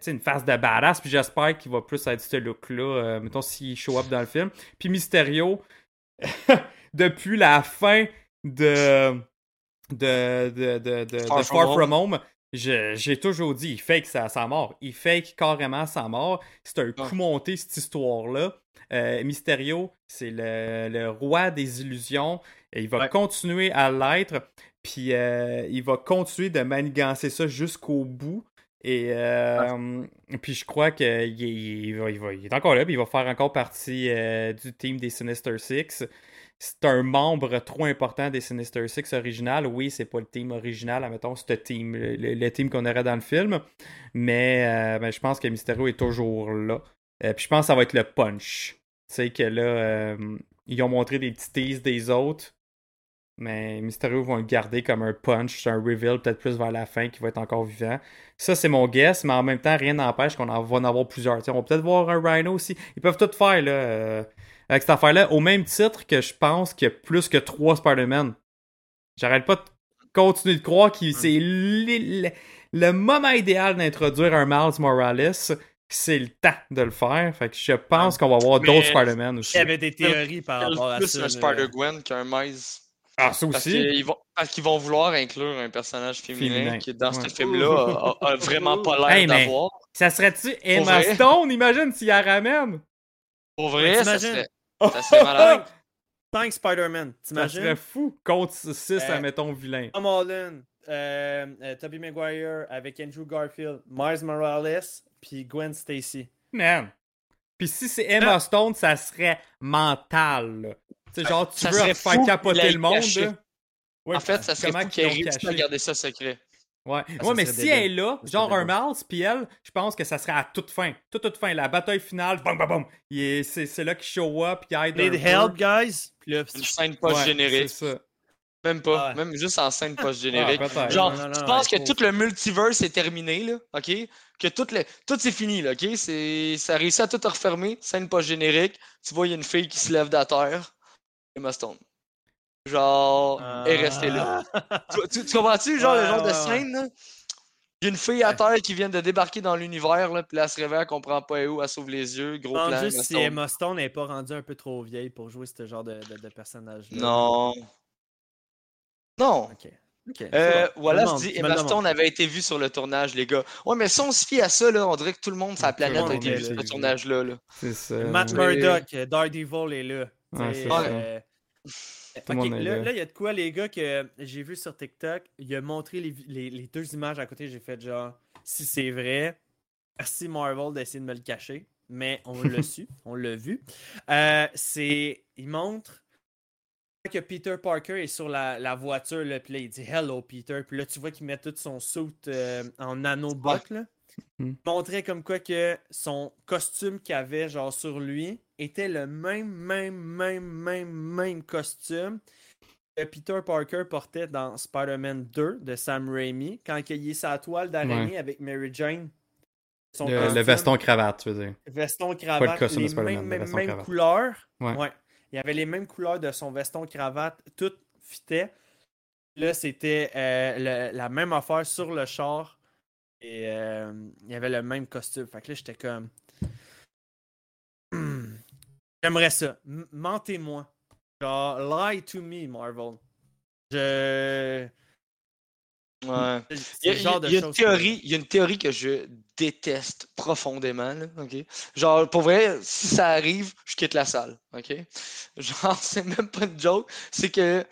une, face de badass. Puis j'espère qu'il va plus être ce look-là, euh, mettons, s'il show up dans le film. Puis Mysterio, depuis la fin de de, de, de, de- Far de From Far Home. From Home, je- j'ai toujours dit, il fake sa, sa mort. Il fake carrément sa mort. C'est un coup monté, cette histoire-là. Euh, Mysterio, c'est le, le roi des illusions. Et il va Ouais. continuer à l'être. Puis euh, il va continuer de manigancer ça jusqu'au bout. Et euh, puis je crois qu'il est, il va- il est encore là, puis il va faire encore partie du team des Sinister Six. C'est un membre trop important des Sinister Six original. Oui, c'est pas le team original, admettons, c'est le team, le, le team qu'on aurait dans le film. Mais, euh, ben, je pense que Mysterio est toujours là. Euh, puis je pense que ça va être le punch. Tu sais que là, euh, ils ont montré des petits teases des autres. Mais Mysterio vont le garder comme un punch, un reveal peut-être plus vers la fin qui va être encore vivant. Ça, c'est mon guess, mais en même temps, rien n'empêche qu'on en va en avoir plusieurs. On va peut-être voir un Rhino aussi. Ils peuvent tout faire là, avec cette affaire-là, au même titre que je pense qu'il y a plus que trois Spider-Man. J'arrête pas de continuer de croire que c'est li- le, le moment idéal d'introduire un Miles Morales. C'est le temps de le faire. Fait que je pense qu'on va avoir d'autres Spider-Man aussi. Il y avait des théories par rapport à plus ça. un là. Spider-Gwen qu'un Miles. Ah, ça Parce aussi? qu'ils vont, parce qu'ils vont vouloir inclure un personnage féminin, Féminin, qui, dans ouais. ce film-là, a, a vraiment pas l'air Hey, d'avoir. Ça serait-tu Emma? Stone? Imagine s'il la ramène. Pour vrai, ça serait, ça serait malade. Tank Spider-Man, Ça serait fou contre 6, Euh, admettons, vilain. Tom Holland, euh, euh, Tobey Maguire avec Andrew Garfield, Miles Morales, puis Gwen Stacy. Man. Puis si c'est Emma Stone, ça serait mental. sais, genre, tu Ça veux faire capoter le monde. Ouais, en fait, ça serait comment fou qu'ils à garder ça secret. Ouais, Ah, ouais mais si débile. elle est là, Ça genre un Miles, puis elle, je pense que ça serait à toute fin. Toute, toute fin. La bataille finale, bam, bam, bam. Il est- C'est c'est là qu'il show up, il aide Need help, guys? Puis là, Une scène Ouais, post-générique. c'est ça. Même pas. Ouais. Même juste en scène post-générique. Ah, peut-être. Genre, Non, non, tu non, penses ouais, que faut- tout le multiverse est terminé, là, OK? Que tout, le... tout c'est fini, là, OK? C'est... Ça a réussi à tout refermer, scène post-générique. Tu vois, il y a une fille qui se lève de la terre. Emma Stone. Genre, est restée là. tu, tu- tu comprends-tu, genre, le Ouais, genre de ouais, scène, là? Une fille à terre qui vient de débarquer dans l'univers, là, puis là, elle se réveille, elle comprend pas où, elle sauve les yeux, gros Je plan. juste si. Emma Stone n'est pas rendue un peu trop vieille pour jouer ce genre de, de, de personnage-là. Non. Non. Ok. Ok. Euh, bon. voilà, Je dis, Emma. Stone avait été vue sur le tournage, les gars. Ouais, mais si on se fie à ça, là, on dirait que tout le monde sur la Tout le planète a été vu sur là. ce tournage-là. Là. C'est ça. Matt Mais- Murdock, Daredevil est là. Ouais, T'sais, c'est ça. euh, Tout le ok, monde est là, là. il y a de quoi, les gars, que j'ai vu sur TikTok. Il a montré les, les- les deux images à côté. J'ai fait genre, si c'est vrai, merci Marvel d'essayer de me le cacher. Mais on l'a su, on l'a vu. Euh, c'est. Il montre que Peter Parker est sur la, la voiture, là, puis là, il dit Hello Peter. Puis là, tu vois qu'il met tout son suit euh, en nanobot. Hmm. Montrait comme quoi que son costume qu'il avait genre sur lui était le même, même, même, même, même costume que Peter Parker portait dans Spider-Man 2 de Sam Raimi quand il est sa toile d'araignée avec Mary Jane. Son Le, le veston cravate, tu veux dire. veston cravate, de les mêmes, le mêmes cravate. couleurs. Ouais. Il y avait les mêmes couleurs de son veston cravate, tout fitait. Là, c'était euh, le- la même affaire sur le char. Et euh, il y avait le même costume. Fait que là, j'étais comme. J'aimerais ça. Mentez-moi. Genre, lie to me, Marvel. Je. Ouais. Il y a, il y une théorie, il y a une théorie que je déteste profondément, là? Genre, pour vrai, si ça arrive, je quitte la salle, ok? Genre, c'est même pas une joke, c'est que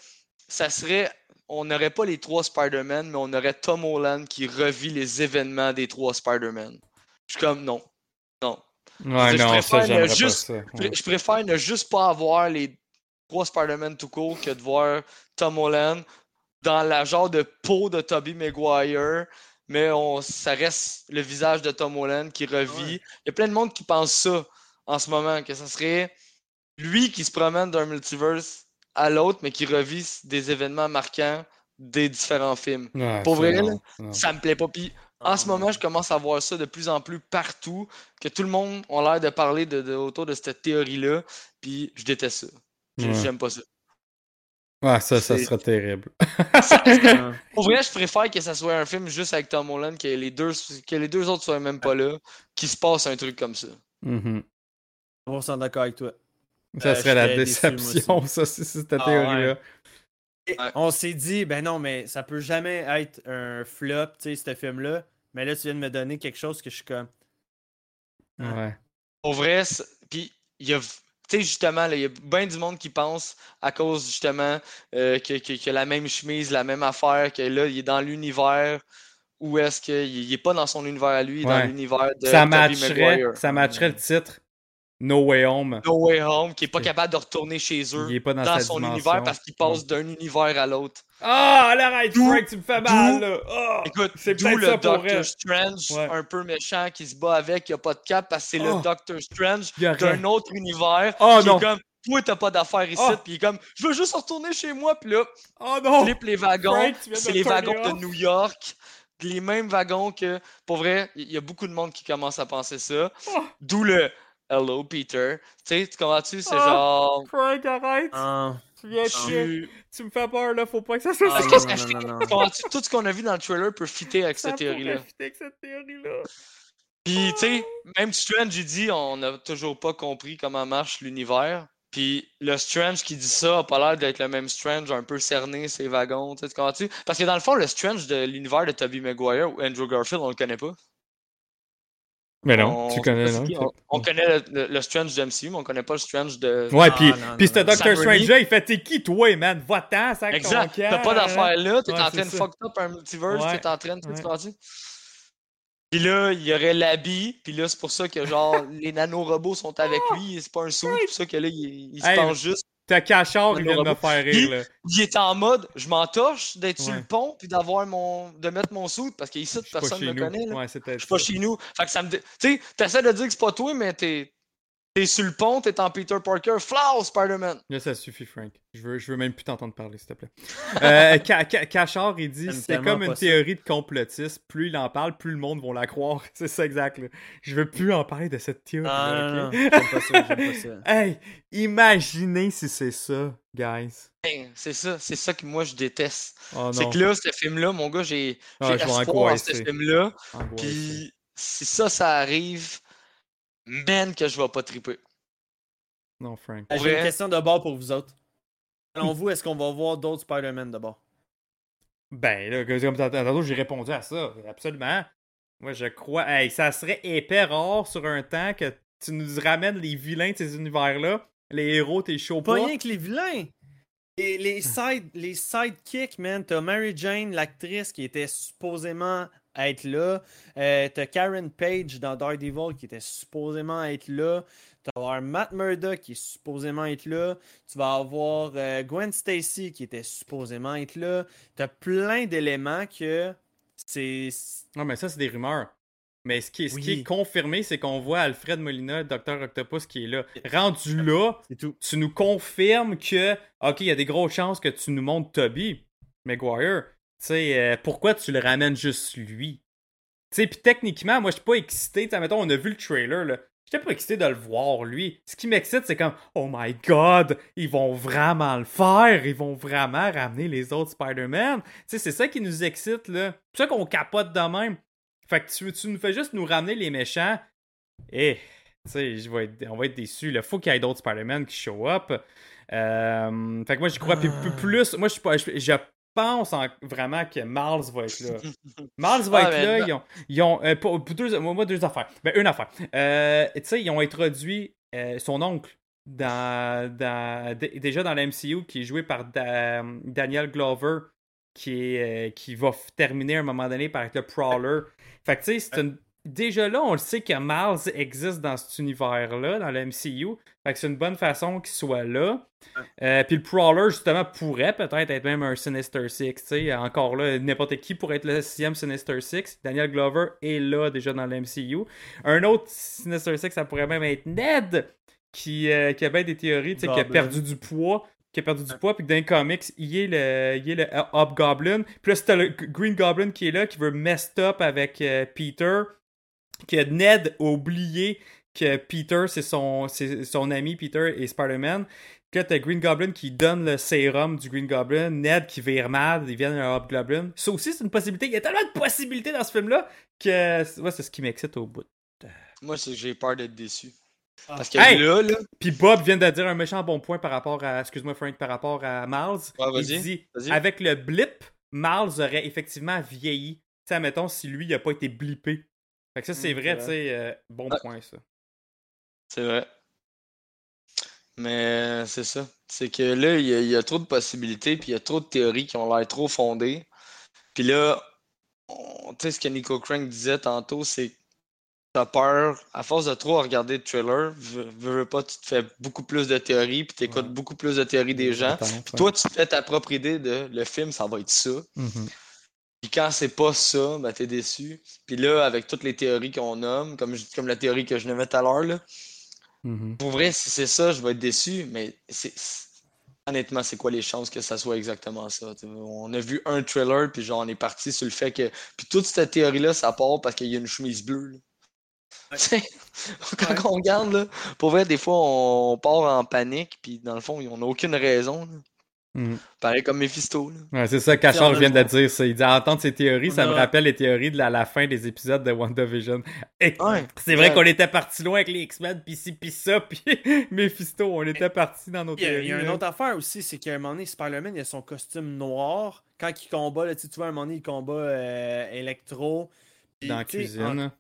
ça serait, on n'aurait pas les trois Spider-Man, mais on aurait Tom Holland qui revit les événements des trois Spider-Man. Je suis comme, non, non. Ouais, Je non, préfère ça, ne pas juste- ça. Je Ouais. pr- Je préfère ne juste pas avoir les trois Spider-Man tout court que de voir Tom Holland dans la genre de peau de Tobey Maguire, mais on, ça reste le visage de Tom Holland qui revit. Il y a plein de monde qui pense ça en ce moment, que ça serait lui qui se promène d'un multiverse à l'autre, mais qui revit des événements marquants des différents films. Ouais, Pour vrai, non, là, non. Ça me plaît pas. Puis en ce moment, je commence à voir ça de plus en plus partout, que tout le monde a l'air de parler de, de- autour de cette théorie-là, puis je déteste ça. J'ai- Ouais. J'aime pas ça. Ouais, ça, ça serait terrible. Pour vrai, je préfère que ça soit un film juste avec Tom Holland, que les deux, que les deux autres soient même pas là, qu'il se passe un truc comme ça. Mhm. On s'en d'accord avec toi. Ça Euh, serait la déception, ça, si c'est cette Ah, théorie-là. On s'est dit, ben non, mais ça peut jamais être un flop, tu sais, ce film-là. Mais là, tu viens de me donner quelque chose que je suis comme. Ouais. Pour vrai, puis il y a, tu sais, justement, là, il y a bien du monde qui pense à cause, justement, euh, que, que, que la même chemise, la même affaire, que là, il est dans l'univers, ou est-ce qu'il il est pas dans son univers à lui, il est dans l'univers de Ça matcherait, Maguire. ça matcherait le titre No Way Home. No Way Home, qui est pas capable de retourner chez eux Il est pas dans, dans son dimension. univers parce qu'il passe d'un univers à l'autre. Ah, l'arrête, D'où- Frank, tu me fais mal, là. Ah! Écoute, c'est peut-être le Doctor. Strange, Ouais. un peu méchant, qui se bat avec, qui a pas de cap, parce que c'est Oh. le Doctor Strange Il d'un autre univers, Oh, qui non. est comme, toi t'as pas d'affaires ici, Oh. puis il est comme, je veux juste retourner chez moi, puis là, Oh non! flip les wagons, c'est les wagons de. New York, les mêmes wagons que, pour vrai, il y a beaucoup de monde qui commence à penser ça, Oh. d'où le Hello Peter, tu sais, tu comprends-tu, c'est Oh. genre, Frank, arrête! Ah, Tu viens de chier. tu... Tu me fais peur, là. Faut pas que ça soit Ah, ça. Non, non, fait- non, non. tu comprends-tu, tout ce qu'on a vu dans le trailer peut fitter avec Ça cette théorie-là. fitter avec cette théorie-là. Puis, tu sais, même Strange, il dit, on n'a toujours pas compris comment marche l'univers. Puis, le Strange qui dit ça a pas l'air d'être le même Strange, un peu cerné, ses wagons, tu sais, tu comprends-tu? Parce que dans le fond, le Strange de l'univers de Tobey Maguire ou Andrew Garfield, on le connaît pas. Mais non, On- tu connais, non? qui? On, on connaît le, le- Strange de MCU, mais on connaît pas le Strange de. Ouais, Ah, non, ce non. Doctor Strange là, il fait t'es qui, toi, man? Va-t'en, ça Exact. T'as pas d'affaires là, t'es Ouais, en train de fuck up un multiverse, Ouais. t'es en train de. tu Ouais. Puis là, il y aurait l'habit, puis là, c'est pour ça que, genre, les nanorobots sont avec lui, et c'est pas un sou, c'est pour ça que là, il, il se Hey, penche juste. T'as Cachard, il vient de me faire rire, là. Il est en mode, je m'entorche d'être sur le pont, puis d'avoir mon. de mettre mon sou, parce qu'ici, personne ne me nous. connaît, là. Ouais, Je suis pas chez nous. Fait que ça me. Tu sais, t'essaies de dire que c'est pas toi, mais t'es. T'es sur le pont, t'es en Peter Parker, Flow, Spider-Man. Là, ça suffit, Frank. Je veux, je veux même plus t'entendre parler, s'il te plaît. Euh, Ca- Ca- Cachard, il dit c'est comme une ça. théorie de complotiste. Plus il en parle, plus le monde va la croire. C'est ça, exact. là. Je veux plus en parler de cette théorie. Ah, non, non, j'aime pas ça, j'aime pas ça. Hey, imaginez si c'est ça, guys. Hey, C'est ça, c'est ça que moi je déteste. Oh c'est que là, ce film-là, mon gars, j'ai Ah, j'ai je vais espoir en ce film-là. Puis si ça, ça arrive, man, que je vais pas triper. Non, Frank. J'ai une question de bord pour vous autres. Selon vous, est-ce qu'on va voir d'autres Spider-Man de bord? Ben, là, comme tantôt, tantôt, j'ai répondu à ça. Absolument. Moi, je crois. Hey, ça serait épais rare sur un temps que tu nous ramènes les vilains de ces univers-là. Les héros, t'es chaud Pas pas. rien que les vilains! Et les, side, les sidekicks, man. T'as Mary Jane, l'actrice, qui était supposément être là. Euh, t'as Karen Page dans Daredevil qui était supposément être là. Tu vas avoir Matt Murdock qui est supposément être là. Tu vas avoir euh, Gwen Stacy qui était supposément être là. Tu as plein d'éléments que c'est. Non, mais ça, c'est des rumeurs. Mais ce qui est, ce qui est confirmé, c'est qu'on voit Alfred Molina, Dr. Octopus, qui est là. Rendu là, tu nous confirmes que, OK, il y a des grosses chances que tu nous montres Toby Maguire. Tu sais, euh, pourquoi tu le ramènes juste lui? Tu sais, puis techniquement, moi, je suis pas excité. Tu mettons, on a vu le trailer, là. J'étais pas excité de le voir, lui. Ce qui m'excite, c'est comme, oh my god, ils vont vraiment le faire. Ils vont vraiment ramener les autres Spider-Man. Tu sais, c'est ça qui nous excite, là. C'est ça qu'on capote de même. Fait que tu, tu nous fais juste nous ramener les méchants? Et, eh, tu sais, on va être déçus. Il faut qu'il y ait d'autres Spider-Man qui show up. Euh, fait que moi, j'y crois plus, plus. Moi, je. Je, pense vraiment que Miles va être là. Miles va être là. Ils ont, ils ont euh, pour, deux, moi, deux affaires. Ben, une affaire. Euh, tu sais, ils ont introduit son oncle dans, dans, déjà dans la MCU qui est joué par Daniel Glover qui, est, qui va terminer à un moment donné par être le Prowler. Fait que tu sais, c'est une... déjà là, on le sait que Miles existe dans cet univers-là, dans le MCU. Fait que c'est une bonne façon qu'il soit là. Euh, puis le Prowler, justement, pourrait peut-être être même un Sinister Six. Encore là, n'importe qui pourrait être le sixième Sinister Six. Daniel Glover est là déjà dans le MCU. Un autre Sinister Six, ça pourrait même être Ned, qui, euh, qui a bien des théories, qui a perdu du poids qui a perdu du poids, puis que dans les comics, il est le, il est le Hobgoblin. Puis là, c'est le Green Goblin qui est là, qui veut messed up avec euh, Peter, que Ned a oublié que Peter, c'est son, son ami, Peter et Spider-Man. Que t'as Green Goblin qui donne le sérum du Green Goblin, Ned qui vire mal, il vient un Hobgoblin. Ça aussi, c'est une possibilité. Il y a tellement de possibilités dans ce film-là que ouais, c'est ce qui m'excite au bout. Moi, j'ai peur d'être déçu. Ah. Parce que là, là. Puis Bob vient de dire un méchant bon point par rapport à. Excuse-moi, Frank, par rapport à Miles. il dit avec le blip, Miles aurait effectivement vieilli. Tu sais, mettons, si lui, il a pas été blippé. Fait que ça, c'est hmm, vrai, tu sais. Euh, bon point, ça. C'est vrai. Mais c'est ça. C'est que là, il y, a, trop de possibilités, puis il y a trop de théories qui ont l'air trop fondées. Puis là, tu sais, ce que Nico Crank disait tantôt, c'est t'as peur, à force de trop regarder le trailer, veux, veux pas, tu te fais beaucoup plus de théories, puis t'écoutes beaucoup plus de théories des gens. Puis toi, tu te fais ta propre idée de le film, ça va être ça. Mm-hmm. Puis quand c'est pas ça, ben t'es déçu. Puis là, avec toutes les théories qu'on nomme, comme, comme la théorie que je nommais tout à l'heure, mm-hmm. pour vrai, si c'est ça, je vais être déçu, mais c'est honnêtement, c'est quoi les chances que ça soit exactement ça? On a vu un trailer, puis genre, on est parti sur le fait que. Puis toute cette théorie-là, ça part parce qu'il y a une chemise bleue. Quand on regarde, là, pour vrai, des fois, on part en panique, puis dans le fond, on n'a aucune raison. Mm. Pareil comme Mephisto. Ouais, c'est ça qu'Achard vient de dire. Ça. Il dit entendre ces théories, ça me rappelle les théories de la, fin des épisodes de WandaVision. c'est vrai qu'on était parti loin avec les X-Men, pis ci, pis ça, pis Mephisto, on était parti dans nos théories. Il y a, une autre affaire aussi, c'est qu'à un moment donné, Spider-Man, il a son costume noir. Quand il combat, là, tu vois, à un moment donné, il combat euh, Electro. Dans la cuisine.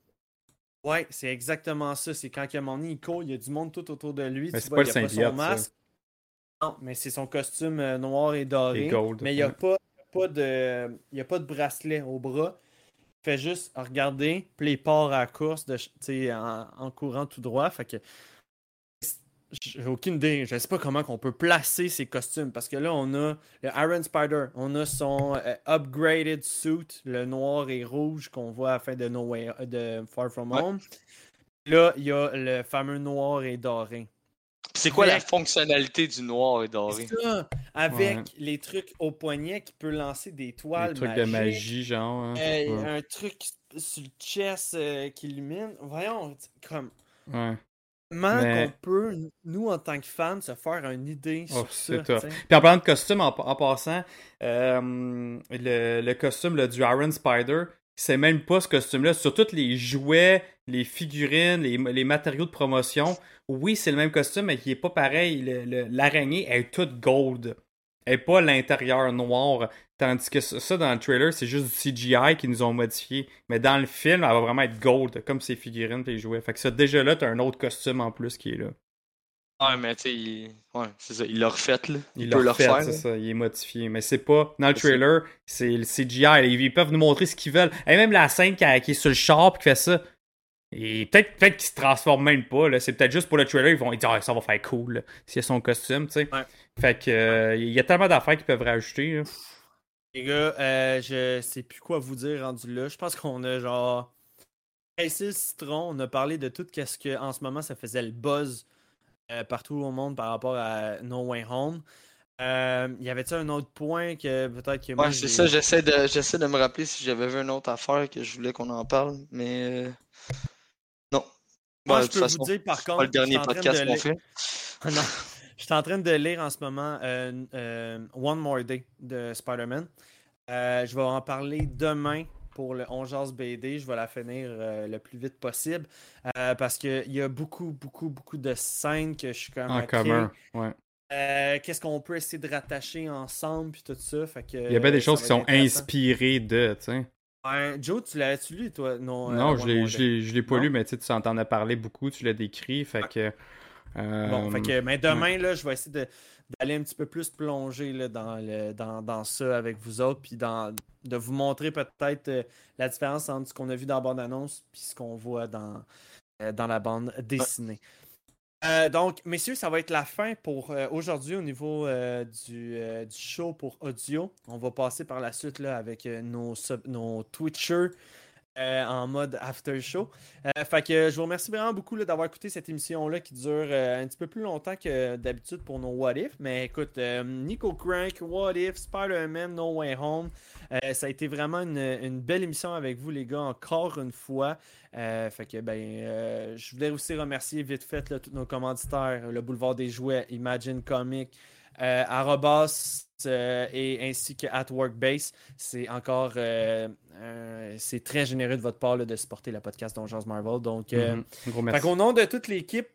Ouais, c'est exactement ça. C'est quand il a mon il court, il y a du monde tout autour de lui. Mais c'est pas le il a pas son masque. Non, mais c'est son costume euh, noir et doré. mais il n'y a, pas, pas de, a pas de bracelet au bras. Il fait juste regarder, puis il part à la course de, en, en courant tout droit. Fait que j'ai aucune idée. Je ne sais pas comment on peut placer ces costumes. Parce que là, on a le Iron Spider. On a son euh, upgraded suit, le noir et rouge qu'on voit à la fin de, no Way, de Far From Home. Là, il y a le fameux noir et doré. C'est quoi la fonctionnalité du noir et doré? Ça, avec les trucs au poignet qui peut lancer des toiles. Des trucs de magie, genre. Hein. Euh, un truc sur le chest euh, qui illumine. Voyons, comme. Ouais. Comment qu'on peut, nous, en tant que fans, se faire une idée oh, sur ça? Puis en parlant de costume, en, passant, euh, le, costume du Iron Spider, c'est même pas ce costume-là. Sur tous les jouets, les figurines, les, matériaux de promotion, oui, c'est le même costume, mais qui est pas pareil. L'araignée est toute gold. Elle n'est pas l'intérieur noir. Tandis que ça, dans le trailer, c'est juste du CGI qu'ils nous ont modifié. Mais dans le film, elle va vraiment être gold, comme ses figurines et les jouets. Fait que ça, déjà là, t'as un autre costume en plus qui est là. Ouais, mais tu sais, il... ouais, c'est ça, il l'a refait, là. Il Il, l'a peut le refait, refaire. c'est ça, il est modifié. Mais c'est pas. Dans le trailer, c'est le CGI. Ils peuvent nous montrer ce qu'ils veulent. Et même la scène qui, qui est sur le char pis qui fait ça. Et peut-être peut qu'il se transforme même pas. là. C'est peut-être juste pour le trailer. Ils vont dire ah, ça va faire cool s'il y a son costume, tu sais. Ouais. Fait que euh, il y a tellement d'affaires qu'ils peuvent rajouter. là. Les gars, euh, je sais plus quoi vous dire rendu là. Je pense qu'on a genre. Le citron, on a parlé de tout ce que en ce moment ça faisait le buzz euh, partout au monde par rapport à No Way Home. Euh, y avait-tu un autre point que peut-être que moi Ouais, c'est ça, j'essaie de, j'essaie de me rappeler si j'avais vu une autre affaire que je voulais qu'on en parle, mais. euh, Non. Moi, Ouais, je peux vous dire par c'est pas contre. le dernier je suis en train podcast de qu'on lire- fait. Non. Je suis en train de lire en ce moment euh, euh, One More Day de Spider-Man. Euh, je vais en parler demain pour le 11 BD. Je vais la finir euh, le plus vite possible euh, parce qu'il y a beaucoup, beaucoup, beaucoup de scènes que je suis comme. En commun. Ouais. euh, Qu'est-ce qu'on peut essayer de rattacher ensemble puis tout ça. Fait que, Il y a bien des choses qui sont inspirées de, tu sais. Ouais, Joe, tu l'as-tu lu, toi? Non, euh, Non, je Day? l'ai pas lu, mais tu sais, tu en as parlé beaucoup, tu l'as décrit. Fait que. euh, Bon, fait que, mais demain, là, je vais essayer d'aller un petit peu plus plonger là, dans, le, dans, dans ça avec vous autres, puis dans, de vous montrer peut-être euh, la différence entre ce qu'on a vu dans la bande-annonce puis ce qu'on voit dans, euh, dans la bande dessinée. Euh, donc, messieurs, ça va être la fin pour aujourd'hui au niveau du, du show pour audio. On va passer par la suite là, avec nos, nos Twitchers euh, en mode after show. Euh, fait que je vous remercie vraiment beaucoup d'avoir écouté cette émission-là qui dure euh, un petit peu plus longtemps que d'habitude pour nos What If. Mais écoute, Nico Crank, What If, Spider-Man, No Way Home. ça a été vraiment une, belle émission avec vous, les gars, encore une fois. Fait que ben, je voulais aussi remercier vite fait tous nos commanditaires, le Boulevard des Jouets, Imagine Comic, euh, Arobas euh, et ainsi que At Workbase. C'est encore euh, euh, c'est très généreux de votre part là, de supporter le podcast Donjons Marvel. Donc, mhm. Gros fait merci. qu'au nom de toute l'équipe,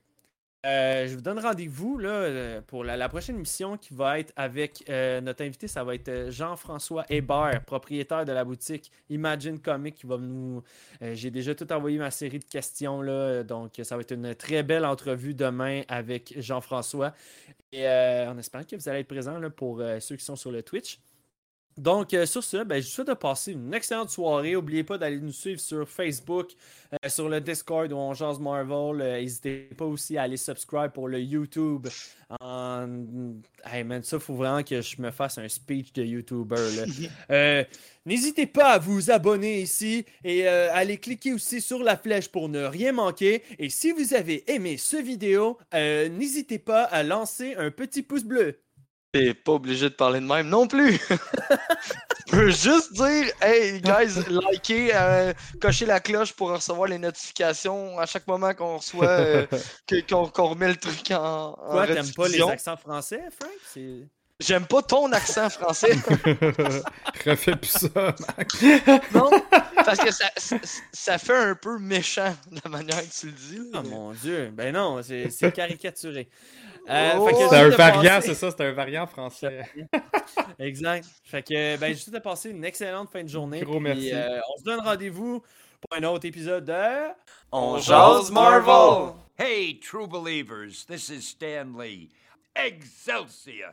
euh, je vous donne rendez-vous euh, pour la, prochaine émission qui va être avec euh, notre invité. Ça va être Jean-François Hébert, propriétaire de la boutique Imagine Comic, qui va nous. J'ai déjà tout envoyé ma série de questions là, donc ça va être une très belle entrevue demain avec Jean-François. Et en espérant que vous allez être présents là, pour ceux qui sont sur le Twitch. Donc, euh, sur ce, ben, je vous souhaite de passer une excellente soirée. N'oubliez pas d'aller nous suivre sur Facebook, euh, sur le Discord où on jase Marvel. Euh, N'hésitez pas aussi à aller subscribe pour le YouTube. En... Hey man, ça, faut vraiment que je me fasse un speech de YouTuber. N'hésitez pas à vous abonner ici et allez cliquer aussi sur la flèche pour ne rien manquer. Et si vous avez aimé ce vidéo, n'hésitez pas à lancer un petit pouce bleu. T'es pas obligé de parler de même non plus. Je peux juste dire, hey guys, likez, euh, cochez la cloche pour recevoir les notifications à chaque moment qu'on reçoit, euh, qu'on remet le truc en, Quoi, t'aimes pas les accents français, Frank? J'aime pas ton accent français. Refais plus ça, Max. non, parce que ça, ça, ça fait un peu méchant de la manière que tu le dis. là. Oh mon dieu, ben non, c'est caricaturé. Euh, Oh, C'est un variant, passer- c'est ça, c'est un variant français. Exact. Fait que, ben, juste de passer une excellente fin de journée. Gros puis, merci. euh, on se donne rendez-vous pour un autre épisode de. On jase Marvel! Hey, true believers, this is Stan Lee. Excelsior!